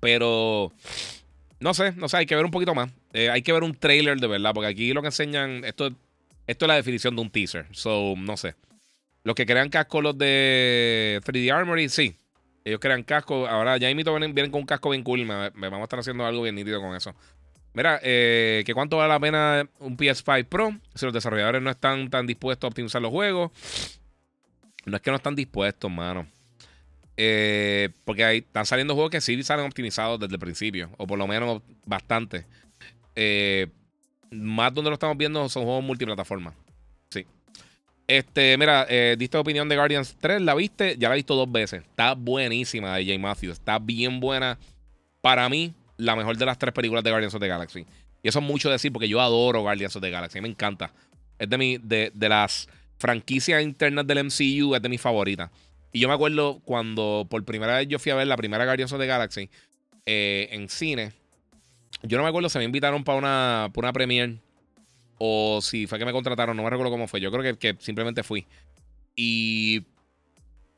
[SPEAKER 1] Pero no sé, no sé, hay que ver un poquito más. Eh, hay que ver un trailer de verdad, porque aquí lo que enseñan, esto, esto es la definición de un teaser. So, no sé. Los que crean casco, los de 3D Armory, sí. Ellos crean casco. Ahora ya imito vienen, con un casco bien cool. Me, vamos a estar haciendo algo bien nítido con eso. Mira, eh, que cuánto vale la pena un PS5 Pro si los desarrolladores no están tan dispuestos a optimizar los juegos. No es que no están dispuestos, mano. Eh, porque ahí están saliendo juegos que sí salen optimizados desde el principio, o por lo menos bastante. Eh, más donde lo estamos viendo son juegos multiplataforma. Sí. Este, mira, eh, diste opinión de Guardians 3, ¿la viste? Ya la he visto dos veces. Está buenísima de J. Matthews. Está bien buena. Para mí, la mejor de las tres películas de Guardians of the Galaxy. Y eso es mucho decir porque yo adoro Guardians of the Galaxy. Me encanta. Es de, mi, de, de las franquicias internas del MCU, es de mis favoritas. Y yo me acuerdo cuando por primera vez yo fui a ver la primera Guardians of the Galaxy eh, en cine. Yo no me acuerdo si me invitaron para una, para una premiere o si fue que me contrataron, no me recuerdo cómo fue. Yo creo que, simplemente fui. Y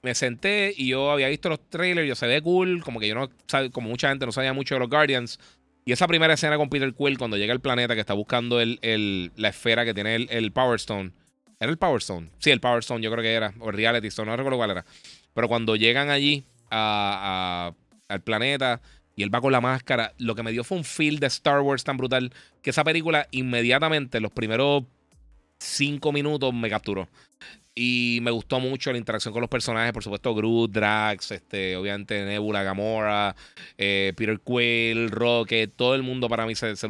[SPEAKER 1] me senté y yo había visto los trailers, yo se ve cool, como que yo no, como mucha gente no sabía mucho de los Guardians. Y esa primera escena con Peter Quill cuando llega al planeta que está buscando el, el, la esfera que tiene el Power Stone, Era el Power Stone. Sí, el Power Stone, yo creo que era. O el Reality Stone, no recuerdo cuál era. Pero cuando llegan allí a, al planeta y él va con la máscara, lo que me dio fue un feel de Star Wars tan brutal que esa película inmediatamente, los primeros cinco minutos, me capturó. Y me gustó mucho la interacción con los personajes, por supuesto, Groot, Drax, este, obviamente Nebula, Gamora, eh, Peter Quill, Rocket, todo el mundo para mí se, se.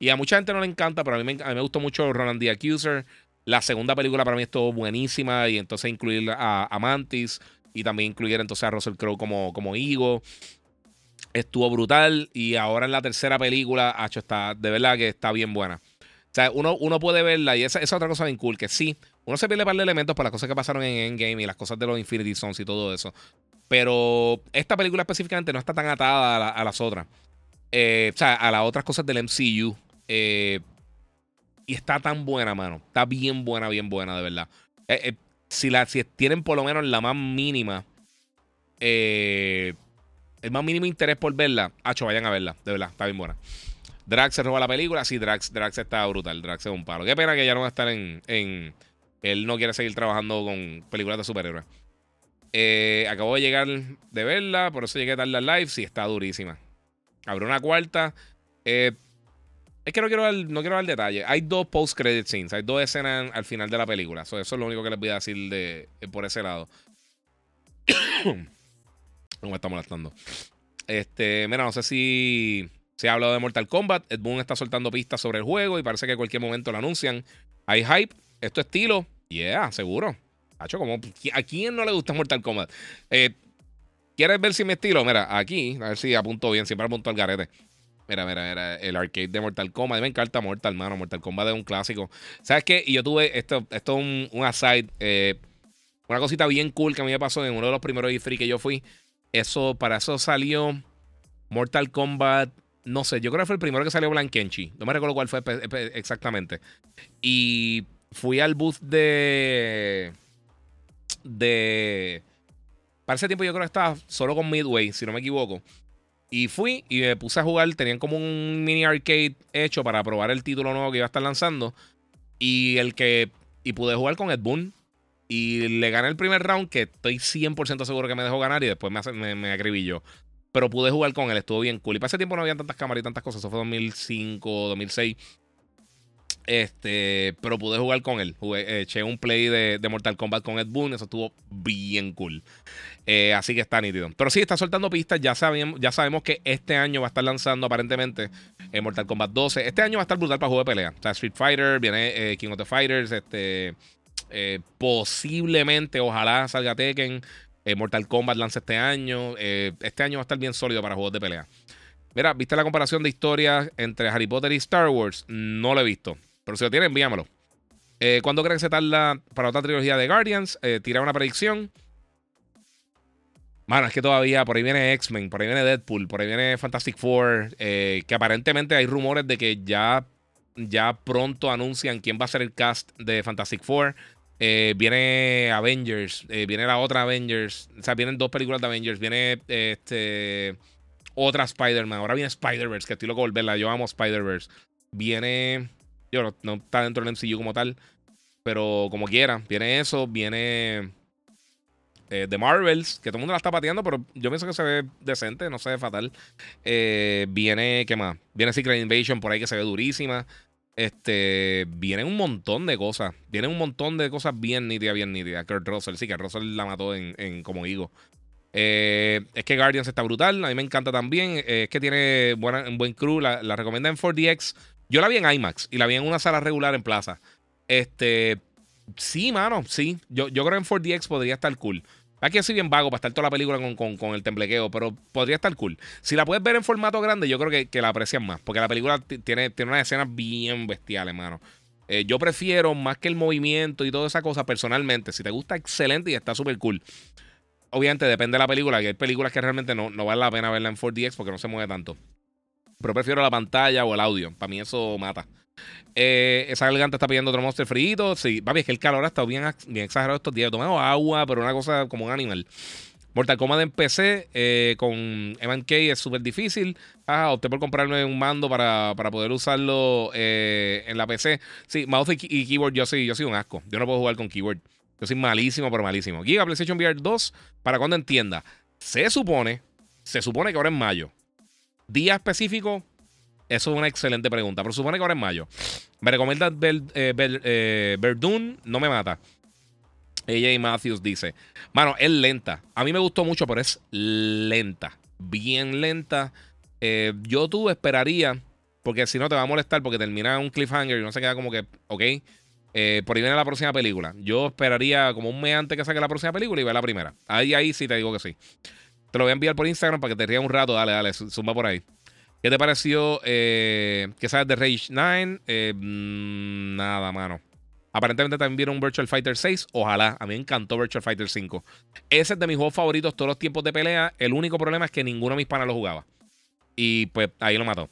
[SPEAKER 1] Y a mucha gente no le encanta, pero a mí me, a gustó mucho Ronan the Accuser. La segunda película para mí estuvo buenísima y entonces incluir a, a Mantis y también incluir entonces a Russell Crowe como, como Ego. Estuvo brutal y ahora en la tercera película, hecho está, de verdad que está bien buena. O sea, uno, uno puede verla y esa es otra cosa bien cool, que sí, uno se pierde un par de elementos por las cosas que pasaron en Endgame y las cosas de los Infinity Stones y todo eso. Pero esta película específicamente no está tan atada a, las otras. Eh, o sea, a las otras cosas del MCU. Eh, y está tan buena, mano. Está bien buena, bien buena, de verdad. Eh, si, la, si tienen por lo menos la más mínima. el más mínimo interés por verla. Hacho, vayan a verla. De verdad, está bien buena. Drax se roba la película. Sí, Drax, Drax está brutal. Drax es un palo. Qué pena que ya no va a estar en él no quiere seguir trabajando con películas de superhéroes. Eh, acabo de llegar de verla, por eso llegué tarde al live. Sí, está durísima. Abre una cuarta. Eh, es que no quiero, dar, no quiero dar detalle. Hay dos post-credit scenes. Hay dos escenas al final de la película. eso es lo único que les voy a decir de, por ese lado. no me está molestando. Este, mira, no sé si se ha hablado de Mortal Kombat. Ed Boon está soltando pistas sobre el juego y parece que en cualquier momento lo anuncian. Hay hype esto estilo, yeah, seguro. Hacho, como, ¿a quién no le gusta Mortal Kombat? Eh, ¿Quieres ver si mi estilo? Mira, aquí, a ver si apunto bien, siempre apunto al garete. Mira, mira, mira, el arcade de Mortal Kombat. Me encanta Mortal, mano. Mortal Kombat es un clásico. ¿Sabes qué? Y yo tuve, esto, esto es un, un aside, eh, una cosita bien cool que a mí me pasó en uno de los primeros E3 que yo fui. Eso, para eso salió Mortal Kombat no sé, yo creo que fue el primero que salió Blankenchi. No me recuerdo cuál fue exactamente. Y fui al booth de. De. Para ese tiempo yo creo que estaba solo con Midway, si no me equivoco. Y fui y me puse a jugar. Tenían como un mini arcade hecho para probar el título nuevo que iba a estar lanzando. Y el que. Y pude jugar con Ed Boon. Y le gané el primer round, que estoy 100% seguro que me dejó ganar. Y después me, me, me acribilló. Pero pude jugar con él, estuvo bien cool. Y para ese tiempo no había tantas cámaras y tantas cosas. Eso fue 2005, 2006. Este, pero pude jugar con él. Jugué, eché un play de, Mortal Kombat con Ed Boon. Eso estuvo bien cool. Eh, así que está nítido. Pero sí, está soltando pistas. Ya sabemos, ya sabemos que este año va a estar lanzando aparentemente eh, Mortal Kombat 12. Este año va a estar brutal para juego de pelea. Street Fighter, viene eh, King of the Fighters. Este, posiblemente, ojalá salga Tekken. Mortal Kombat lanza este año. este año va a estar bien sólido para juegos de pelea. Mira, ¿viste la comparación de historias entre Harry Potter y Star Wars? No lo he visto. Pero si lo tiene, envíamelo. Eh, ¿Cuándo creen que se tarda para otra trilogía de Guardians? Eh, tira una predicción. Mano, es que todavía por ahí viene X-Men, por ahí viene Deadpool, por ahí viene Fantastic Four, eh, que aparentemente hay rumores de que ya, ya pronto anuncian quién va a ser el cast de Fantastic Four. viene Avengers, viene la otra Avengers, o sea, vienen dos películas de Avengers, viene este otra Spider-Man, ahora viene Spider-Verse, que estoy loco volverla, yo amo Spider-Verse. Viene yo no, está dentro del MCU como tal. Pero como quiera, viene eso, viene eh, The Marvels, que todo el mundo la está pateando, pero yo pienso que se ve decente, no se ve fatal. Eh, viene, ¿qué más? Viene Secret Invasion por ahí que se ve durísima. Este, viene un montón de cosas. Viene un montón de cosas bien nítidas, bien nítidas. Kurt Russell, sí, que Russell la mató en, como higo. Eh, es que Guardians está brutal. A mí me encanta también. es que tiene buena, un buen crew. La, la recomienda en 4DX. Yo la vi en IMAX y la vi en una sala regular en plaza. Este. Sí, mano, sí. Yo, yo creo que en 4DX podría estar cool. Aquí soy bien vago para estar toda la película con, el temblequeo, pero podría estar cool. Si la puedes ver en formato grande, yo creo que, la aprecian más, porque la película tiene, tiene unas escenas bien bestiales, mano. Eh, yo prefiero más que el movimiento y toda esa cosa personalmente. Si te gusta, excelente y está súper cool. Obviamente depende de la película, que hay películas que realmente no, no vale la pena verla en 4DX porque no se mueve tanto. Pero prefiero la pantalla o el audio. Para mí eso mata. Eh, esa elegante está pidiendo otro monster frito. Sí, papi, es que el calor ha estado bien, bien exagerado estos días. He tomado agua, pero una cosa como un animal. Mortal Kombat en PC eh, con MK es súper difícil. Ah, opté por comprarme un mando para, poder usarlo eh, en la PC. Sí, mouse y, keyboard, yo soy, yo soy un asco. Yo no puedo jugar con keyboard. Yo soy malísimo, pero malísimo. Giga PlayStation VR 2, para cuando entienda. Se supone, se supone que ahora en mayo. Día específico, eso es una excelente pregunta. Pero supone que ahora en mayo. Me recomienda ver, eh, Verdun, no me mata. AJ Matthews dice: Mano, es lenta. A mí me gustó mucho, pero es lenta. Bien lenta. Eh, yo tú esperaría, porque si no te va a molestar, porque termina un cliffhanger y no se queda como que, ok. Eh, por ahí viene la próxima película. Yo esperaría como un mes antes que saque la próxima película y ver la primera. Ahí, ahí sí te digo que sí. Te lo voy a enviar por Instagram para que te rías un rato. Dale, dale, zumba por ahí. ¿Qué te pareció? Eh, ¿Qué sabes de Rage 9? Eh, mm, nada, mano. Aparentemente también vieron Virtual Fighter 6. Ojalá. A mí me encantó Virtual Fighter 5. Ese es de mis juegos favoritos todos los tiempos de pelea. El único problema es que ninguno de mis panas lo jugaba. Y pues ahí lo mató.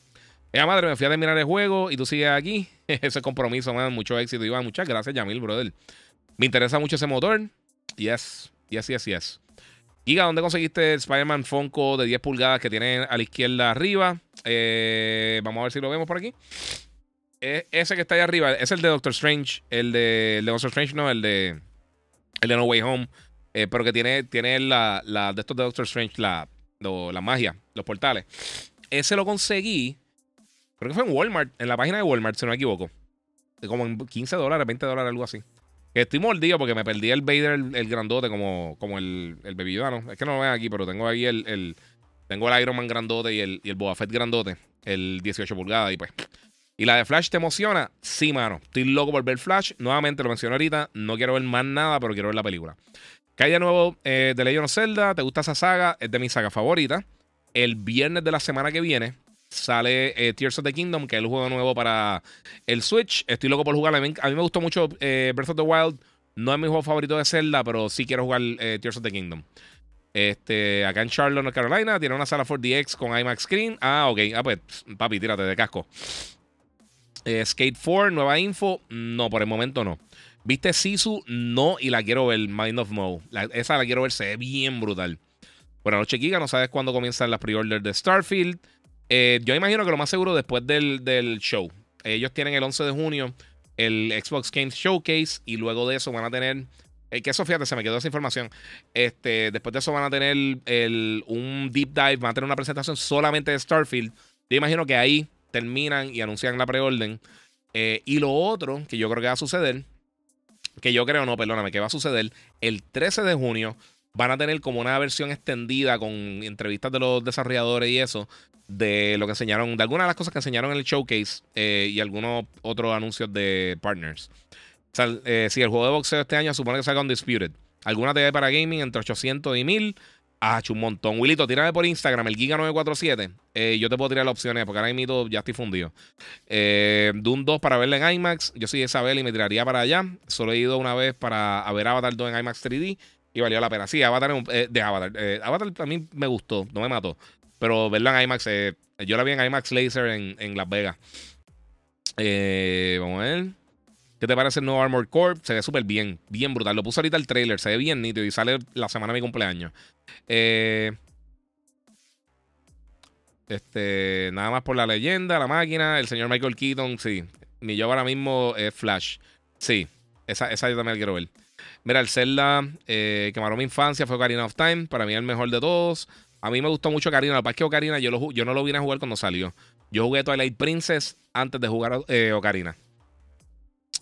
[SPEAKER 1] Ya madre, me fui a terminar el juego y tú sigues aquí. ese compromiso, man. Mucho éxito, Iván. Muchas gracias, Yamil, brother. Me interesa mucho ese motor. Yes, yes, yes, yes. Giga, ¿dónde conseguiste el Spider-Man Funko de 10 pulgadas que tiene a la izquierda arriba? Eh, vamos a ver si lo vemos por aquí. E, ese que está ahí arriba es el de Doctor Strange. El de, Doctor Strange, no, el de, el de No Way Home. Eh, pero que tiene, tiene la, de estos de Doctor Strange, la, la magia, los portales. Ese lo conseguí. Creo que fue en Walmart, en la página de Walmart, si no me equivoco. Como en 15 dólares, 20 dólares, algo así. Estoy mordido porque me perdí el Vader, el, grandote, como, como el, el Es que no lo ven aquí, pero tengo ahí el, el, tengo el Iron Man grandote y el, y el Boba Fett grandote, el 18 pulgadas y pues. ¿Y la de Flash te emociona? Sí, mano. Estoy loco por ver Flash. Nuevamente lo menciono ahorita. No quiero ver más nada, pero quiero ver la película. Calle nuevo eh, de Legend of Zelda. ¿Te gusta esa saga? Es de mi saga favorita. El viernes de la semana que viene sale eh, Tears of the Kingdom, que es el juego nuevo para el Switch. Estoy loco por jugar. A mí, me gustó mucho eh, Breath of the Wild. No es mi juego favorito de Zelda, pero sí quiero jugar eh, Tears of the Kingdom. Este, acá en Charlotte, North Carolina, tiene una sala 4DX con IMAX Screen. Ah, ok. Ah, pues, papi, tírate de casco. Skate 4, nueva info. No, por el momento no. ¿Viste Sisu? No, y la quiero ver. Mind of Mo. esa la quiero ver, se ve bien brutal. Buenas noches, Giga. No sabes cuándo comienzan las pre-orders de Starfield. Eh, yo imagino que lo más seguro después del, show. Ellos tienen el 11 de junio el Xbox Games Showcase y luego de eso van a tener. Eh, que eso, fíjate, se me quedó esa información. Este, después de eso van a tener el, un deep dive, van a tener una presentación solamente de Starfield. Yo imagino que ahí terminan y anuncian la preorden. Eh, y lo otro que yo creo que va a suceder, que yo creo, no, perdóname, que va a suceder el 13 de junio van a tener como una versión extendida con entrevistas de los desarrolladores y eso, de lo que enseñaron, de algunas de las cosas que enseñaron en el showcase eh, y algunos otros anuncios de partners. Sea, eh, si el juego de boxeo este año supone que salga Undisputed, alguna TV para gaming entre 800 y 1000. Ah, un montón. Willito, tírame por Instagram el Giga947. Eh, yo te puedo tirar las opciones porque ahora mismo ya estoy fundido. Eh, Doom 2 para verla en IMAX. Yo soy Isabel y me tiraría para allá. Solo he ido una vez para ver Avatar 2 en IMAX 3D y valió la pena. Sí, Avatar eh, de Avatar. Eh, Avatar a mí me gustó, no me mató. Pero verla en IMAX, eh, yo la vi en IMAX Laser en, Las Vegas. vamos a ver. ¿Qué te parece el nuevo Armored Corp? Se ve súper bien, bien brutal. Lo puse ahorita el trailer, se ve bien nítido y sale la semana de mi cumpleaños. este, nada más por la leyenda, la máquina, el señor Michael Keaton, sí. Mi yo ahora mismo es Flash. Sí, esa, esa yo también la quiero ver. Mira, el Zelda eh, que mi infancia fue Ocarina of Time. Para mí el mejor de todos. A mí me gustó mucho Ocarina. Lo que que Ocarina yo, no lo vine a jugar cuando salió. Yo jugué Twilight Princess antes de jugar eh, Ocarina.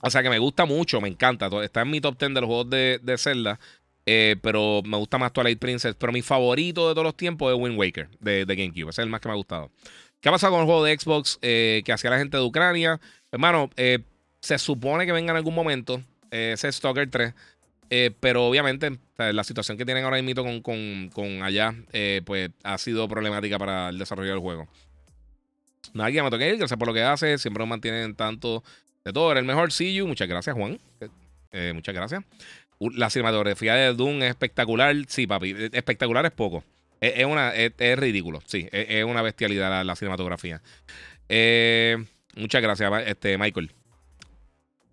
[SPEAKER 1] O sea que me gusta mucho, me encanta. Está en mi top 10 de los juegos de, Zelda. Eh, pero me gusta más Twilight Princess. Pero mi favorito de todos los tiempos es Wind Waker de, GameCube. Ese es el más que me ha gustado. ¿Qué ha pasado con el juego de Xbox que hacía la gente de Ucrania? Hermano, se supone que venga en algún momento ese Stalker 3. Eh, pero obviamente la situación que tienen ahora mismo con, con, allá, eh, pues ha sido problemática para el desarrollo del juego. Nadie me toque gracias por lo que hace. Siempre nos mantienen tanto de todo. Era el mejor you Muchas gracias, Juan. Eh, muchas gracias. La cinematografía de Doom es espectacular. Sí, papi. Espectacular es poco. Es, una, es, ridículo. Sí, es, una bestialidad la, la cinematografía. muchas gracias, este, Michael.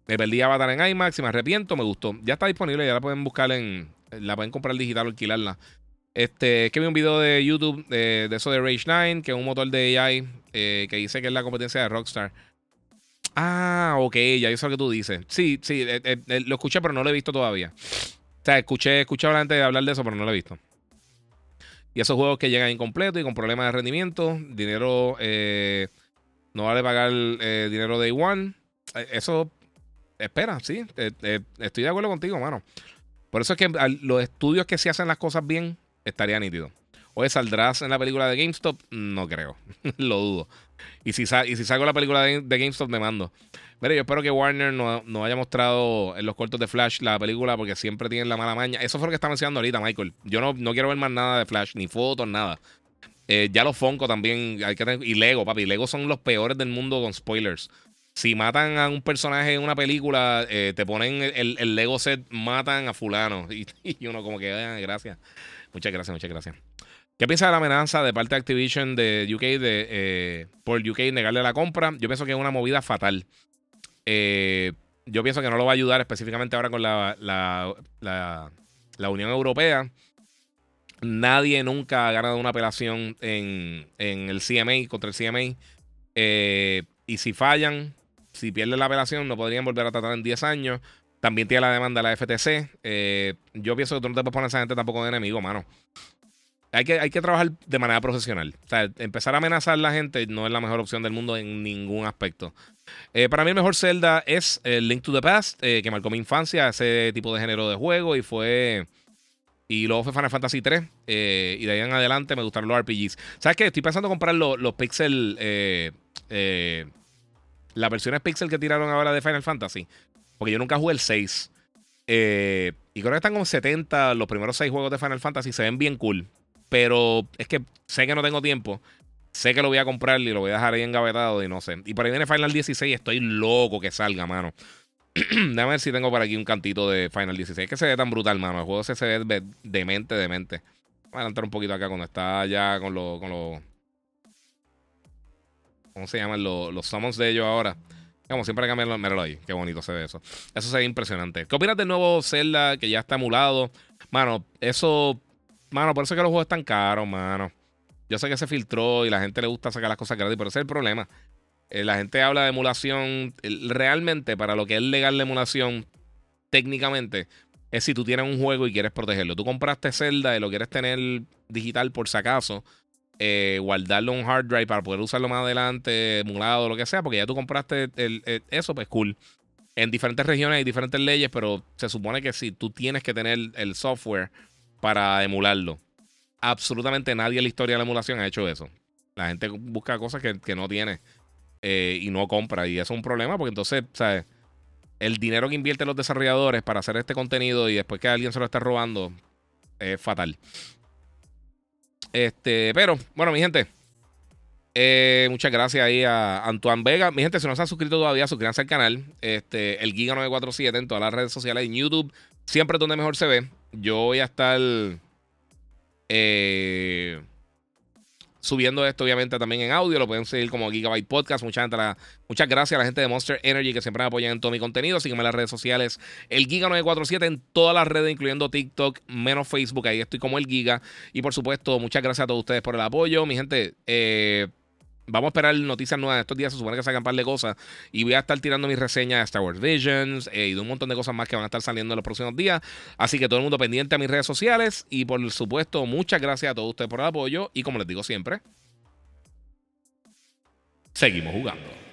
[SPEAKER 1] Me perdí Avatar en IMAX y me arrepiento, me gustó. Ya está disponible, ya la pueden buscar en. La pueden comprar digital o alquilarla. Este, es que vi un video de YouTube de, eso de Rage 9, que es un motor de AI eh, que dice que es la competencia de Rockstar. Ah, ok, ya eso lo que tú dices. Sí, sí, eh, eh, lo escuché, pero no lo he visto todavía. O sea, escuché, escuché a la gente hablar de eso, pero no lo he visto. Y esos juegos que llegan incompletos y con problemas de rendimiento, dinero, no vale pagar dinero day one. Eso, espera, sí, estoy de acuerdo contigo, mano. Por eso es que los estudios que se hacen las cosas bien, estaría nítido. Oye, ¿saldrás en la película de GameStop? No creo. Lo dudo. Y si, y si salgo la película de, GameStop, me mando. Mire, yo espero que Warner no, haya mostrado en los cortos de Flash la película porque siempre tienen la mala maña. Eso fue lo que estaba mencionando ahorita, Michael. Yo no, no quiero ver más nada de Flash, ni fotos, nada. Eh, ya los Funko también. Hay que y Lego, papi. Lego son los peores del mundo con spoilers. Si matan a un personaje en una película, eh, te ponen el, Lego set, matan a fulano. Y, uno como que, ah, gracias. Muchas gracias, muchas gracias. ¿Qué piensa de la amenaza de parte de Activision de UK de, eh, por UK negarle la compra? Yo pienso que es una movida fatal. Eh, yo pienso que no lo va a ayudar específicamente ahora con la, la, Unión Europea. Nadie nunca ha ganado una apelación en, el CMA contra el CMA. Y si fallan, si pierden la apelación, no podrían volver a tratar en 10 años. También tiene la demanda de la FTC. Eh, yo pienso que tú no te puedes poner a esa gente tampoco de enemigo, mano. Hay que, hay que trabajar de manera profesional. O sea, empezar a amenazar a la gente no es la mejor opción del mundo en ningún aspecto. Eh, para mí el mejor Zelda es el Link to the Past, eh, que marcó mi infancia, ese tipo de género de juego y fue... Y luego fue Final Fantasy 3. y de ahí en adelante me gustaron los RPGs. ¿Sabes qué? Estoy pensando en comprar los, los Pixel... las versiones Pixel que tiraron ahora de Final Fantasy. Porque yo nunca jugué el 6. Eh, y creo que están como 70. Los primeros 6 juegos de Final Fantasy se ven bien cool. Pero es que sé que no tengo tiempo. Sé que lo voy a comprar y lo voy a dejar ahí engavetado y no sé. Y por ahí viene Final 16. Estoy loco que salga, mano. Déjame ver si tengo por aquí un cantito de Final 16. Es que se ve tan brutal, mano. El juego se, se ve demente, demente. Voy a adelantar un poquito acá cuando está ya con los. Con ¿Cómo se llaman los, los summons de ellos ahora? Como siempre que míralo ahí. Qué bonito se ve eso. Eso se ve impresionante. ¿Qué opinas del nuevo Zelda que ya está emulado? Mano, eso. Mano, por eso es que los juegos están caros, mano. Yo sé que se filtró y la gente le gusta sacar las cosas gratis, pero ese es el problema. Eh, la gente habla de emulación. Realmente, para lo que es legal la emulación, técnicamente, es si tú tienes un juego y quieres protegerlo. Tú compraste Zelda y lo quieres tener digital por si acaso eh, guardarlo en un hard drive para poder usarlo más adelante, emulado, lo que sea, porque ya tú compraste eso, pues cool. En diferentes regiones hay diferentes leyes, pero se supone que si tú tienes que tener el software para emularlo. Absolutamente nadie en la historia de la emulación ha hecho eso. La gente busca cosas que, no tiene eh, y no compra. Y eso es un problema porque entonces, ¿sabes? El dinero que invierten los desarrolladores para hacer este contenido y después que alguien se lo está robando es fatal. Este, pero, bueno, mi gente. Eh, muchas gracias ahí a Antoine Vega. Mi gente, si no se han suscrito todavía, suscríbanse al canal. Este, el Giga947 en todas las redes sociales, en YouTube, siempre donde mejor se ve. Yo voy a estar eh, subiendo esto, obviamente, también en audio. Lo pueden seguir como Gigabyte Podcast. Mucha gente muchas gracias a la gente de Monster Energy que siempre me apoyan en todo mi contenido. Sígueme en las redes sociales. El Giga947 en todas las redes, incluyendo TikTok, menos Facebook. Ahí estoy como el Giga. Y por supuesto, muchas gracias a todos ustedes por el apoyo. Mi gente, eh Vamos a esperar noticias nuevas. Estos días se supone que sacan un par de cosas. Y voy a estar tirando mis reseñas de Star Wars Visions eh, y de un montón de cosas más que van a estar saliendo en los próximos días. Así que todo el mundo pendiente a mis redes sociales. Y por supuesto, muchas gracias a todos ustedes por el apoyo. Y como les digo siempre, seguimos jugando.